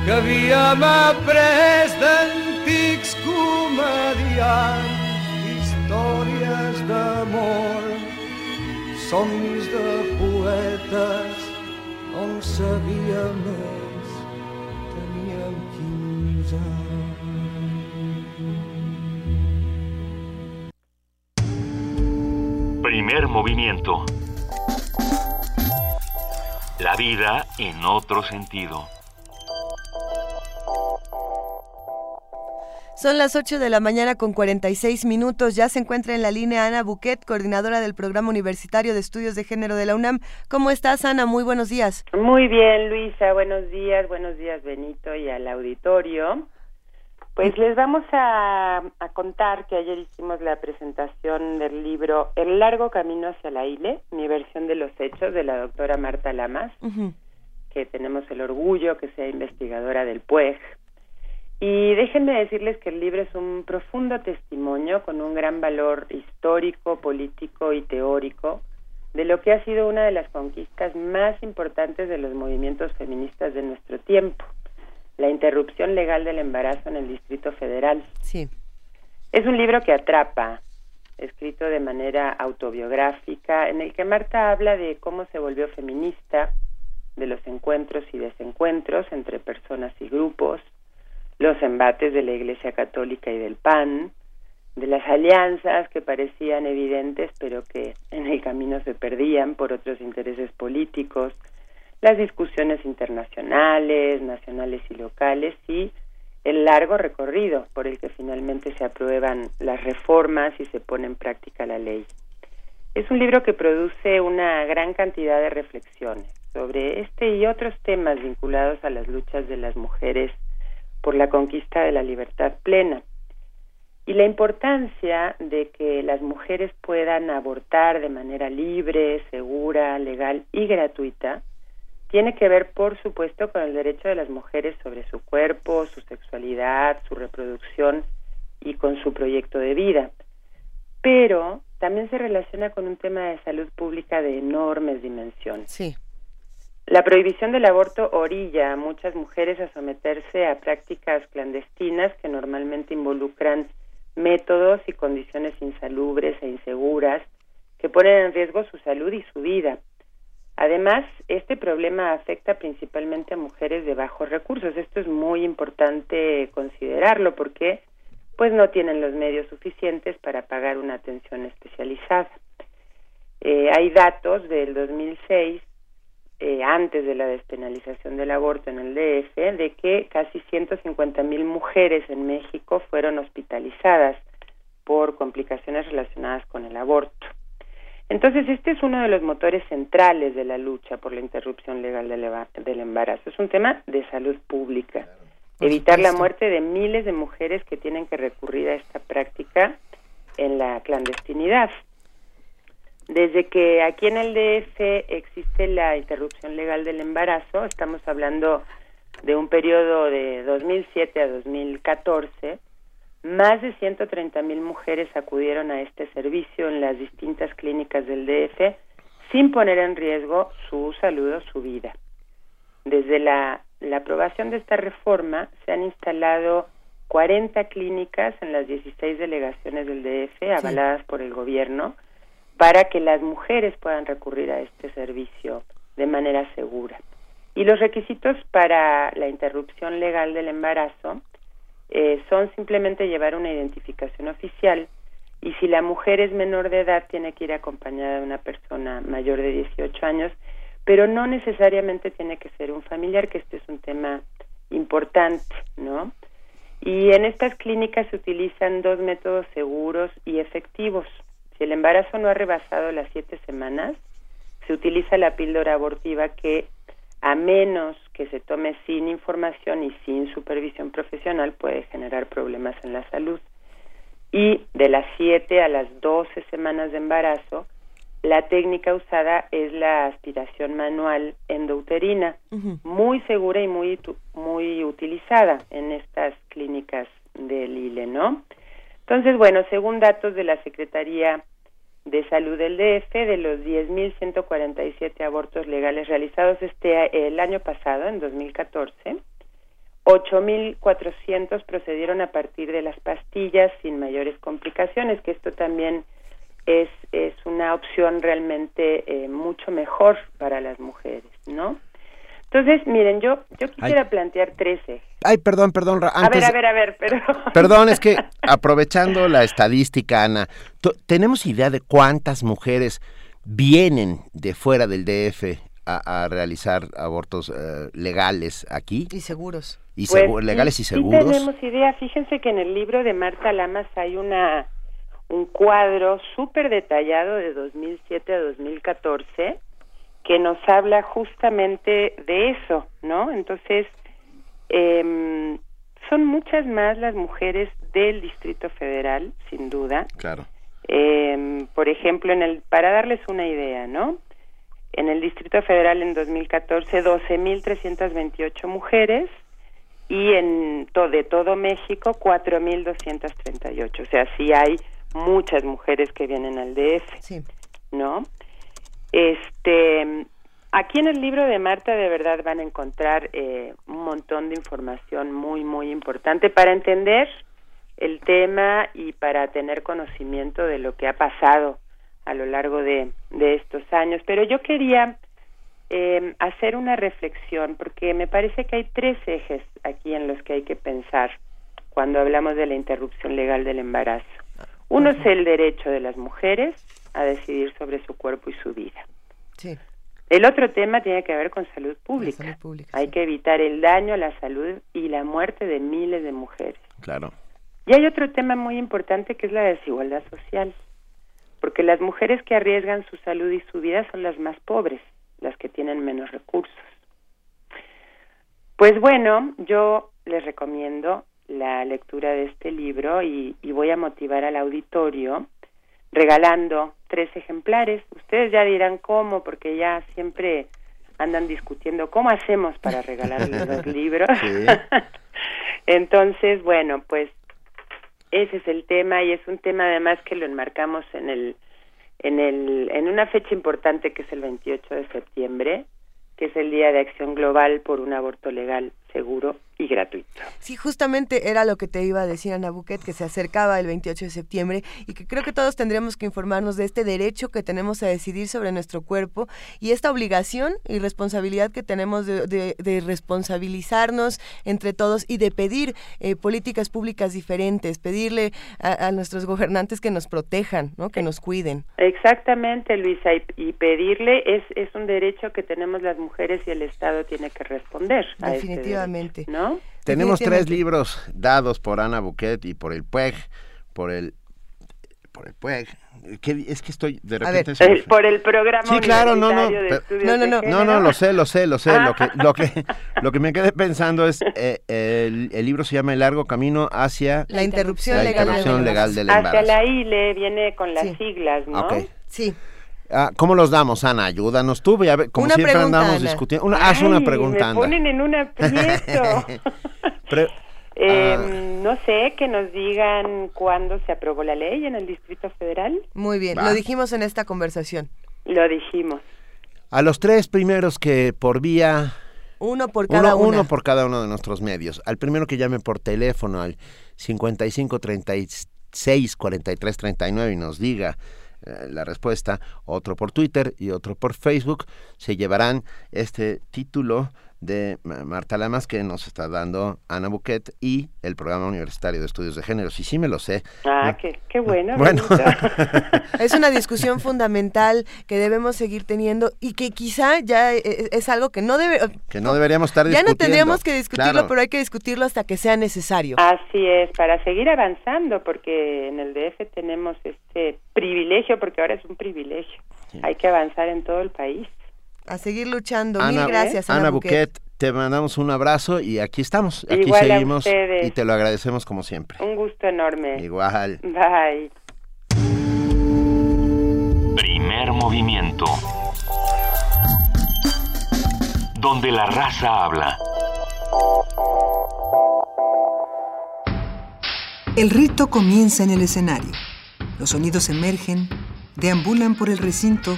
que havíem après d'antics comedians històries d'amor, somnis de poetes on sabia més, teníem 15 anys. Primer movimiento. La vida en otro sentido. Son las 8 de la mañana con 46 minutos. Ya se encuentra en la línea Ana Buquet, coordinadora del Programa Universitario de Estudios de Género de la UNAM. ¿Cómo estás, Ana? Muy buenos días. Muy bien, Luisa. Buenos días. Buenos días, Benito, y al auditorio. Pues les vamos a, contar que ayer hicimos la presentación del libro El largo camino hacia la ILE, mi versión de los hechos, de la doctora Marta Lamas, que tenemos el orgullo que sea investigadora del PUEG y déjenme decirles que el libro es un profundo testimonio con un gran valor histórico, político y teórico de lo que ha sido una de las conquistas más importantes de los movimientos feministas de nuestro tiempo, la interrupción legal del embarazo en el Distrito Federal. Sí. Es un libro que atrapa, escrito de manera autobiográfica, en el que Marta habla de cómo se volvió feminista, de los encuentros y desencuentros entre personas y grupos, los embates de la Iglesia Católica y del PAN, de las alianzas que parecían evidentes pero que en el camino se perdían por otros intereses políticos, las discusiones internacionales, nacionales y locales y el largo recorrido por el que finalmente se aprueban las reformas y se pone en práctica la ley. Es un libro que produce una gran cantidad de reflexiones sobre este y otros temas vinculados a las luchas de las mujeres por la conquista de la libertad plena. Y la importancia de que las mujeres puedan abortar de manera libre, segura, legal y gratuita tiene que ver, por supuesto, con el derecho de las mujeres sobre su cuerpo, su sexualidad, su reproducción y con su proyecto de vida. Pero también se relaciona con un tema de salud pública de enormes dimensiones. Sí. La prohibición del aborto orilla a muchas mujeres a someterse a prácticas clandestinas que normalmente involucran métodos y condiciones insalubres e inseguras que ponen en riesgo su salud y su vida. Además, este problema afecta principalmente a mujeres de bajos recursos. Esto es muy importante considerarlo porque pues no tienen los medios suficientes para pagar una atención especializada. Eh, hay datos del 2006 eh, antes de la despenalización del aborto en el DF, de que casi 150 mil mujeres en México fueron hospitalizadas por complicaciones relacionadas con el aborto. Entonces, este es uno de los motores centrales de la lucha por la interrupción legal del embarazo. Es un tema de salud pública. Evitar la muerte de miles de mujeres que tienen que recurrir a esta práctica en la clandestinidad. Desde que aquí en el DF existe la interrupción legal del embarazo, estamos hablando de un periodo de 2007 a 2014, más de 130 mil mujeres acudieron a este servicio en las distintas clínicas del DF sin poner en riesgo su salud o su vida. Desde la, la aprobación de esta reforma se han instalado 40 clínicas en las 16 delegaciones del DF avaladas por el gobierno para que las mujeres puedan recurrir a este servicio de manera segura. Y los requisitos para la interrupción legal del embarazo eh, son simplemente llevar una identificación oficial y si la mujer es menor de edad tiene que ir acompañada de una persona mayor de 18 años, pero no necesariamente tiene que ser un familiar, que este es un tema importante, ¿no? Y en estas clínicas se utilizan dos métodos seguros y efectivos. Si el embarazo no ha rebasado las siete semanas, se utiliza la píldora abortiva que, a menos que se tome sin información y sin supervisión profesional, puede generar problemas en la salud. Y de las siete a las doce semanas de embarazo, la técnica usada es la aspiración manual endouterina, muy segura y muy, muy utilizada en estas clínicas del ILE, ¿no? Entonces, bueno, según datos de la Secretaría de Salud del DF, de los 10.147 abortos legales realizados este el año pasado, en 2014, 8.400 procedieron a partir de las pastillas sin mayores complicaciones, que esto también es, es una opción realmente eh, mucho mejor para las mujeres, ¿no? Entonces, miren, yo, yo quisiera plantear 13. Ay, perdón, perdón. a ver, a ver, a ver, pero... Perdón, es que aprovechando la estadística, Ana, ¿tenemos idea de cuántas mujeres vienen de fuera del DF a, realizar abortos eh, legales aquí? Y seguros. Y pues, legales y seguros. Sí tenemos idea. Fíjense que en el libro de Marta Lamas hay una un cuadro súper detallado de 2007 a 2014 que nos habla justamente de eso, ¿no? Entonces, eh, son muchas más las mujeres del Distrito Federal, sin duda. Claro. Eh, por ejemplo, en el para darles una idea, ¿no? En el Distrito Federal en 2014 12.328 mujeres y en todo de todo México 4.238. O sea, sí hay muchas mujeres que vienen al DF, sí. ¿no? Este, aquí en el libro de Marta de verdad van a encontrar eh, un montón de información muy, muy importante para entender el tema y para tener conocimiento de lo que ha pasado a lo largo de, de estos años. Pero yo quería eh, hacer una reflexión porque me parece que hay tres ejes aquí en los que hay que pensar cuando hablamos de la interrupción legal del embarazo. Uno es el derecho de las mujeres a decidir sobre su cuerpo y su vida. Sí. El otro tema tiene que ver con salud pública. Hay que evitar el daño a la salud y la muerte de miles de mujeres. Claro. Y hay otro tema muy importante que es la desigualdad social, porque las mujeres que arriesgan su salud y su vida son las más pobres, las que tienen menos recursos. Pues bueno, yo les recomiendo la lectura de este libro y, voy a motivar al auditorio regalando tres ejemplares. Ustedes ya dirán cómo, porque ya siempre andan discutiendo cómo hacemos para regalar los libros. Entonces, bueno, pues ese es el tema y es un tema además que lo enmarcamos en el en el en una fecha importante que es el 28 de septiembre, que es el Día de Acción Global por un aborto legal, seguro y gratuito. Sí, justamente era lo que te iba a decir Ana Buquet, que se acercaba el 28 de septiembre y que creo que todos tendríamos que informarnos de este derecho que tenemos a decidir sobre nuestro cuerpo y esta obligación y responsabilidad que tenemos de, responsabilizarnos entre todos y de pedir eh, políticas públicas diferentes, pedirle a, nuestros gobernantes que nos protejan, ¿no? que nos cuiden. Exactamente, Luisa, y, pedirle es, es un derecho que tenemos las mujeres y el Estado tiene que responder. Este Definitivamente. ¿no? Tenemos tres libros dados por Ana Buquet y por el PUEG, por el por el PUEG. es que estoy de repente por el programa sí claro no no no no no. No no lo sé lo sé lo sé. Lo que lo que lo que me quedé pensando es eh, el, el, libro se llama el largo camino hacia la interrupción, la legal, interrupción legal, del embarazo. Hacia la ILE viene con las siglas no okay. sí Ah, ¿Cómo los damos, Ana? Ayúdanos tú. Ya, como una siempre pregunta, andamos discutiendo. Una, haz una pregunta, me ponen en un aprieto. eh, ah. No sé, que nos digan cuándo se aprobó la ley en el Distrito Federal. Muy bien, lo dijimos en esta conversación. Lo dijimos. A los tres primeros que por vía... Uno por cada uno, uno por cada uno de nuestros medios. Al primero que llame por teléfono al 55 36 43 39 y nos diga la respuesta, otro por Twitter y otro por Facebook, se llevarán este título de Marta Lamas que nos está dando Ana Buquet y el programa universitario de estudios de género. Sí, sí me lo sé. Ah, qué, bueno. Bueno. es una discusión fundamental que debemos seguir teniendo y que quizá ya e, e, es algo que no debe que no deberíamos estar discutiendo. Ya no tendríamos que discutirlo, pero hay que discutirlo hasta que sea necesario. Así es, para seguir avanzando porque en el DF tenemos este privilegio porque ahora es un privilegio. Hay que avanzar en todo el país a seguir luchando. Mil gracias, Ana, Ana Buquet. Te mandamos un abrazo y aquí estamos. Aquí seguimos y te lo agradecemos como siempre. Un gusto enorme. Igual. Bye. Primer movimiento. Donde la raza habla. El rito comienza en el escenario. Los sonidos emergen, deambulan por el recinto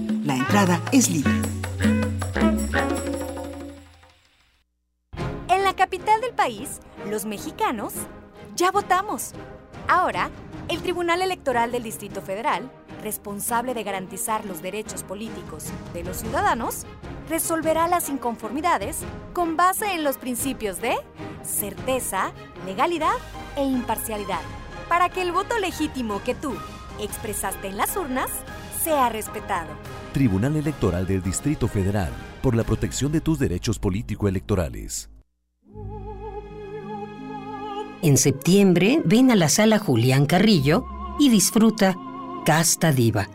La entrada es libre. En la capital del país, los mexicanos ya votamos. Ahora, el Tribunal Electoral del Distrito Federal, responsable de garantizar los derechos políticos de los ciudadanos, resolverá las inconformidades con base en los principios de certeza, legalidad e imparcialidad, para que el voto legítimo que tú expresaste en las urnas sea respetado. Tribunal Electoral del Distrito Federal, por la protección de tus derechos político-electorales. En septiembre, ven a la sala Julián Carrillo y disfruta Casta Diva.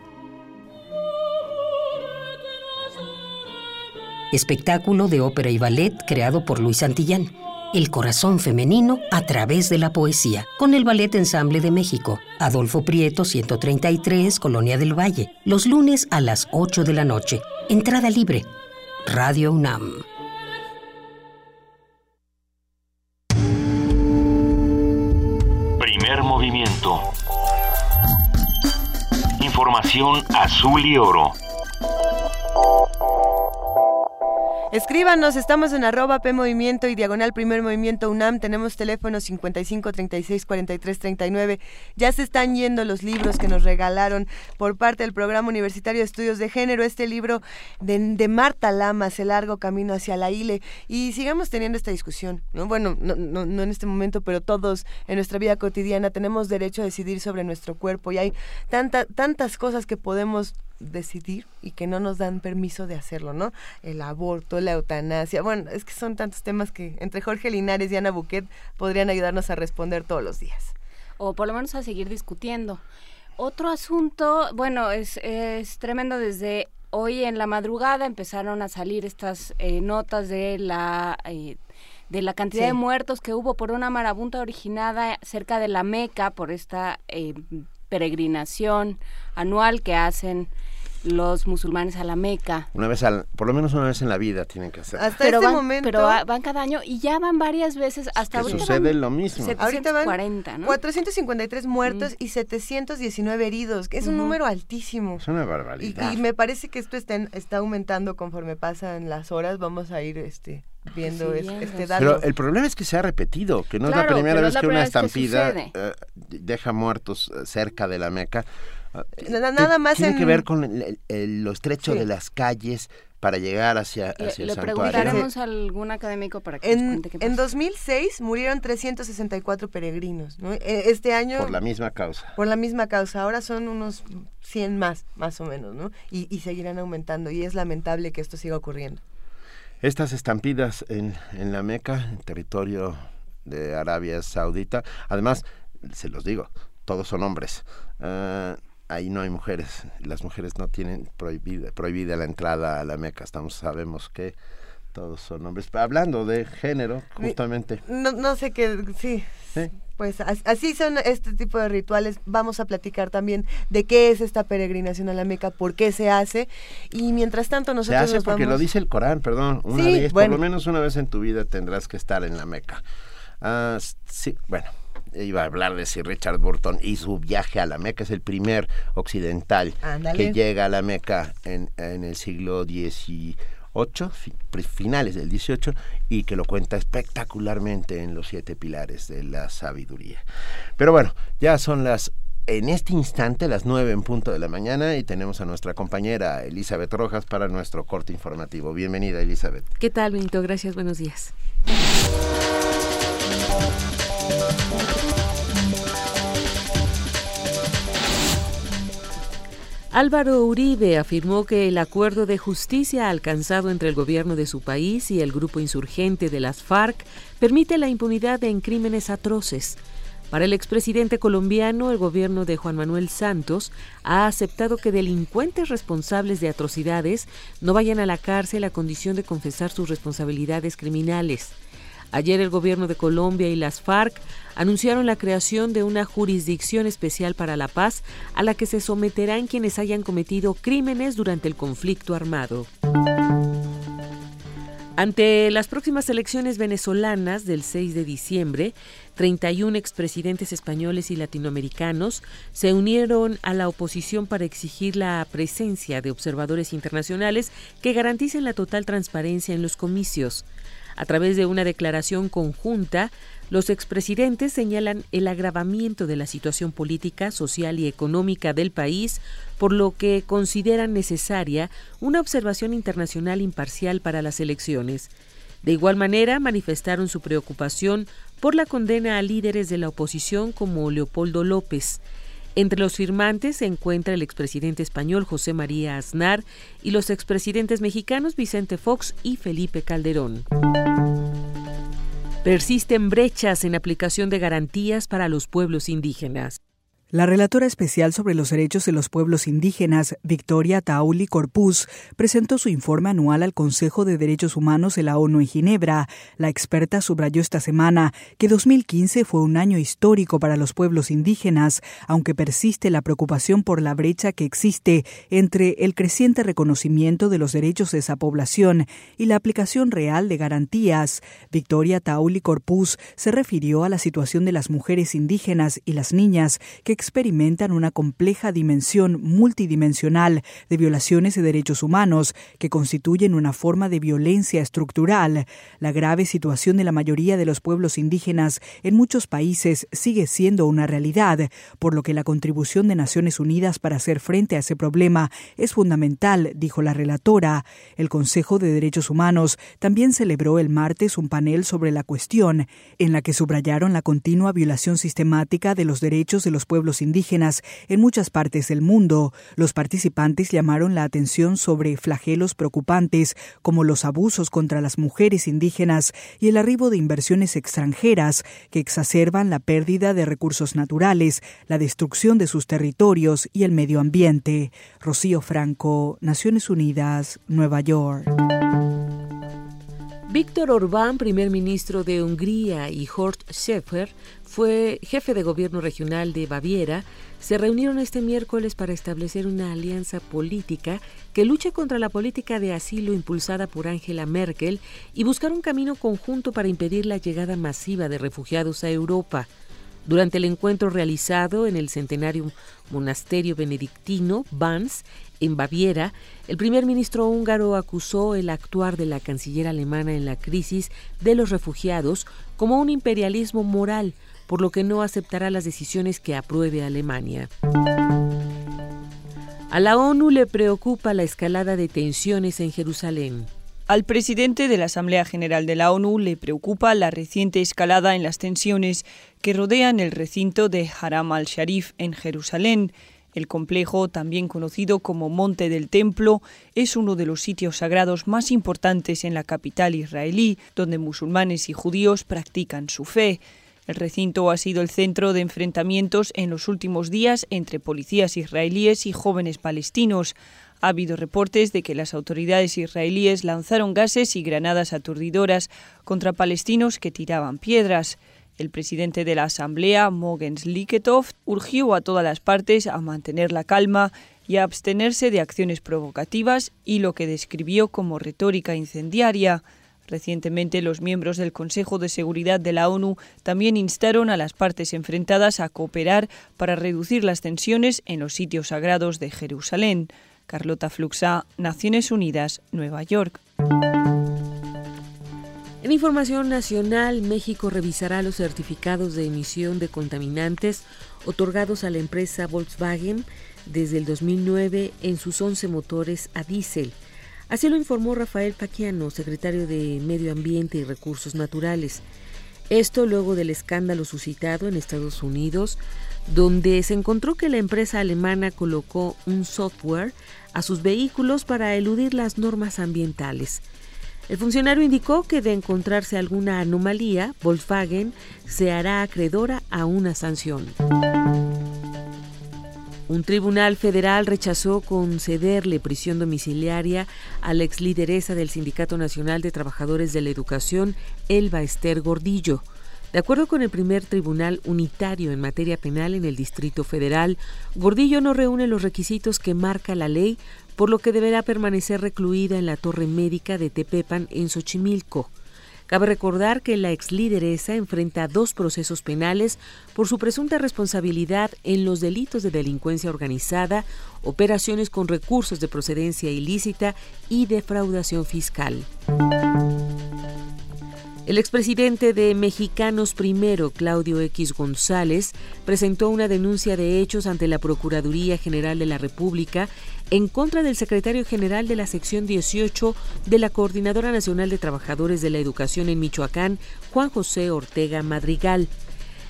Espectáculo de ópera y ballet creado por Luis Santillán. El corazón femenino a través de la poesía, con el Ballet Ensamble de México, Adolfo Prieto 133, Colonia del Valle, los lunes a las 8 de la noche. Entrada libre. Radio UNAM. Primer movimiento. Información azul y oro. Escríbanos, estamos en arroba P Movimiento y Diagonal Primer Movimiento UNAM. Tenemos teléfono 55 36 43 39. Ya se están yendo los libros que nos regalaron por parte del Programa Universitario de Estudios de Género. Este libro de, Marta Lamas, El largo camino hacia la ILE. Y sigamos teniendo esta discusión. ¿no? Bueno, no, no, no en este momento, pero todos en nuestra vida cotidiana tenemos derecho a decidir sobre nuestro cuerpo. Y hay tanta, tantas cosas que podemos decidir y que no nos dan permiso de hacerlo, ¿no? El aborto, la eutanasia, bueno, es que son tantos temas que entre Jorge Linares y Ana Buquet podrían ayudarnos a responder todos los días. O por lo menos a seguir discutiendo. Otro asunto, bueno, es, es tremendo desde hoy en la madrugada empezaron a salir estas eh, notas de la eh, de la cantidad de muertos que hubo por una marabunta originada cerca de la Meca por esta eh, peregrinación anual que hacen los musulmanes a la Meca. Una vez al, por lo menos una vez en la vida tienen que hacer. Hasta este momento. Pero van cada año y ya van varias veces hasta ahorita. Sucede lo mismo. Ahorita van 453 muertos mm. y 719 heridos, que es un número altísimo. Es una barbaridad. Y, me parece que esto está, está aumentando conforme pasan las horas. Vamos a ir este viendo este dato. Pero el problema es que se ha repetido, que no es la primera vez que una estampida eh, deja muertos eh, cerca de la Meca. Nada más tiene que ver con lo estrecho de las calles para llegar hacia, hacia le, el le preguntaremos a algún académico para que en, nos cuente qué En 2006 murieron 364 peregrinos, ¿no? E, Este año... Por la misma causa. Por la misma causa. Ahora son unos 100 más, más o menos, ¿no? Y, y seguirán aumentando. Y es lamentable que esto siga ocurriendo. Estas estampidas en, en la Meca, en territorio de Arabia Saudita, además, se los digo, todos son hombres. Uh, ahí no hay mujeres, las mujeres no tienen prohibida, prohibida la entrada a la Meca, estamos sabemos que todos son hombres. Hablando de género, justamente. No, no sé qué, sí. Pues así son este tipo de rituales. Vamos a platicar también de qué es esta peregrinación a la Meca, por qué se hace. Y mientras tanto nosotros... Se hace porque lo dice el Corán, perdón. Una vez, por lo menos una vez en tu vida tendrás que estar en la Meca. Ah, sí, bueno, iba a hablar de si Richard Burton y su viaje a la Meca es el primer occidental que llega a la Meca en, en el siglo XVIII finales del 18, y que lo cuenta espectacularmente en los siete pilares de la sabiduría. Pero bueno, ya son las en este instante, las nueve en punto de la mañana, y tenemos a nuestra compañera Elizabeth Rojas para nuestro corte informativo. Bienvenida, Elizabeth. ¿Qué tal, Benito? Gracias, buenos días. Álvaro Uribe afirmó que el acuerdo de justicia alcanzado entre el gobierno de su país y el grupo insurgente de las FARC permite la impunidad en crímenes atroces. Para el expresidente colombiano, el gobierno de Juan Manuel Santos ha aceptado que delincuentes responsables de atrocidades no vayan a la cárcel a condición de confesar sus responsabilidades criminales. Ayer el gobierno de Colombia y las FARC anunciaron la creación de una jurisdicción especial para la paz a la que se someterán quienes hayan cometido crímenes durante el conflicto armado. Ante las próximas elecciones venezolanas del 6 de diciembre, 31 expresidentes españoles y latinoamericanos se unieron a la oposición para exigir la presencia de observadores internacionales que garanticen la total transparencia en los comicios. A través de una declaración conjunta, los expresidentes señalan el agravamiento de la situación política, social y económica del país, por lo que consideran necesaria una observación internacional imparcial para las elecciones. De igual manera, manifestaron su preocupación por la condena a líderes de la oposición como Leopoldo López. Entre los firmantes se encuentra el expresidente español José María Aznar y los expresidentes mexicanos Vicente Fox y Felipe Calderón. Persisten brechas en aplicación de garantías para los pueblos indígenas. La relatora especial sobre los derechos de los pueblos indígenas, Victoria Tauli Corpus, presentó su informe anual al Consejo de Derechos Humanos de la ONU en Ginebra. La experta subrayó esta semana que 2015 fue un año histórico para los pueblos indígenas, aunque persiste la preocupación por la brecha que existe entre el creciente reconocimiento de los derechos de esa población y la aplicación real de garantías. Victoria Tauli Corpus se refirió a la situación de las mujeres indígenas y las niñas que experimentan una compleja dimensión multidimensional de violaciones de derechos humanos que constituyen una forma de violencia estructural. La grave situación de la mayoría de los pueblos indígenas en muchos países sigue siendo una realidad, por lo que la contribución de Naciones Unidas para hacer frente a ese problema es fundamental, dijo la relatora. El Consejo de Derechos Humanos también celebró el martes un panel sobre la cuestión, en la que subrayaron la continua violación sistemática de los derechos de los pueblos indígenas en muchas partes del mundo. Los participantes llamaron la atención sobre flagelos preocupantes como los abusos contra las mujeres indígenas y el arribo de inversiones extranjeras que exacerban la pérdida de recursos naturales, la destrucción de sus territorios y el medio ambiente. Rocío Franco, Naciones Unidas, Nueva York. Víctor Orbán, primer ministro de Hungría, y Horst Schäfer, fue jefe de gobierno regional de Baviera, se reunieron este miércoles para establecer una alianza política que luche contra la política de asilo impulsada por Angela Merkel y buscar un camino conjunto para impedir la llegada masiva de refugiados a Europa. Durante el encuentro realizado en el centenario monasterio benedictino Vans, en Baviera, el primer ministro húngaro acusó el actuar de la canciller alemana en la crisis de los refugiados como un imperialismo moral, por lo que no aceptará las decisiones que apruebe Alemania. A la ONU le preocupa la escalada de tensiones en Jerusalén. Al presidente de la Asamblea General de la ONU le preocupa la reciente escalada en las tensiones que rodean el recinto de Haram al-Sharif en Jerusalén. El complejo, también conocido como Monte del Templo, es uno de los sitios sagrados más importantes en la capital israelí, donde musulmanes y judíos practican su fe. El recinto ha sido el centro de enfrentamientos en los últimos días entre policías israelíes y jóvenes palestinos. Ha habido reportes de que las autoridades israelíes lanzaron gases y granadas aturdidoras contra palestinos que tiraban piedras. El presidente de la Asamblea, Mogens Liketov, urgió a todas las partes a mantener la calma y a abstenerse de acciones provocativas y lo que describió como retórica incendiaria. Recientemente, los miembros del Consejo de Seguridad de la ONU también instaron a las partes enfrentadas a cooperar para reducir las tensiones en los sitios sagrados de Jerusalén. Carlota Fluxa, Naciones Unidas, Nueva York. En información nacional, México revisará los certificados de emisión de contaminantes otorgados a la empresa Volkswagen desde el 2009 en sus 11 motores a diésel. Así lo informó Rafael Paquiano, secretario de Medio Ambiente y Recursos Naturales. Esto luego del escándalo suscitado en Estados Unidos, donde se encontró que la empresa alemana colocó un software a sus vehículos para eludir las normas ambientales. El funcionario indicó que de encontrarse alguna anomalía, Volkswagen se hará acreedora a una sanción. Un tribunal federal rechazó concederle prisión domiciliaria a la ex lideresa del Sindicato Nacional de Trabajadores de la Educación, Elba Esther Gordillo. De acuerdo con el primer tribunal unitario en materia penal en el Distrito Federal, Gordillo no reúne los requisitos que marca la ley, por lo que deberá permanecer recluida en la torre médica de Tepepan en Xochimilco. Cabe recordar que la ex lideresa enfrenta dos procesos penales por su presunta responsabilidad en los delitos de delincuencia organizada, operaciones con recursos de procedencia ilícita y defraudación fiscal. El expresidente de Mexicanos Primero, Claudio X González, presentó una denuncia de hechos ante la Procuraduría General de la República en contra del secretario general de la sección 18 de la Coordinadora Nacional de Trabajadores de la Educación en Michoacán, Juan José Ortega Madrigal.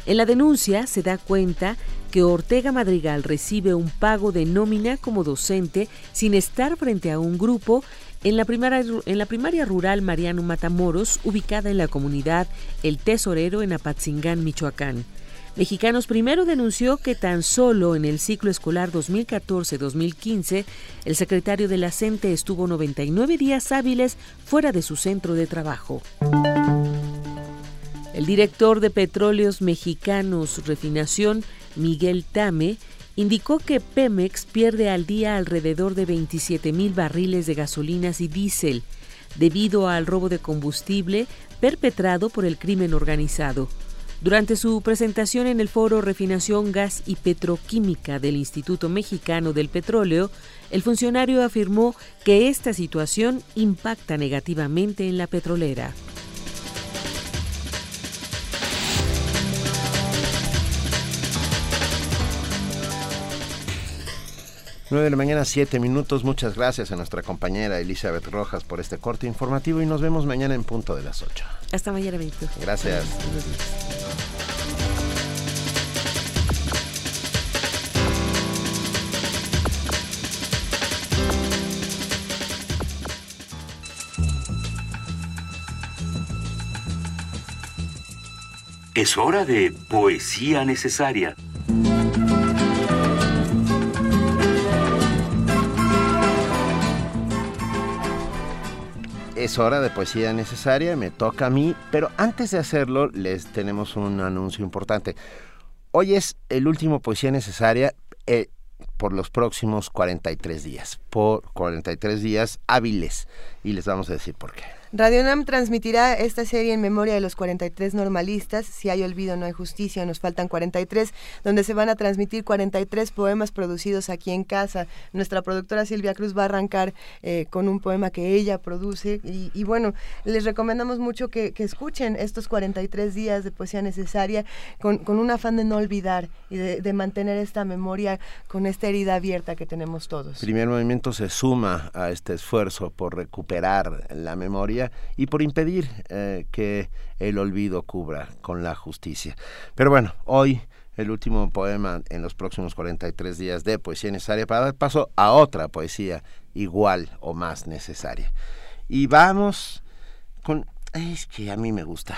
En la denuncia se da cuenta que Ortega Madrigal recibe un pago de nómina como docente sin estar frente a un grupo en la, primaria, en la primaria rural Mariano Matamoros, ubicada en la comunidad El Tesorero en Apatzingán, Michoacán. Mexicanos Primero denunció que tan solo en el ciclo escolar 2014-2015 el secretario de la estuvo 99 días hábiles fuera de su centro de trabajo. El director de Petróleos Mexicanos Refinación, Miguel Tame, indicó que Pemex pierde al día alrededor de 27 mil barriles de gasolinas y diésel debido al robo de combustible perpetrado por el crimen organizado. Durante su presentación en el foro Refinación Gas y Petroquímica del Instituto Mexicano del Petróleo, el funcionario afirmó que esta situación impacta negativamente en la petrolera. 9 de la mañana, 7 minutos. Muchas gracias a nuestra compañera Elizabeth Rojas por este corte informativo y nos vemos mañana en punto de las 8. Hasta mañana, Benito. Gracias. Es hora de poesía necesaria. Es hora de poesía necesaria, me toca a mí, pero antes de hacerlo les tenemos un anuncio importante. Hoy es el último poesía necesaria eh, por los próximos 43 días, por 43 días hábiles, y les vamos a decir por qué. Radio Nam transmitirá esta serie en memoria de los 43 normalistas. Si hay olvido, no hay justicia, nos faltan 43, donde se van a transmitir 43 poemas producidos aquí en casa. Nuestra productora Silvia Cruz va a arrancar eh, con un poema que ella produce. Y, bueno, les recomendamos mucho que, escuchen estos 43 días de poesía necesaria con, un afán de no olvidar y de, de mantener esta memoria con esta herida abierta que tenemos todos. Primer movimiento se suma a este esfuerzo por recuperar la memoria y por impedir eh, que el olvido cubra con la justicia. Pero bueno, hoy el último poema en los próximos 43 días de poesía necesaria para dar paso a otra poesía igual o más necesaria. Y vamos con... Es que a mí me gusta.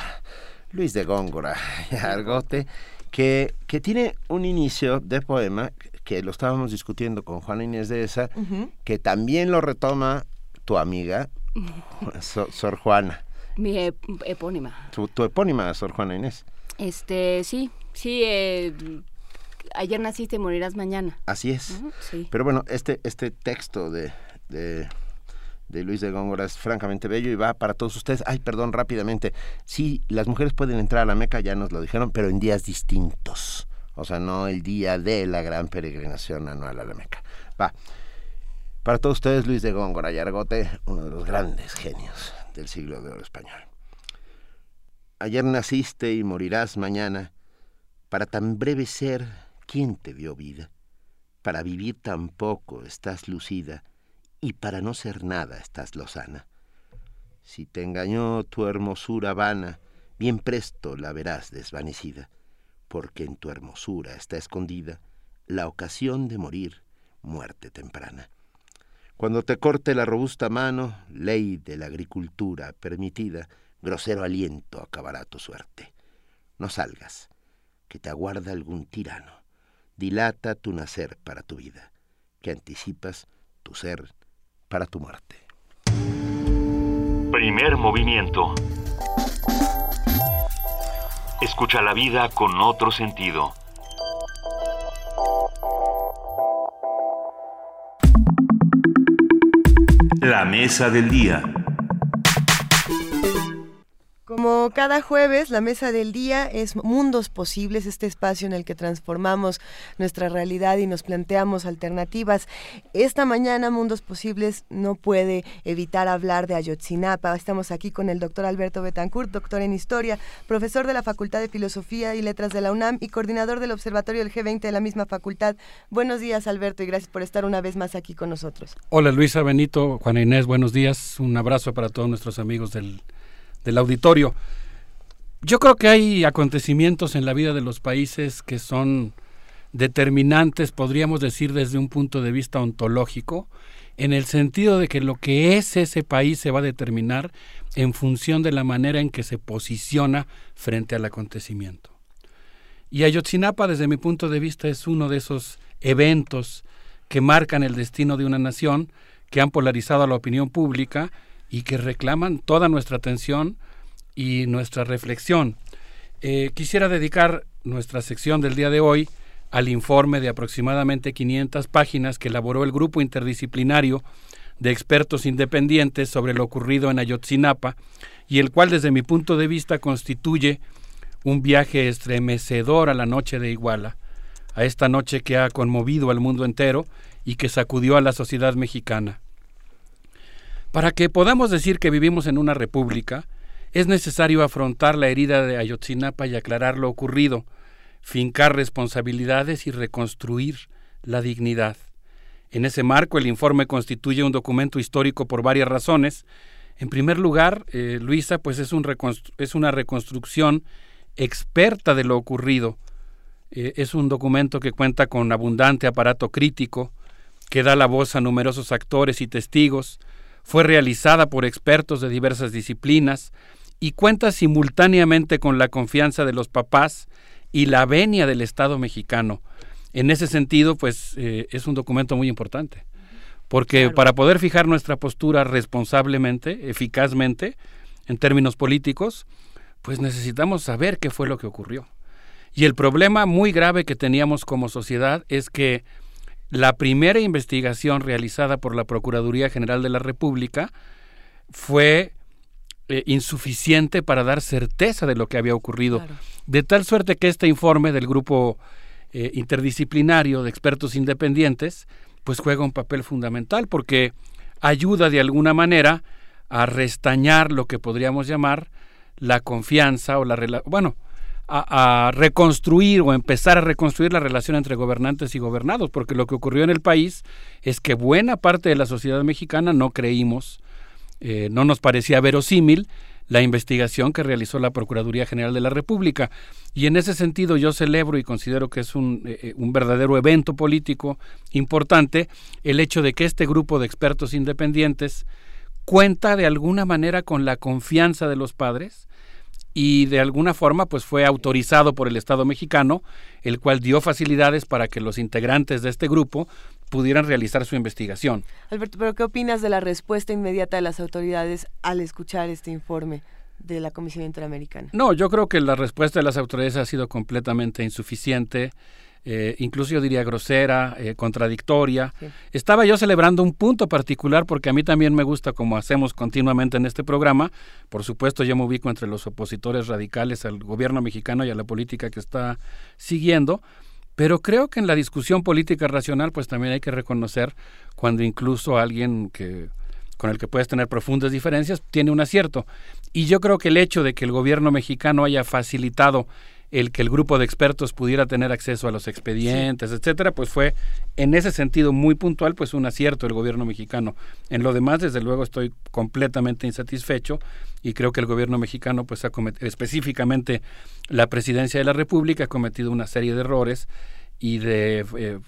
Luis de Góngora Argote, que, que tiene un inicio de poema que lo estábamos discutiendo con Juana Inés de esa, que también lo retoma tu amiga Sor, Juana. Mi epónima. Tu, epónima, Sor Juana Inés. Este, sí, sí, eh, ayer naciste, morirás mañana. Así es. Pero bueno, este, este texto de, de, Luis de Góngora es francamente bello y va para todos ustedes. Ay, perdón, rápidamente. Sí, las mujeres pueden entrar a la Meca, ya nos lo dijeron, pero en días distintos. O sea, no el día de la gran peregrinación anual a la Meca. Va. Para todos ustedes, Luis de Góngora y Argote, uno de los grandes genios del siglo de oro español. Ayer naciste y morirás mañana. Para tan breve ser, ¿quién te dio vida? Para vivir tan poco estás lucida y para no ser nada estás lozana. Si te engañó tu hermosura vana, bien presto la verás desvanecida, porque en tu hermosura está escondida la ocasión de morir, muerte temprana. Cuando te corte la robusta mano, ley de la agricultura permitida, grosero aliento acabará tu suerte. No salgas, que te aguarda algún tirano. Dilata tu nacer para tu vida, que anticipas tu ser para tu muerte. Primer movimiento. Escucha la vida con otro sentido. La mesa del día. Como cada jueves, la mesa del día es Mundos Posibles, este espacio en el que transformamos nuestra realidad y nos planteamos alternativas. Esta mañana, Mundos Posibles no puede evitar hablar de Ayotzinapa. Estamos aquí con el doctor Alberto Betancourt, doctor en Historia, profesor de la Facultad de Filosofía y Letras de la UNAM y coordinador del Observatorio del G20 de la misma facultad. Buenos días, Alberto, y gracias por estar una vez más aquí con nosotros. Hola, Luisa Benito, Juana Inés, buenos días. Un abrazo para todos nuestros amigos del del auditorio. Yo creo que hay acontecimientos en la vida de los países que son determinantes, podríamos decir desde un punto de vista ontológico, en el sentido de que lo que es ese país se va a determinar en función de la manera en que se posiciona frente al acontecimiento. Y Ayotzinapa, desde mi punto de vista, es uno de esos eventos que marcan el destino de una nación, que han polarizado a la opinión pública y que reclaman toda nuestra atención y nuestra reflexión. Eh, quisiera dedicar nuestra sección del día de hoy al informe de aproximadamente 500 páginas que elaboró el grupo interdisciplinario de expertos independientes sobre lo ocurrido en Ayotzinapa y el cual desde mi punto de vista constituye un viaje estremecedor a la noche de Iguala, a esta noche que ha conmovido al mundo entero y que sacudió a la sociedad mexicana. Para que podamos decir que vivimos en una república, es necesario afrontar la herida de Ayotzinapa y aclarar lo ocurrido, fincar responsabilidades y reconstruir la dignidad. En ese marco, el informe constituye un documento histórico por varias razones. En primer lugar, eh, Luisa, pues es, un una reconstrucción experta de lo ocurrido. Eh, es un documento que cuenta con abundante aparato crítico, que da la voz a numerosos actores y testigos, fue realizada por expertos de diversas disciplinas y cuenta simultáneamente con la confianza de los papás y la venia del Estado mexicano. En ese sentido, pues eh, es un documento muy importante, porque para poder fijar nuestra postura responsablemente, eficazmente, en términos políticos, pues necesitamos saber qué fue lo que ocurrió. Y el problema muy grave que teníamos como sociedad es que la primera investigación realizada por la Procuraduría General de la República fue eh, insuficiente para dar certeza de lo que había ocurrido. De tal suerte que este informe del grupo eh, interdisciplinario de expertos independientes, pues juega un papel fundamental porque ayuda de alguna manera a restañar lo que podríamos llamar la confianza o la relación, bueno, a, reconstruir o empezar a reconstruir la relación entre gobernantes y gobernados, porque lo que ocurrió en el país es que buena parte de la sociedad mexicana no creímos, eh, no nos parecía verosímil la investigación que realizó la Procuraduría General de la República. Y en ese sentido yo celebro y considero que es un, eh, eh, un verdadero evento político importante el hecho de que este grupo de expertos independientes cuenta de alguna manera con la confianza de los padres, y de alguna forma pues fue autorizado por el Estado mexicano, el cual dio facilidades para que los integrantes de este grupo pudieran realizar su investigación. Alberto, pero ¿qué opinas de la respuesta inmediata de las autoridades al escuchar este informe? de la Comisión Interamericana. No, yo creo que la respuesta de las autoridades ha sido completamente insuficiente. Eh, incluso yo diría grosera, eh, contradictoria. Estaba yo celebrando un punto particular porque a mí también me gusta, como hacemos continuamente en este programa, por supuesto yo me ubico entre los opositores radicales al gobierno mexicano y a la política que está siguiendo, pero creo que en la discusión política racional pues también hay que reconocer cuando incluso alguien que con el que puedes tener profundas diferencias tiene un acierto. Y yo creo que el hecho de que el gobierno mexicano haya facilitado el que el grupo de expertos pudiera tener acceso a los expedientes, etcétera, pues fue en ese sentido muy puntual, pues un acierto del gobierno mexicano. En lo demás, desde luego, estoy completamente insatisfecho y creo que el gobierno mexicano, pues ha cometido, específicamente la presidencia de la República, ha cometido una serie de errores y de eh,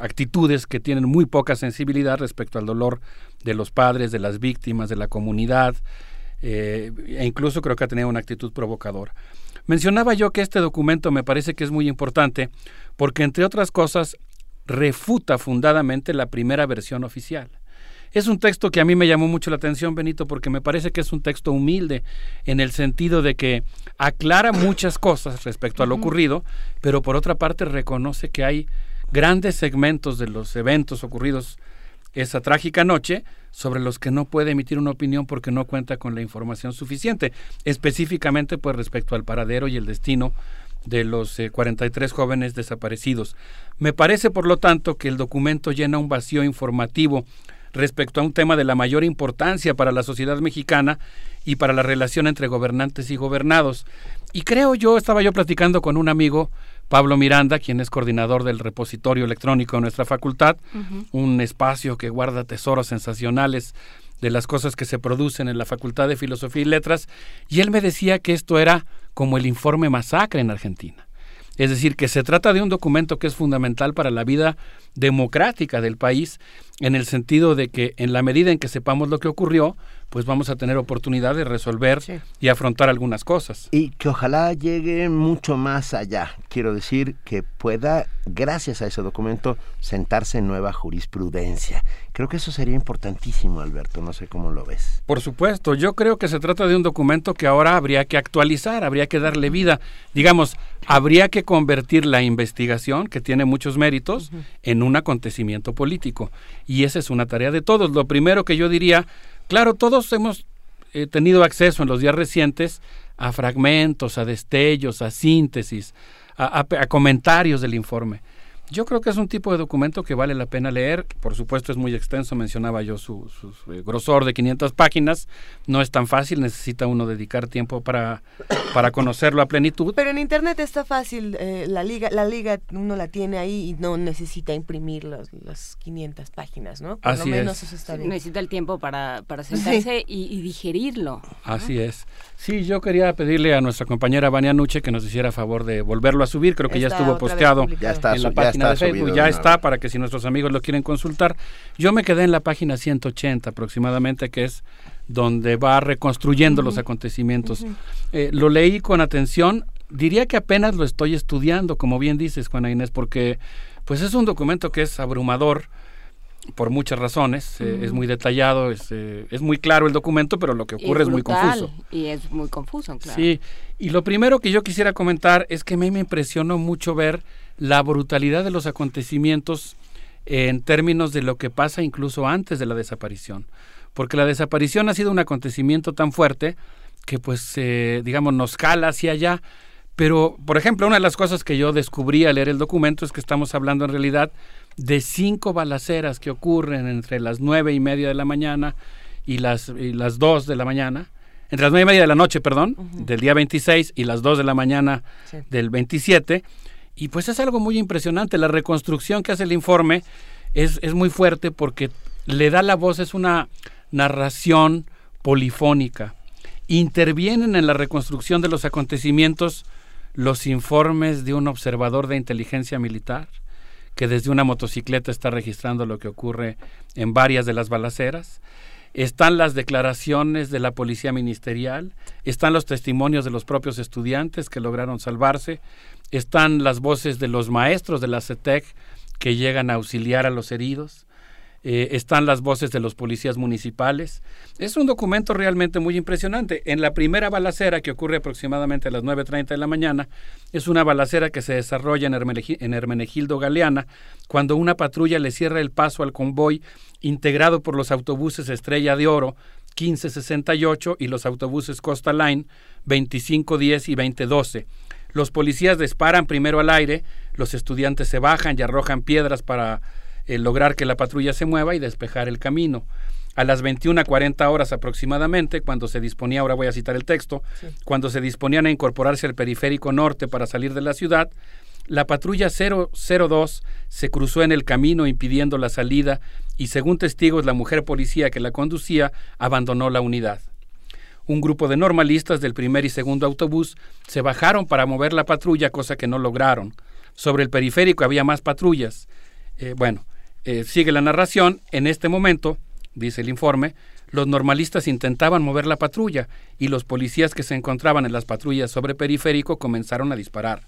actitudes que tienen muy poca sensibilidad respecto al dolor de los padres, de las víctimas, de la comunidad, eh, e incluso creo que ha tenido una actitud provocadora. Mencionaba yo que este documento me parece que es muy importante porque, entre otras cosas, refuta fundadamente la primera versión oficial. Es un texto que a mí me llamó mucho la atención, Benito, porque me parece que es un texto humilde en el sentido de que aclara muchas cosas respecto a lo ocurrido, pero por otra parte reconoce que hay grandes segmentos de los eventos ocurridos esa trágica noche sobre los que no puede emitir una opinión porque no cuenta con la información suficiente, específicamente pues respecto al paradero y el destino de los 43 eh, jóvenes desaparecidos. Me parece, por lo tanto, que el documento llena un vacío informativo respecto a un tema de la mayor importancia para la sociedad mexicana y para la relación entre gobernantes y gobernados. Y creo yo, estaba yo platicando con un amigo, Pablo Miranda, quien es coordinador del repositorio electrónico de nuestra facultad, un espacio que guarda tesoros sensacionales de las cosas que se producen en la Facultad de Filosofía y Letras, y él me decía que esto era como el informe masacre en Argentina. Es decir, que se trata de un documento que es fundamental para la vida democrática del país, en el sentido de que en la medida en que sepamos lo que ocurrió, pues vamos a tener oportunidad de resolver y afrontar algunas cosas. Y que ojalá llegue mucho más allá. Quiero decir que pueda, gracias a ese documento, sentarse en nueva jurisprudencia. Creo que eso sería importantísimo, Alberto. No sé cómo lo ves. Por supuesto, yo creo que se trata de un documento que ahora habría que actualizar, habría que darle vida. Digamos, habría que convertir la investigación, que tiene muchos méritos, en un acontecimiento político. Y esa es una tarea de todos. Lo primero que yo diría Claro, todos hemos eh, tenido acceso en los días recientes a fragmentos, a destellos, a síntesis, a comentarios del informe. Yo creo que es un tipo de documento que vale la pena leer. Por supuesto es muy extenso, mencionaba yo su, eh, grosor de 500 páginas. No es tan fácil, necesita uno dedicar tiempo para, para conocerlo a plenitud. Pero en Internet está fácil, eh, la, liga, la liga uno la tiene ahí y no necesita imprimir los, las 500 páginas, ¿no? Por lo menos eso está bien. Necesita el tiempo para, para sentarse y, digerirlo. Así es. Sí, yo quería pedirle a nuestra compañera Vania Nuche que nos hiciera favor de volverlo a subir. Creo que ya estuvo posteado ya está, en la página de Facebook, ya está para que si nuestros amigos lo quieren consultar. Yo me quedé en la página 180 aproximadamente, que es donde va reconstruyendo los acontecimientos. Eh, lo leí con atención, diría que apenas lo estoy estudiando, como bien dices, Juana Inés, porque pues es un documento que es abrumador por muchas razones, eh, es muy detallado, es, eh, es, muy claro el documento, pero lo que ocurre es muy confuso. Y es muy confuso, claro. Sí, y lo primero que yo quisiera comentar es que a mí me impresionó mucho ver la brutalidad de los acontecimientos en términos de lo que pasa incluso antes de la desaparición. Porque la desaparición ha sido un acontecimiento tan fuerte que pues, eh, digamos, nos cala hacia allá. Pero, por ejemplo, una de las cosas que yo descubrí al leer el documento es que estamos hablando en realidad de cinco balaceras que ocurren entre las nueve y media de la mañana y las, y las dos de la mañana, entre las nueve y media de la noche, perdón, del día 26 y las dos de la mañana del 27, y pues es algo muy impresionante. La reconstrucción que hace el informe es, es muy fuerte porque le da la voz, es una narración polifónica. Intervienen en la reconstrucción de los acontecimientos los informes de un observador de inteligencia militar que desde una motocicleta está registrando lo que ocurre en varias de las balaceras. Están las declaraciones de la policía ministerial, están los testimonios de los propios estudiantes que lograron salvarse, están las voces de los maestros de la CETEC que llegan a auxiliar a los heridos, eh, están las voces de los policías municipales. Es un documento realmente muy impresionante. En la primera balacera, que ocurre aproximadamente a las 9.30 de la mañana, es una balacera que se desarrolla en, en Hermenegildo Galeana, cuando una patrulla le cierra el paso al convoy integrado por los autobuses Estrella de Oro 1568 y los autobuses Costa Line 2510 y 2012 los policías disparan primero al aire, los estudiantes se bajan y arrojan piedras para eh, lograr que la patrulla se mueva y despejar el camino. A las 21.40 horas aproximadamente, cuando se disponía, ahora voy a citar el texto, cuando se disponían a incorporarse al periférico norte para salir de la ciudad, la patrulla 002 se cruzó en el camino impidiendo la salida y según testigos la mujer policía que la conducía abandonó la unidad un grupo de normalistas del primer y segundo autobús se bajaron para mover la patrulla, cosa que no lograron. Sobre el periférico había más patrullas. Eh, bueno, eh, sigue la narración. En este momento, dice el informe, los normalistas intentaban mover la patrulla y los policías que se encontraban en las patrullas sobre periférico comenzaron a disparar.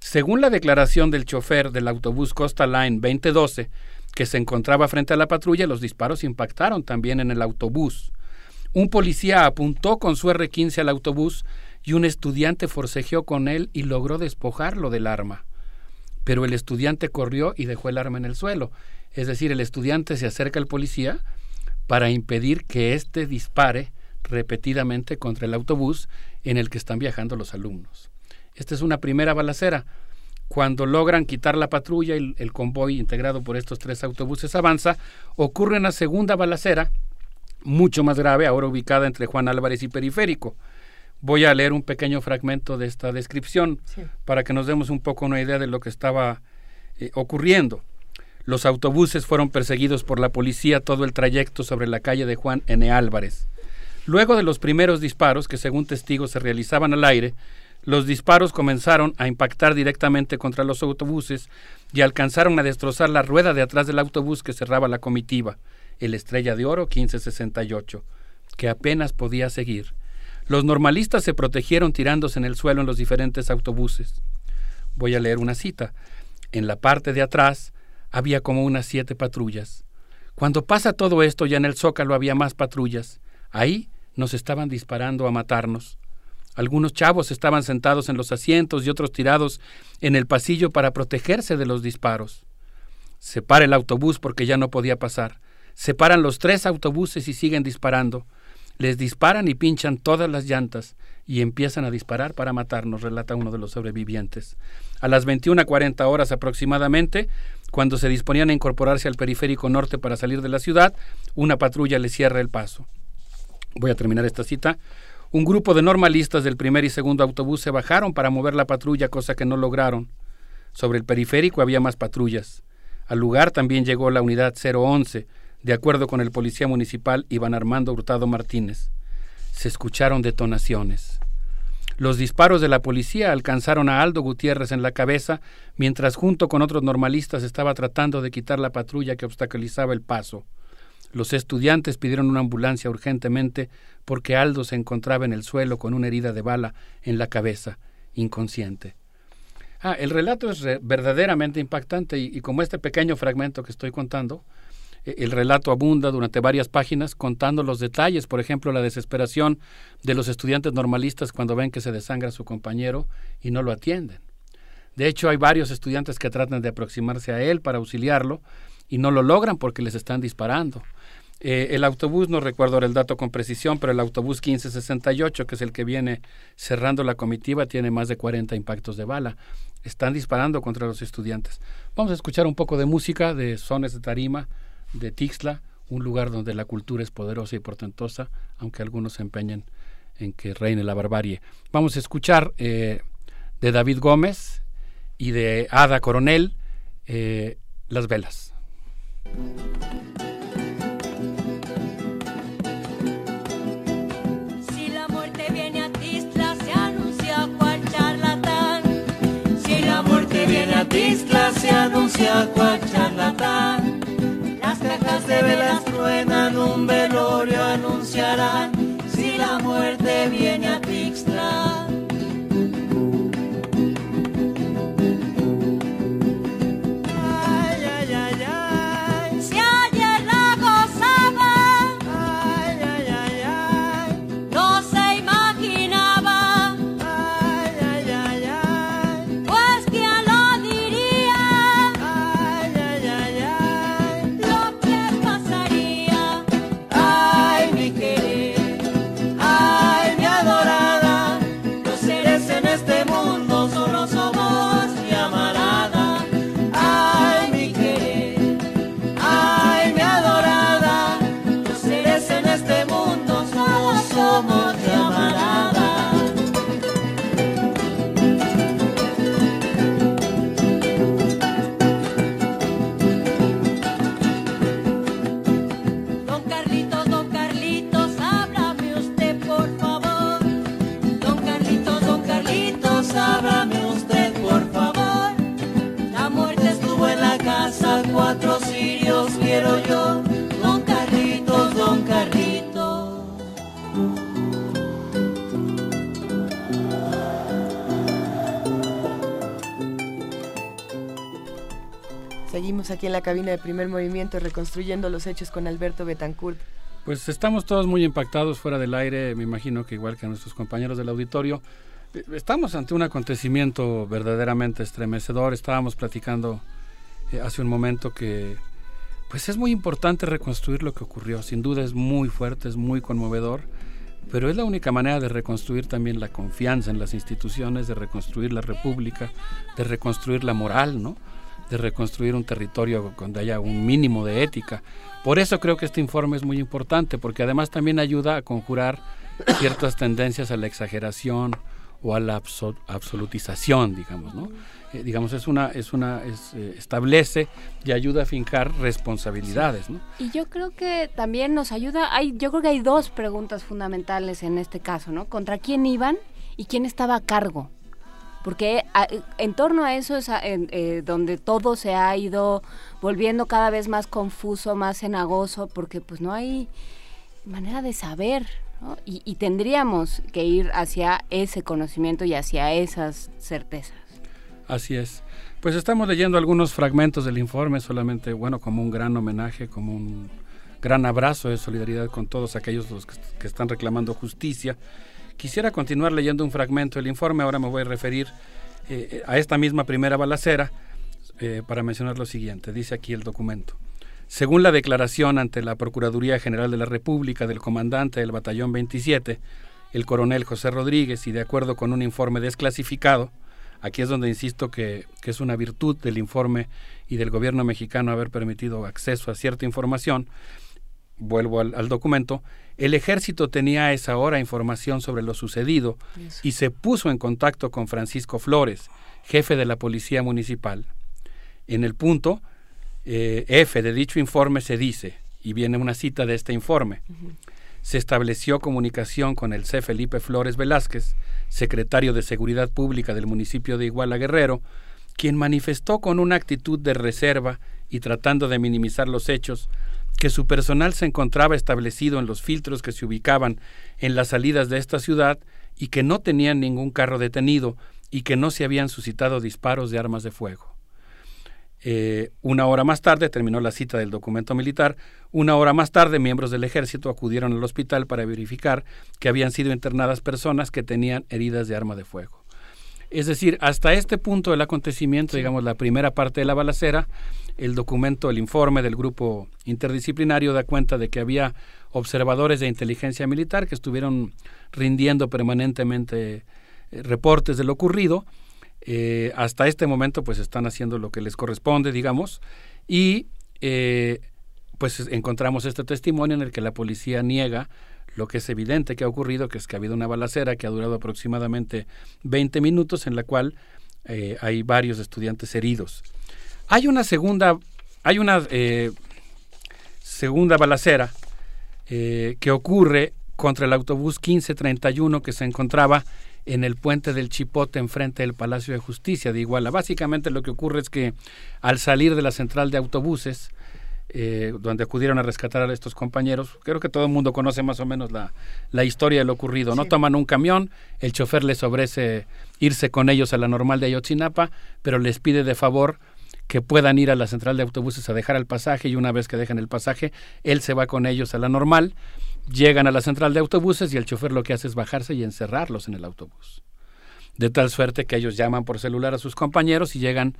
Según la declaración del chofer del autobús Costa Line 2012, que se encontraba frente a la patrulla, los disparos impactaron también en el autobús. Un policía apuntó con su R-15 al autobús y un estudiante forcejeó con él y logró despojarlo del arma. Pero el estudiante corrió y dejó el arma en el suelo. Es decir, el estudiante se acerca al policía para impedir que éste dispare repetidamente contra el autobús en el que están viajando los alumnos. Esta es una primera balacera. Cuando logran quitar la patrulla y el convoy integrado por estos tres autobuses avanza, ocurre una segunda balacera, mucho más grave, ahora ubicada entre Juan Álvarez y Periférico. Voy a leer un pequeño fragmento de esta descripción para que nos demos un poco una idea de lo que estaba eh, ocurriendo. Los autobuses fueron perseguidos por la policía todo el trayecto sobre la calle de Juan N. Álvarez. Luego de los primeros disparos, que según testigos se realizaban al aire, los disparos comenzaron a impactar directamente contra los autobuses y alcanzaron a destrozar la rueda de atrás del autobús que cerraba la comitiva, el Estrella de Oro 1568, que apenas podía seguir. Los normalistas se protegieron tirándose en el suelo en los diferentes autobuses. Voy a leer una cita. En la parte de atrás había como unas siete patrullas. Cuando pasa todo esto, ya en el zócalo había más patrullas. Ahí nos estaban disparando a matarnos. Algunos chavos estaban sentados en los asientos y otros tirados en el pasillo para protegerse de los disparos. Se para el autobús porque ya no podía pasar. Se paran los tres autobuses y siguen disparando. Les disparan y pinchan todas las llantas y empiezan a disparar para matarnos, relata uno de los sobrevivientes. A las 21.40 horas aproximadamente, cuando se disponían a incorporarse al periférico norte para salir de la ciudad, una patrulla les cierra el paso. Voy a terminar esta cita. Un grupo de normalistas del primer y segundo autobús se bajaron para mover la patrulla, cosa que no lograron. Sobre el periférico había más patrullas. Al lugar también llegó la unidad 011, de acuerdo con el policía municipal Iván Armando Hurtado Martínez. Se escucharon detonaciones. Los disparos de la policía alcanzaron a Aldo Gutiérrez en la cabeza, mientras junto con otros normalistas estaba tratando de quitar la patrulla que obstaculizaba el paso. Los estudiantes pidieron una ambulancia urgentemente porque Aldo se encontraba en el suelo con una herida de bala en la cabeza, inconsciente. Ah, el relato es verdaderamente impactante y, y como este pequeño fragmento que estoy contando, el relato abunda durante varias páginas contando los detalles, por ejemplo, la desesperación de los estudiantes normalistas cuando ven que se desangra su compañero y no lo atienden. De hecho, hay varios estudiantes que tratan de aproximarse a él para auxiliarlo y no lo logran porque les están disparando. Eh, el autobús, no recuerdo el dato con precisión, pero el autobús 1568, que es el que viene cerrando la comitiva, tiene más de 40 impactos de bala. Están disparando contra los estudiantes. Vamos a escuchar un poco de música de Sones de Tarima, de Tixla, un lugar donde la cultura es poderosa y portentosa, aunque algunos se empeñen en que reine la barbarie. Vamos a escuchar eh, de David Gómez y de Ada Coronel eh, Las Velas. Tixla, se anuncia cual charlatán. Velas truenan, un velorio anunciarán. Si la muerte viene a Tixla. Seguimos aquí en la cabina de primer movimiento reconstruyendo los hechos con Alberto Betancourt. Pues estamos todos muy impactados fuera del aire, me imagino que igual que nuestros compañeros del auditorio. Eh, estamos ante un acontecimiento verdaderamente estremecedor. Estábamos platicando eh, hace un momento que pues es muy importante reconstruir lo que ocurrió. Sin duda es muy fuerte, es muy conmovedor, pero es la única manera de reconstruir también la confianza en las instituciones, de reconstruir la república, de reconstruir la moral, ¿no? De reconstruir un territorio donde haya un mínimo de ética. Por eso creo que este informe es muy importante, porque además también ayuda a conjurar ciertas tendencias a la exageración o a la absolutización, digamos, ¿no? Eh, digamos, es una, es una, eh, establece y ayuda a fincar responsabilidades, ¿no? Y yo creo que también nos ayuda, hay, yo creo que hay dos preguntas fundamentales en este caso, ¿no? ¿Contra quién iban y quién estaba a cargo? Porque en torno a eso es eh, donde todo se ha ido volviendo cada vez más confuso, más cenagoso, porque pues no hay manera de saber, y, y, tendríamos que ir hacia ese conocimiento y hacia esas certezas. Así es. Pues estamos leyendo algunos fragmentos del informe, solamente, bueno, como un gran homenaje, como un gran abrazo de solidaridad con todos aquellos los que están reclamando justicia Quisiera continuar leyendo un fragmento del informe, ahora me voy a referir eh, a esta misma primera balacera eh, para mencionar lo siguiente. Dice aquí el documento. Según la declaración ante la Procuraduría General de la República del comandante del Batallón 27, el coronel José Rodríguez, y de acuerdo con un informe desclasificado, aquí es donde insisto que, es una virtud del informe y del gobierno mexicano haber permitido acceso a cierta información, vuelvo al documento, el ejército tenía a esa hora información sobre lo sucedido y se puso en contacto con Francisco Flores, jefe de la Policía Municipal. En el punto eh, F de dicho informe se dice, y viene una cita de este informe, se estableció comunicación con el C. Felipe Flores Velázquez, secretario de Seguridad Pública del municipio de Iguala Guerrero, quien manifestó con una actitud de reserva y tratando de minimizar los hechos, que su personal se encontraba establecido en los filtros que se ubicaban en las salidas de esta ciudad y que no tenían ningún carro detenido y que no se habían suscitado disparos de armas de fuego. Eh, una hora más tarde terminó la cita del documento militar. Una hora más tarde, miembros del ejército acudieron al hospital para verificar que habían sido internadas personas que tenían heridas de arma de fuego. Es decir, hasta este punto del acontecimiento, digamos, la primera parte de la balacera, el documento, el informe del grupo interdisciplinario da cuenta de que había observadores de inteligencia militar que estuvieron rindiendo permanentemente eh, reportes de lo ocurrido. Eh, hasta este momento pues están haciendo lo que les corresponde, digamos, y eh, pues encontramos este testimonio en el que la policía niega lo que es evidente que ha ocurrido, que es que ha habido una balacera que ha durado aproximadamente 20 minutos en la cual hay varios estudiantes heridos. Hay una segunda, hay una eh, segunda balacera eh, que ocurre contra el autobús 1531 que se encontraba en el puente del Chipote enfrente del Palacio de Justicia de Iguala. Básicamente lo que ocurre es que al salir de la central de autobuses, eh, donde acudieron a rescatar a estos compañeros, creo que todo el mundo conoce más o menos la, la historia de lo ocurrido. No toman un camión, el chofer les ofrece irse con ellos a la normal de Ayotzinapa, pero les pide de favor que puedan ir a la central de autobuses a dejar el pasaje y una vez que dejen el pasaje, él se va con ellos a la normal, llegan a la central de autobuses y el chofer lo que hace es bajarse y encerrarlos en el autobús. De tal suerte que ellos llaman por celular a sus compañeros y llegan,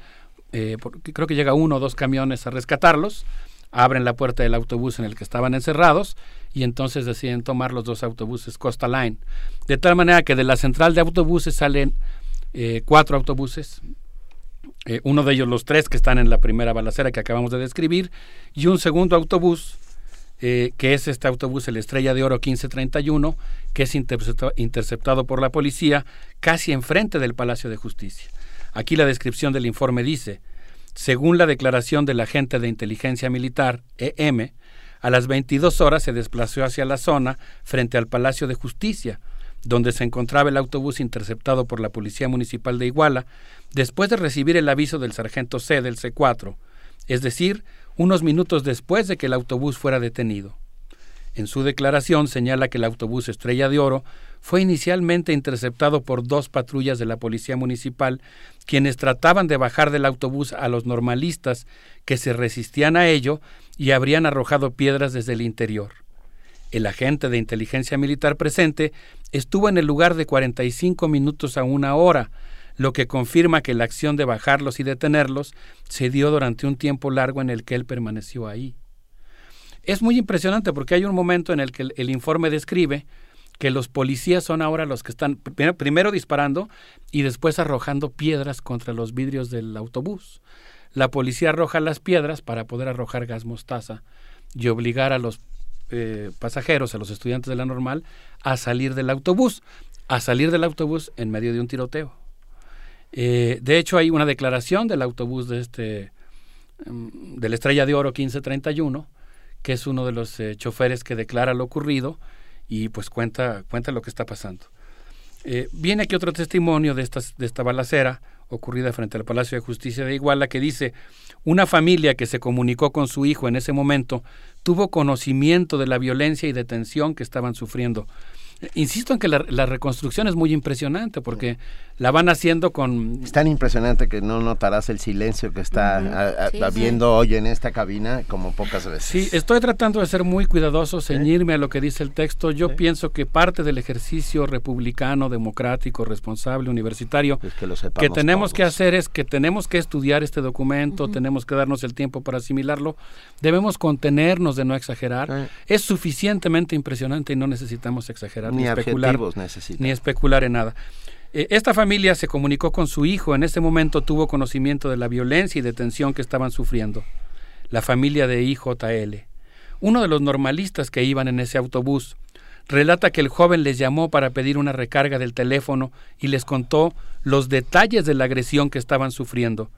eh, creo que llega uno o dos camiones a rescatarlos, abren la puerta del autobús en el que estaban encerrados y entonces deciden tomar los dos autobuses Costa Line. De tal manera que de la central de autobuses salen eh, cuatro autobuses, eh, uno de ellos los tres que están en la primera balacera que acabamos de describir, y un segundo autobús, eh, que es este autobús, el Estrella de Oro 1531, que es interceptado por la policía casi enfrente del Palacio de Justicia. Aquí la descripción del informe dice, según la declaración del agente de inteligencia militar, EM, a las 22 horas se desplazó hacia la zona frente al Palacio de Justicia, donde se encontraba el autobús interceptado por la Policía Municipal de Iguala, después de recibir el aviso del sargento C del C4, es decir, unos minutos después de que el autobús fuera detenido. En su declaración señala que el autobús Estrella de Oro fue inicialmente interceptado por dos patrullas de la Policía Municipal, quienes trataban de bajar del autobús a los normalistas que se resistían a ello y habrían arrojado piedras desde el interior. El agente de inteligencia militar presente estuvo en el lugar de 45 minutos a una hora, lo que confirma que la acción de bajarlos y detenerlos se dio durante un tiempo largo en el que él permaneció ahí. Es muy impresionante porque hay un momento en el que el, informe describe que los policías son ahora los que están primero, disparando y después arrojando piedras contra los vidrios del autobús. La policía arroja las piedras para poder arrojar gas mostaza y obligar a los eh, pasajeros, a los estudiantes de la normal, a salir del autobús, a salir del autobús en medio de un tiroteo. Eh, de hecho, hay una declaración del autobús de este, mm, de la Estrella de Oro 1531, que es uno de los eh, choferes que declara lo ocurrido y pues cuenta, cuenta lo que está pasando. Eh, viene aquí otro testimonio de, estas, de esta balacera ocurrida frente al Palacio de Justicia de Iguala que dice, una familia que se comunicó con su hijo en ese momento tuvo conocimiento de la violencia y detención que estaban sufriendo. Insisto en que la, reconstrucción es muy impresionante porque la van haciendo con... Es tan impresionante que no notarás el silencio que está habiendo hoy en esta cabina como pocas veces. Sí, estoy tratando de ser muy cuidadoso, ceñirme a lo que dice el texto. Yo pienso que parte del ejercicio republicano, democrático, responsable, universitario, que, tenemos que hacer es que tenemos que estudiar este documento, tenemos que darnos el tiempo para asimilarlo, debemos contenernos de no exagerar. Es suficientemente impresionante y no necesitamos exagerar ni, especular, ni especular en nada. Eh, esta familia se comunicó con su hijo, en ese momento tuvo conocimiento de la violencia y detención que estaban sufriendo. La familia de IJL. Uno de los normalistas que iban en ese autobús relata que el joven les llamó para pedir una recarga del teléfono y les contó los detalles de la agresión que estaban sufriendo,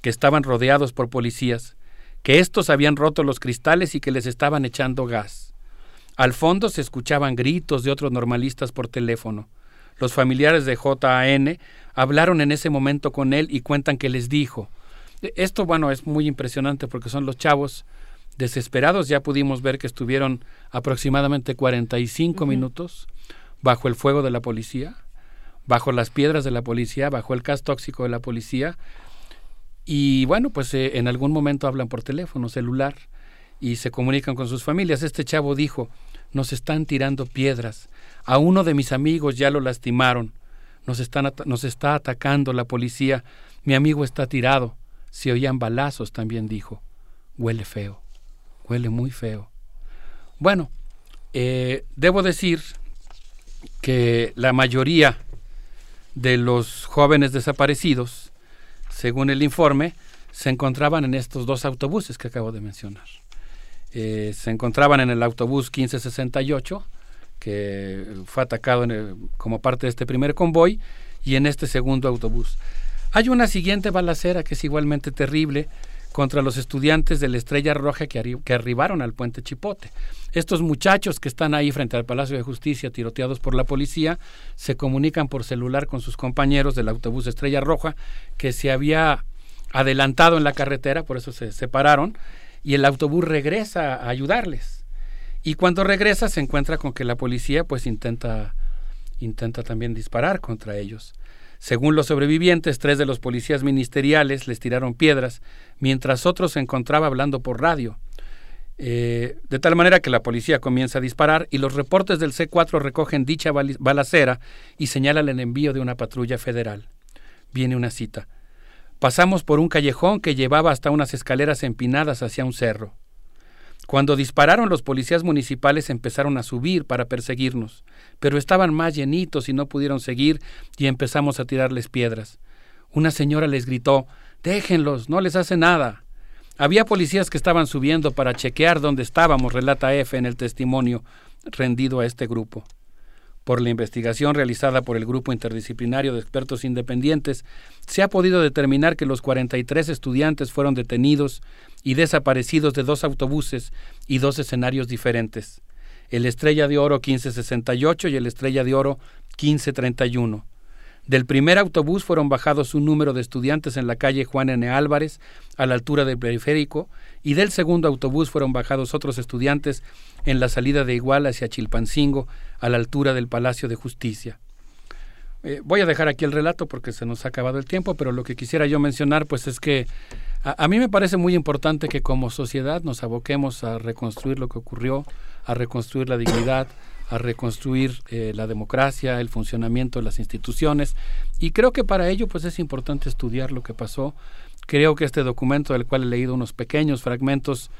que estaban rodeados por policías, que estos habían roto los cristales y que les estaban echando gas. Al fondo se escuchaban gritos de otros normalistas por teléfono. Los familiares de JAN hablaron en ese momento con él y cuentan que les dijo. Esto, bueno, es muy impresionante porque son los chavos desesperados. Ya pudimos ver que estuvieron aproximadamente 45 minutos bajo el fuego de la policía, bajo las piedras de la policía, bajo el gas tóxico de la policía. Y bueno, pues eh, en algún momento hablan por teléfono celular y se comunican con sus familias. Este chavo dijo, nos están tirando piedras, a uno de mis amigos ya lo lastimaron, nos, están nos está atacando la policía, mi amigo está tirado, se oían balazos, también dijo. Huele feo, huele muy feo. Bueno, eh, debo decir que la mayoría de los jóvenes desaparecidos, según el informe, se encontraban en estos dos autobuses que acabo de mencionar. Eh, se encontraban en el autobús 1568, que fue atacado como parte de este primer convoy, y en este segundo autobús. Hay una siguiente balacera que es igualmente terrible contra los estudiantes de la Estrella Roja que, que, arribaron al puente Chipote. Estos muchachos que están ahí frente al Palacio de Justicia, tiroteados por la policía, se comunican por celular con sus compañeros del autobús Estrella Roja que se había adelantado en la carretera, por eso se separaron, y el autobús regresa a ayudarles. Y cuando regresa se encuentra con que la policía pues intenta, intenta también disparar contra ellos. Según los sobrevivientes, tres de los policías ministeriales les tiraron piedras, mientras otro se encontraba hablando por radio. Eh, de tal manera que la policía comienza a disparar y los reportes del C4 recogen dicha balacera y señalan el envío de una patrulla federal. Viene una cita. Pasamos por un callejón que llevaba hasta unas escaleras empinadas hacia un cerro. Cuando dispararon los policías municipales empezaron a subir para perseguirnos, pero estaban más llenitos y no pudieron seguir y empezamos a tirarles piedras. Una señora les gritó Déjenlos, no les hace nada. Había policías que estaban subiendo para chequear dónde estábamos, relata F en el testimonio rendido a este grupo. Por la investigación realizada por el Grupo Interdisciplinario de Expertos Independientes, se ha podido determinar que los 43 estudiantes fueron detenidos y desaparecidos de dos autobuses y dos escenarios diferentes, el Estrella de Oro 1568 y el Estrella de Oro 1531. Del primer autobús fueron bajados un número de estudiantes en la calle Juan N. Álvarez, a la altura del periférico, y del segundo autobús fueron bajados otros estudiantes en la salida de Iguala hacia Chilpancingo, a la altura del Palacio de Justicia. Eh, voy a dejar aquí el relato porque se nos ha acabado el tiempo, pero lo que quisiera yo mencionar pues es que a, mí me parece muy importante que como sociedad nos aboquemos a reconstruir lo que ocurrió, a reconstruir la dignidad, a reconstruir eh, la democracia, el funcionamiento de las instituciones y creo que para ello pues es importante estudiar lo que pasó. Creo que este documento del cual he leído unos pequeños fragmentos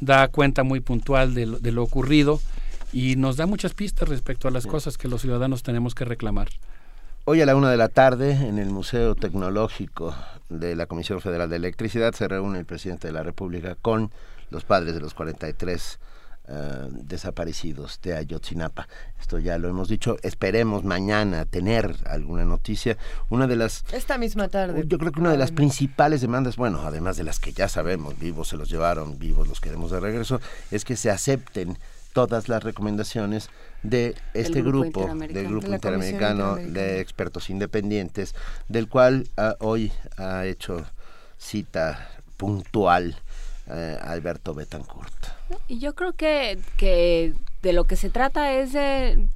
da cuenta muy puntual de lo, de lo ocurrido y nos da muchas pistas respecto a las cosas que los ciudadanos tenemos que reclamar. Hoy a la una de la tarde, en el Museo Tecnológico de la Comisión Federal de Electricidad, se reúne el presidente de la República con los padres de los 43 uh, desaparecidos de Ayotzinapa. Esto ya lo hemos dicho. Esperemos mañana tener alguna noticia. Una de las... Esta misma tarde. Yo creo que una de las principales demandas, bueno, además de las que ya sabemos, vivos se los llevaron, vivos los queremos de regreso, es que se acepten todas las recomendaciones de este grupo, del grupo de interamericano, de expertos independientes, del cual uh, hoy ha hecho cita puntual uh, Alberto Betancourt. Y yo creo que, que de lo que se trata es de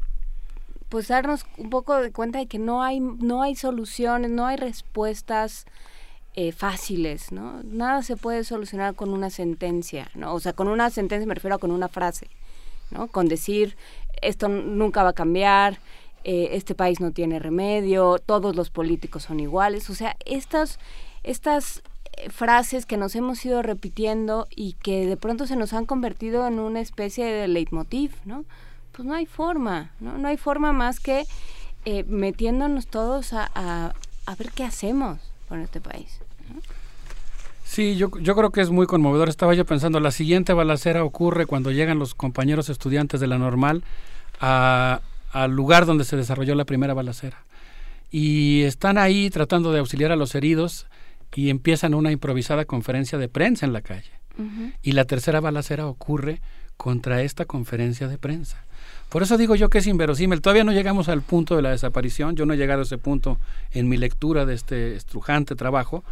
pues darnos un poco de cuenta de que no hay no hay soluciones, no hay respuestas eh, fáciles, ¿no? Nada se puede solucionar con una sentencia, ¿no? O sea, con una sentencia me refiero a con una frase, ¿no? Con decir esto nunca va a cambiar, eh, este país no tiene remedio, todos los políticos son iguales, o sea, estas, estas eh, frases que nos hemos ido repitiendo y que de pronto se nos han convertido en una especie de leitmotiv, ¿no? Pues no hay forma, ¿no? No hay forma más que eh, metiéndonos todos a, a, a, ver qué hacemos con este país. Sí, yo, yo creo que es muy conmovedor. Estaba yo pensando, la siguiente balacera ocurre cuando llegan los compañeros estudiantes de la normal al lugar donde se desarrolló la primera balacera. Y están ahí tratando de auxiliar a los heridos y empiezan una improvisada conferencia de prensa en la calle. Uh -huh. Y la tercera balacera ocurre contra esta conferencia de prensa. Por eso digo yo que es inverosímil. Todavía no llegamos al punto de la desaparición. Yo no he llegado a ese punto en mi lectura de este estrujante trabajo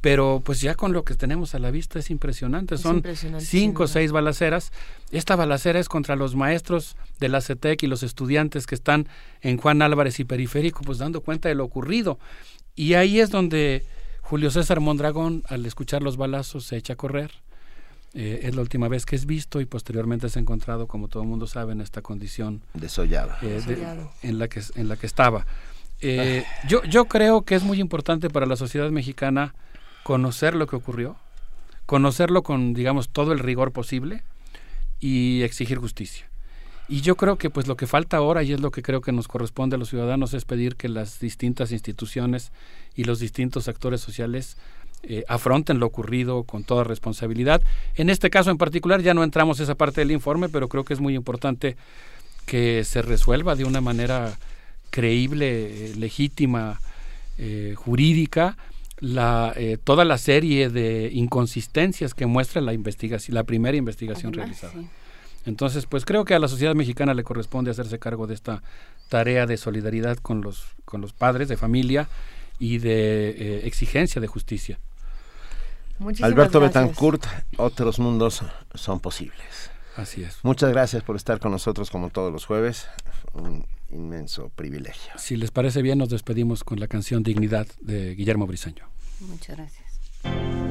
pero pues ya con lo que tenemos a la vista es impresionante. Es Son impresionante, cinco o seis balaceras. Esta balacera es contra los maestros de la CETEC y los estudiantes que están en Juan Álvarez y Periférico, pues dando cuenta de lo ocurrido. Y ahí es donde Julio César Mondragón, al escuchar los balazos, se echa a correr. Eh, es la última vez que es visto y posteriormente es encontrado, como todo el mundo sabe, en esta condición desollada eh, de, en la que en la que estaba. Eh, yo yo creo que es muy importante para la sociedad mexicana conocer lo que ocurrió, conocerlo con, digamos, todo el rigor posible y exigir justicia. Y yo creo que pues lo que falta ahora y es lo que creo que nos corresponde a los ciudadanos es pedir que las distintas instituciones y los distintos actores sociales eh, afronten lo ocurrido con toda responsabilidad. En este caso en particular ya no entramos esa parte del informe, pero creo que es muy importante que se resuelva de una manera creíble, eh, legítima, eh, jurídica, la, eh, toda la serie de inconsistencias que muestra la investigación, la primera investigación Además, realizada. Sí. Entonces, pues creo que a la sociedad mexicana le corresponde hacerse cargo de esta tarea de solidaridad con los, con los padres de familia y de eh, exigencia de justicia. Muchísimas Alberto gracias. Betancourt, otros mundos son posibles. Así es. Muchas gracias por estar con nosotros como todos los jueves. Un inmenso privilegio. Si les parece bien, nos despedimos con la canción Dignidad de Guillermo Briseño. Muchas gracias.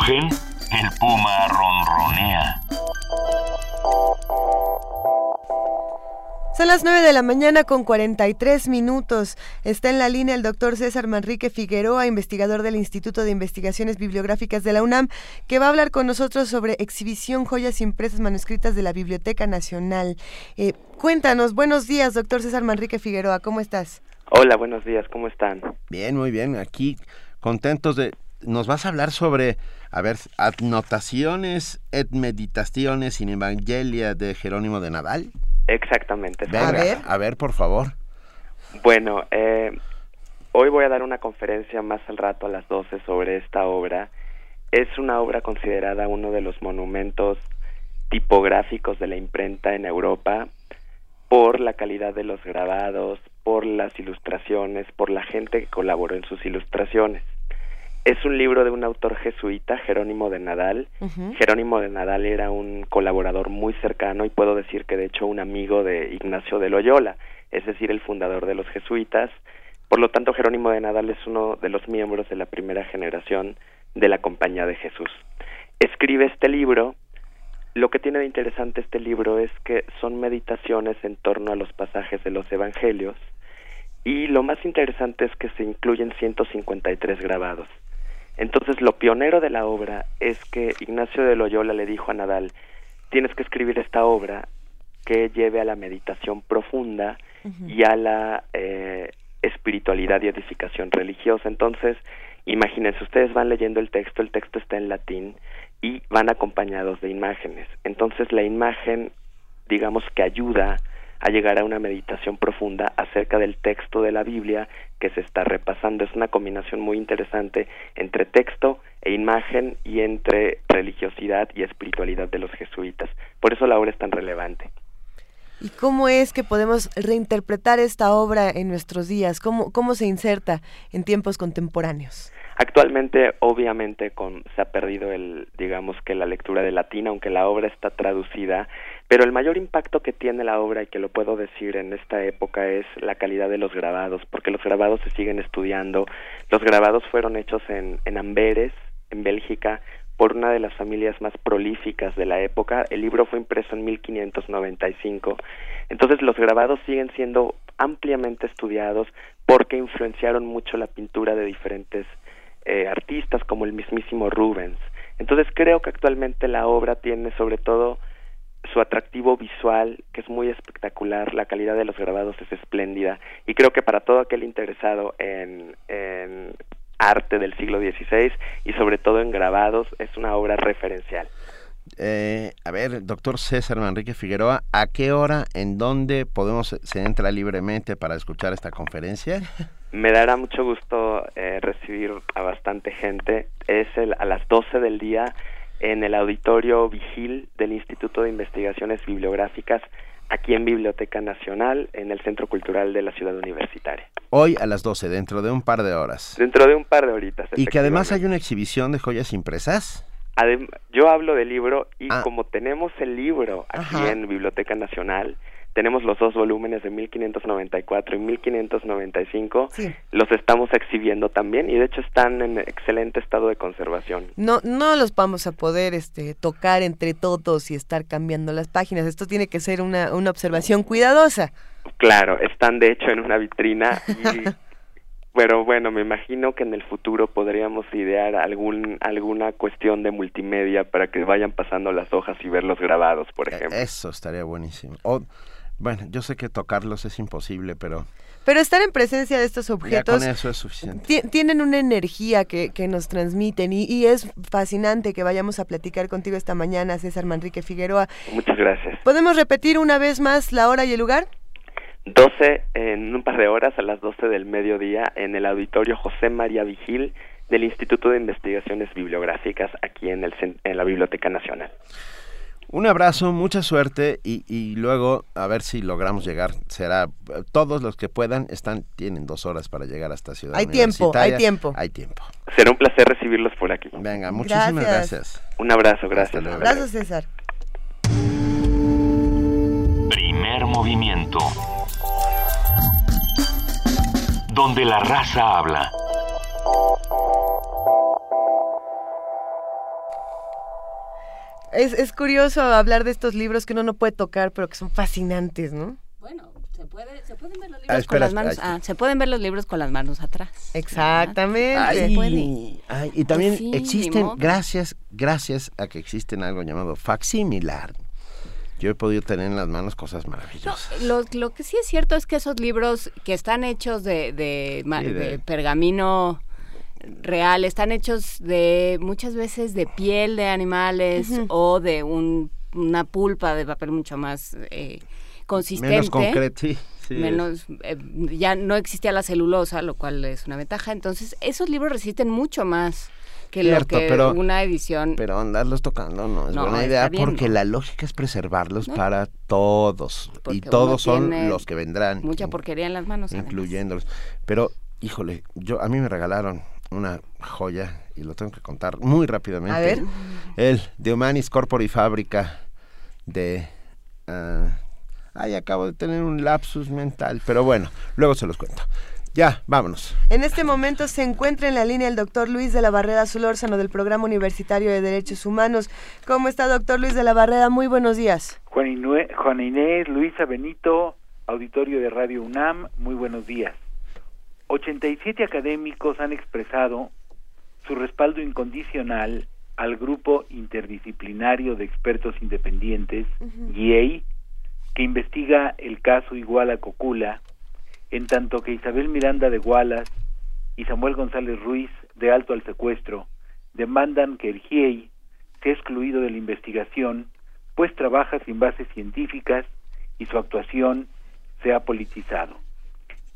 Rugen, el puma ronronea. Son las 9 de la mañana con 43 minutos. Está en la línea el doctor César Manrique Figueroa, investigador del Instituto de Investigaciones Bibliográficas de la UNAM, que va a hablar con nosotros sobre exhibición joyas impresas manuscritas de la Biblioteca Nacional. Eh, cuéntanos, buenos días, doctor César Manrique Figueroa, ¿cómo estás? Hola, buenos días, ¿cómo están? Bien, muy bien. Aquí contentos de... Nos vas a hablar sobre, a ver, anotaciones et meditaciones in Evangelia de Jerónimo de Nadal. Exactamente. Venga, a ver, por favor. Bueno, eh, hoy voy a dar una conferencia más al rato a las 12 sobre esta obra. Es una obra considerada uno de los monumentos tipográficos de la imprenta en Europa por la calidad de los grabados, por las ilustraciones, por la gente que colaboró en sus ilustraciones. Es un libro de un autor jesuita, Jerónimo de Nadal. Jerónimo de Nadal era un colaborador muy cercano y puedo decir que de hecho un amigo de Ignacio de Loyola, es decir, el fundador de los jesuitas. Por lo tanto, Jerónimo de Nadal es uno de los miembros de la primera generación de la Compañía de Jesús. Escribe este libro. Lo que tiene de interesante este libro es que son meditaciones en torno a los pasajes de los evangelios y lo más interesante es que se incluyen 153 grabados. Entonces, lo pionero de la obra es que Ignacio de Loyola le dijo a Nadal, tienes que escribir esta obra que lleve a la meditación profunda y a la eh, espiritualidad y edificación religiosa. Entonces, imagínense, ustedes van leyendo el texto, el texto está en latín y van acompañados de imágenes. Entonces, la imagen, digamos que ayuda a llegar a una meditación profunda acerca del texto de la Biblia que se está repasando. Es una combinación muy interesante entre texto e imagen y entre religiosidad y espiritualidad de los jesuitas. Por eso la obra es tan relevante. ¿Y cómo es que podemos reinterpretar esta obra en nuestros días? ¿Cómo, cómo se inserta en tiempos contemporáneos? Actualmente, obviamente, con, se ha perdido el, digamos que la lectura de latín, aunque la obra está traducida, pero el mayor impacto que tiene la obra, y que lo puedo decir en esta época, es la calidad de los grabados, porque los grabados se siguen estudiando. Los grabados fueron hechos en, en Amberes, en Bélgica, por una de las familias más prolíficas de la época. El libro fue impreso en 1595. Entonces los grabados siguen siendo ampliamente estudiados porque influenciaron mucho la pintura de diferentes eh, artistas como el mismísimo Rubens. Entonces creo que actualmente la obra tiene sobre todo su atractivo visual, que es muy espectacular, la calidad de los grabados es espléndida y creo que para todo aquel interesado en, en arte del siglo XVI y sobre todo en grabados es una obra referencial. Eh, a ver, doctor César Manrique Figueroa, ¿a qué hora, en dónde podemos, se entra libremente para escuchar esta conferencia? Me dará mucho gusto eh, recibir a bastante gente. Es el, a las 12 del día en el auditorio Vigil del Instituto de Investigaciones Bibliográficas aquí en Biblioteca Nacional, en el Centro Cultural de la Ciudad Universitaria. Hoy a las 12, dentro de un par de horas. Dentro de un par de horitas. Y que además hay una exhibición de joyas impresas. yo hablo del libro y Ah. como tenemos el libro aquí Ajá. en Biblioteca Nacional, tenemos los dos volúmenes de 1594 y 1595, los estamos exhibiendo también y de hecho están en excelente estado de conservación. No, no los vamos a poder este, tocar entre todos y estar cambiando las páginas. Esto tiene que ser una, una observación cuidadosa. Claro, están de hecho en una vitrina y pero bueno, me imagino que en el futuro podríamos idear algún alguna cuestión de multimedia para que vayan pasando las hojas y ver los grabados, por ejemplo. Eso estaría buenísimo. O, bueno, yo sé que tocarlos es imposible, pero Pero estar en presencia de estos ya objetos con eso es suficiente. ti- tienen una energía que, que nos transmiten y, y es fascinante que vayamos a platicar contigo esta mañana, César Manrique Figueroa. Muchas gracias. ¿Podemos repetir una vez más la hora y el lugar? 12 en un par de horas a las 12 del mediodía en el auditorio José María Vigil del Instituto de Investigaciones Bibliográficas aquí en el en la Biblioteca Nacional. Un abrazo, mucha suerte y, y luego a ver si logramos llegar. Será todos los que puedan están tienen dos horas para llegar hasta Ciudad Hay tiempo, hay tiempo. Hay tiempo. Será un placer recibirlos por aquí. Venga, muchísimas Gracias. gracias. Un abrazo, gracias. Abrazo, César. Primer movimiento. Donde la raza habla. Es, es curioso hablar de estos libros que uno no puede tocar, pero que son fascinantes, ¿no? Bueno, se, puede, se pueden ver los libros Ah, con las manos. espera. ah, se pueden ver los libros con las manos atrás. Exactamente. Ay, ay, y también Pues sí, existen, gracias, gracias a que existen algo llamado facsimilar. Yo he podido tener en las manos cosas maravillosas. Lo, lo que sí es cierto es que esos libros que están hechos de, de, ma- Sí, de- de pergamino real, están hechos de muchas veces de piel de animales o de un- una pulpa de papel mucho más eh, consistente. Menos concreto, sí, sí. menos eh, ya no existía la celulosa, lo cual es una ventaja. Entonces, esos libros resisten mucho más que Cierto, lo que pero- una edición. Pero andarlos tocando no es No, buena idea bien, porque ¿no? la lógica es preservarlos No. para todos. Porque y todos son los que vendrán. mucha porquería en las manos. además. incluyéndolos. Pero, híjole, yo a mí me regalaron una joya y lo tengo que contar muy rápidamente. A ver. El de Humanis Corpori Fábrica de... ah, ay, acabo de tener un lapsus mental, pero bueno, luego se los cuento. Ya, vámonos. En este momento se encuentra en la línea el doctor Luis de la Barrera Solórzano del Programa Universitario de Derechos Humanos. ¿Cómo está, doctor Luis de la Barrera? Muy buenos días. Juan, Inue- Juan Inés, Luisa Benito, auditorio de Radio UNAM, muy buenos días. 87 académicos han expresado su respaldo incondicional al grupo interdisciplinario de expertos independientes, GIEI, que investiga el caso Iguala Cocula, en tanto que Isabel Miranda de Gualas y Samuel González Ruiz, de Alto al Secuestro, demandan que el GIEI sea excluido de la investigación, pues trabaja sin bases científicas y su actuación se ha politizado.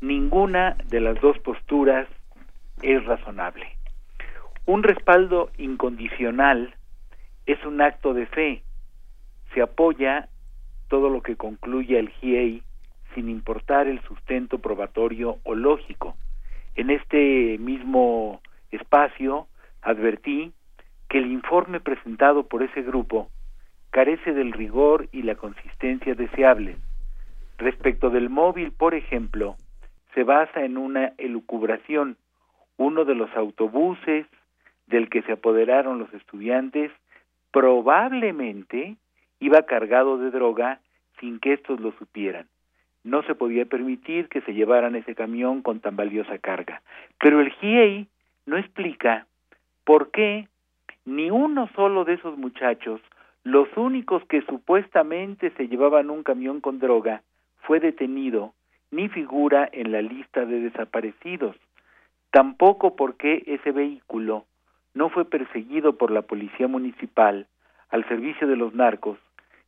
Ninguna de las dos posturas es razonable. Un respaldo incondicional es un acto de fe. Se apoya todo lo que concluya el GIEI sin importar el sustento probatorio o lógico. En este mismo espacio advertí que el informe presentado por ese grupo carece del rigor y la consistencia deseables. Respecto del móvil, por ejemplo, se basa en una elucubración. Uno de los autobuses del que se apoderaron los estudiantes probablemente iba cargado de droga sin que estos lo supieran. No se podía permitir que se llevaran ese camión con tan valiosa carga. Pero el GIEI no explica por qué ni uno solo de esos muchachos, los únicos que supuestamente se llevaban un camión con droga, fue detenido ni figura en la lista de desaparecidos. Tampoco porque ese vehículo no fue perseguido por la policía municipal al servicio de los narcos,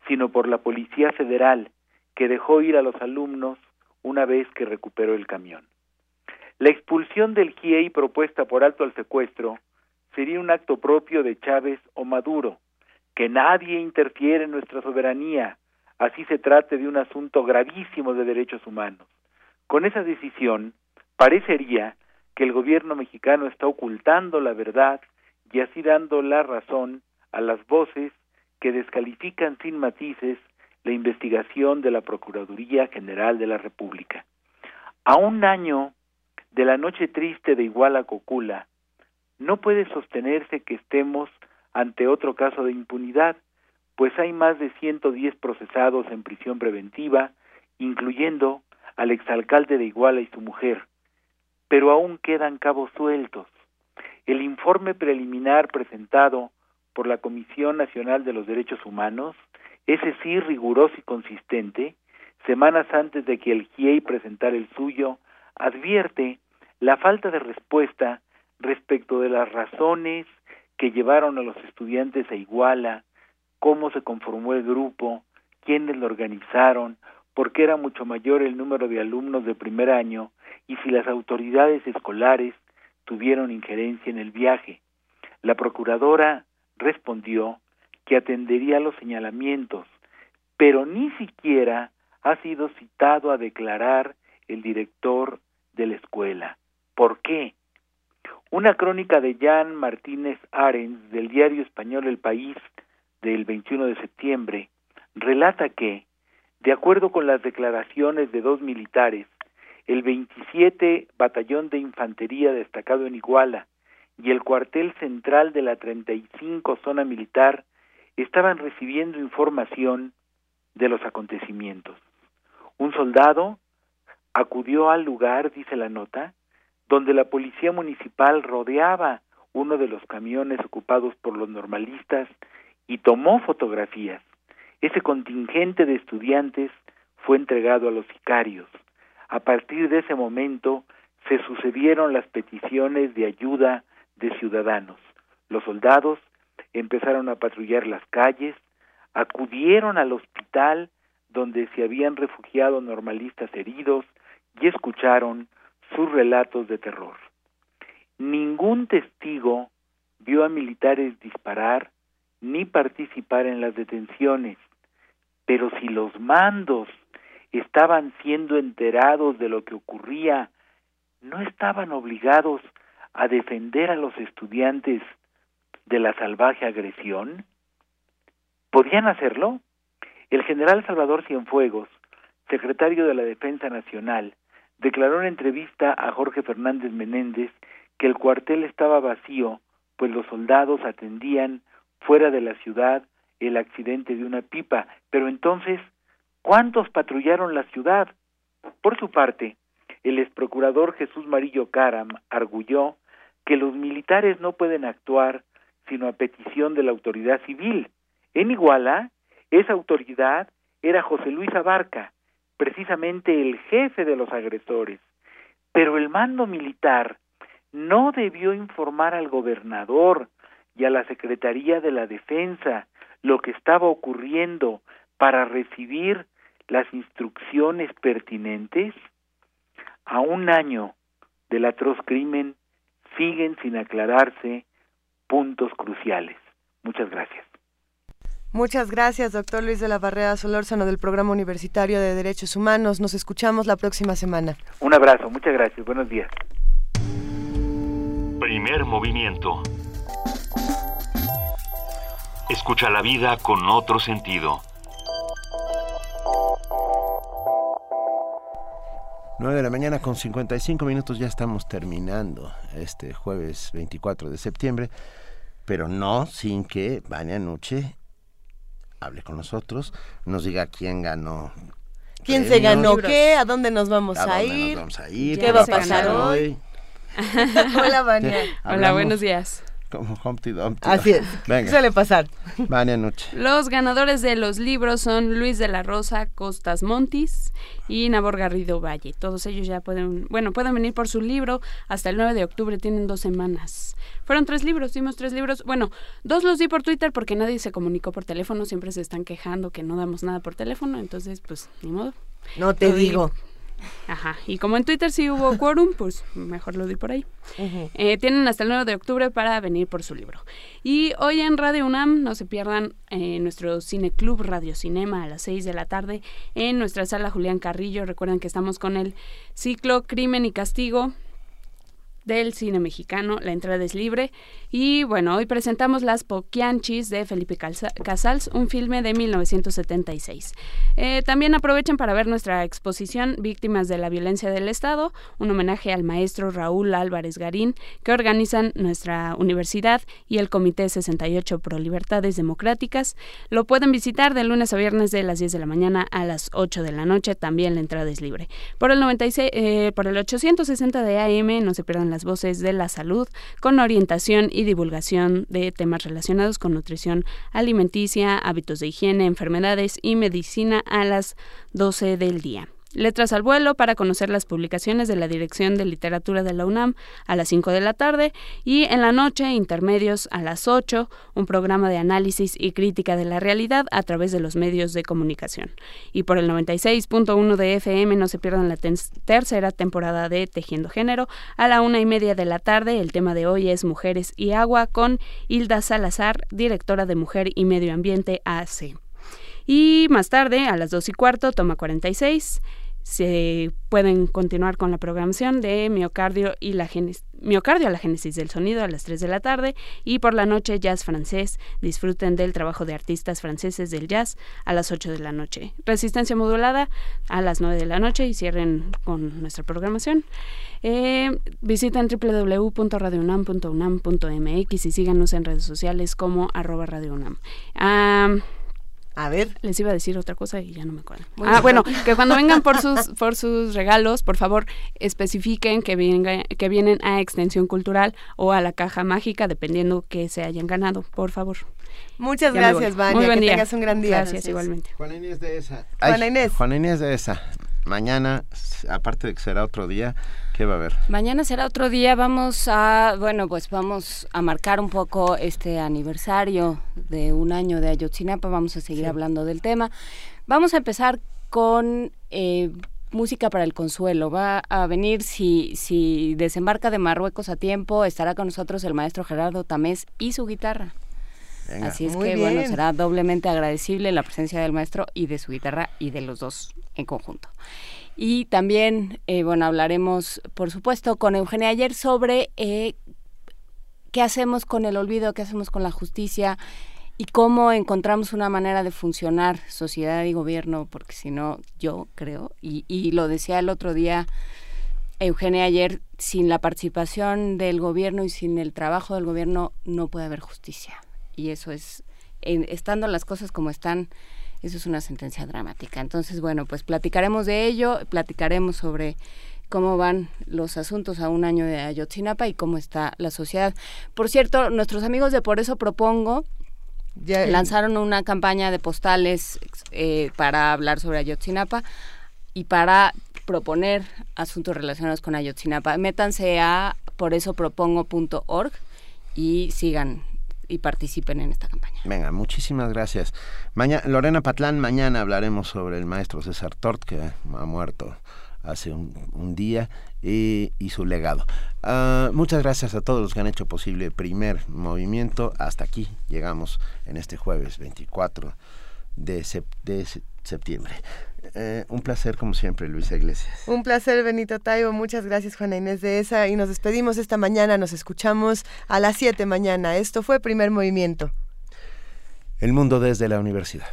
sino por la policía federal que dejó ir a los alumnos una vez que recuperó el camión. La expulsión del GIEI propuesta por alto al secuestro sería un acto propio de Chávez o Maduro, que nadie interfiere en nuestra soberanía, así se trate de un asunto gravísimo de derechos humanos. Con esa decisión, parecería que el gobierno mexicano está ocultando la verdad y así dando la razón a las voces que descalifican sin matices la investigación de la Procuraduría General de la República. A un año de la noche triste de Iguala Cocula, no puede sostenerse que estemos ante otro caso de impunidad, pues hay más de 110 procesados en prisión preventiva, incluyendo al exalcalde de Iguala y su mujer, pero aún quedan cabos sueltos. El informe preliminar presentado por la Comisión Nacional de los Derechos Humanos, ese sí riguroso y consistente, semanas antes de que el GIEI presentara el suyo, advierte la falta de respuesta respecto de las razones que llevaron a los estudiantes a Iguala, cómo se conformó el grupo, quiénes lo organizaron, por qué era mucho mayor el número de alumnos de primer año y si las autoridades escolares tuvieron injerencia en el viaje. La procuradora respondió que atendería los señalamientos, pero ni siquiera ha sido citado a declarar el director de la escuela. ¿Por qué? Una crónica de Jan Martínez Arens del diario español El País del 21 de septiembre relata que, de acuerdo con las declaraciones de dos militares, el 27 Batallón de Infantería destacado en Iguala y el cuartel central de la 35 Zona Militar estaban recibiendo información de los acontecimientos. Un soldado acudió al lugar, dice la nota, donde la policía municipal rodeaba uno de los camiones ocupados por los normalistas y tomó fotografías. Ese contingente de estudiantes fue entregado a los sicarios. A partir de ese momento se sucedieron las peticiones de ayuda de ciudadanos. Los soldados empezaron a patrullar las calles, acudieron al hospital donde se habían refugiado normalistas heridos y escucharon sus relatos de terror. Ningún testigo vio a militares disparar ni participar en las detenciones, pero si los mandos estaban siendo enterados de lo que ocurría, ¿no estaban obligados a defender a los estudiantes de la salvaje agresión? ¿Podían hacerlo? El general Salvador Cienfuegos, secretario de la Defensa Nacional, declaró en entrevista a Jorge Fernández Menéndez que el cuartel estaba vacío, pues los soldados atendían fuera de la ciudad el accidente de una pipa. Pero entonces, ¿cuántos patrullaron la ciudad? Por su parte, el exprocurador Jesús Marillo Caram arguyó que los militares no pueden actuar sino a petición de la autoridad civil. En Iguala, esa autoridad era José Luis Abarca, precisamente el jefe de los agresores. Pero el mando militar no debió informar al gobernador y a la Secretaría de la Defensa lo que estaba ocurriendo para recibir las instrucciones pertinentes. A un año del atroz crimen siguen sin aclararse puntos cruciales. Muchas gracias. Muchas gracias, doctor Luis de la Barrera Solórzano del Programa Universitario de Derechos Humanos. Nos escuchamos la próxima semana. Un abrazo, muchas gracias. Buenos días. Primer movimiento. Escucha la vida con otro sentido. 9 de la mañana con 55 minutos ya estamos terminando este jueves 24 de septiembre, pero no sin que Vania Nuche hable con nosotros, nos diga quién ganó. ¿Quién se ganó qué? ¿A dónde nos vamos ¿A a, dónde ir? nos vamos a ir? ¿Qué va a pasar hoy? Hola, Vania. Hola, buenos días. Como Humpty Dumpty. Así es. Venga. Suele pasar. Vania Nuche. Los ganadores de los libros son Luis de la Rosa Costas Montis y Nabor Garrido Valle. Todos ellos ya pueden, bueno, pueden venir por su libro hasta el 9 de octubre, tienen dos semanas. Fueron tres libros, dimos tres libros. Bueno, dos los di por Twitter porque nadie se comunicó por teléfono, siempre se están quejando que no damos nada por teléfono, entonces pues ni modo. No te Lo di- digo. Ajá, y como en Twitter sí hubo quórum, pues mejor lo di por ahí. Eh, tienen hasta el 9 de octubre para venir por su libro. Y hoy en Radio UNAM, no se pierdan eh, nuestro Cine Club Radio Cinema a las 6 de la tarde en nuestra sala Julián Carrillo. Recuerden que estamos con el ciclo Crimen y Castigo del cine mexicano. La entrada es libre. Y bueno, hoy presentamos Las Poquianchis de Felipe Casals, un filme de 1976. Eh, también aprovechen para ver nuestra exposición Víctimas de la Violencia del Estado, un homenaje al maestro Raúl Álvarez Garín, que organizan nuestra universidad y el Comité 68 Pro Libertades Democráticas. Lo pueden visitar de lunes a viernes de las 10 de la mañana a las 8 de la noche. También la entrada es libre. Por el 96, eh, por el 860 de AM, no se pierdan las voces de la salud con orientación y divulgación de temas relacionados con nutrición alimenticia, hábitos de higiene, enfermedades y medicina a las 12 del día. Letras al vuelo para conocer las publicaciones de la Dirección de Literatura de la UNAM a las 5 de la tarde y en la noche intermedios a las 8, un programa de análisis y crítica de la realidad a través de los medios de comunicación. Y por el 96.1 de FM no se pierdan la tercera temporada de Tejiendo Género a la una y media de la tarde. El tema de hoy es Mujeres y Agua con Hilda Salazar, directora de Mujer y Medio Ambiente AC. Y más tarde, a las 2 y cuarto, toma 46, se pueden continuar con la programación de miocardio y la génesis miocardio a la génesis del sonido a las 3 de la tarde y por la noche jazz francés. Disfruten del trabajo de artistas franceses del jazz a las 8 de la noche. Resistencia modulada a las 9 de la noche y cierren con nuestra programación. Eh, visiten www.radiounam.unam.mx y síganos en redes sociales como arroba radiounam Am, a ver. Les iba a decir otra cosa y ya no me acuerdo. Bueno. ah, bueno, que cuando vengan por sus por sus regalos, por favor, especifiquen que, venga, que vienen a Extensión Cultural o a la Caja Mágica, dependiendo que se hayan ganado, por favor. Muchas Ya gracias. Vania. Muy buen que día. tengas un gran día. Gracias, igualmente. Juana Inés de esa. Juana Inés. Juana Inés de esa. Mañana, aparte de que será otro día, ¿qué va a haber? Mañana será otro día, vamos a, bueno, pues vamos a marcar un poco este aniversario de un año de Ayotzinapa, vamos a seguir hablando del tema. Vamos a empezar con eh, música para el consuelo. Va a venir, si, si desembarca de Marruecos a tiempo, estará con nosotros el maestro Gerardo Tamés y su guitarra. Venga. Así es Muy que, bueno, será doblemente agradecible la presencia del maestro y de su guitarra y de los dos en conjunto. Y también, eh, bueno, hablaremos, por supuesto, con Eugenia ayer sobre eh, qué hacemos con el olvido, qué hacemos con la justicia y cómo encontramos una manera de funcionar sociedad y gobierno, porque si no, yo creo, y, y lo decía el otro día Eugenia ayer, sin la participación del gobierno y sin el trabajo del gobierno no puede haber justicia. Y eso es, en- estando las cosas como están, eso es una sentencia dramática. Entonces, bueno, pues platicaremos de ello, platicaremos sobre cómo van los asuntos a un año de Ayotzinapa y cómo está la sociedad. Por cierto, nuestros amigos de Por eso propongo Ya- lanzaron una campaña de postales eh, para hablar sobre Ayotzinapa y para proponer asuntos relacionados con Ayotzinapa. Métanse a poresopropongo.org y sigan y participen en esta campaña. Venga, muchísimas gracias. Mañana, Lorena Patlán, mañana hablaremos sobre el maestro César Tort, que ha muerto hace un, un día, y, y su legado. Ah, muchas gracias a todos los que han hecho posible primer movimiento. Hasta aquí llegamos en este jueves 24 de, de septiembre. Eh, un placer como siempre, Luisa Iglesias. Un placer, Benito Taibo. Muchas gracias, Juana Inés de esa. Y nos despedimos esta mañana. Nos escuchamos a las 7 mañana. Esto fue Primer Movimiento. El mundo desde la universidad.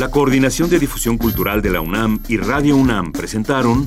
La Coordinación de Difusión Cultural de la UNAM y Radio UNAM presentaron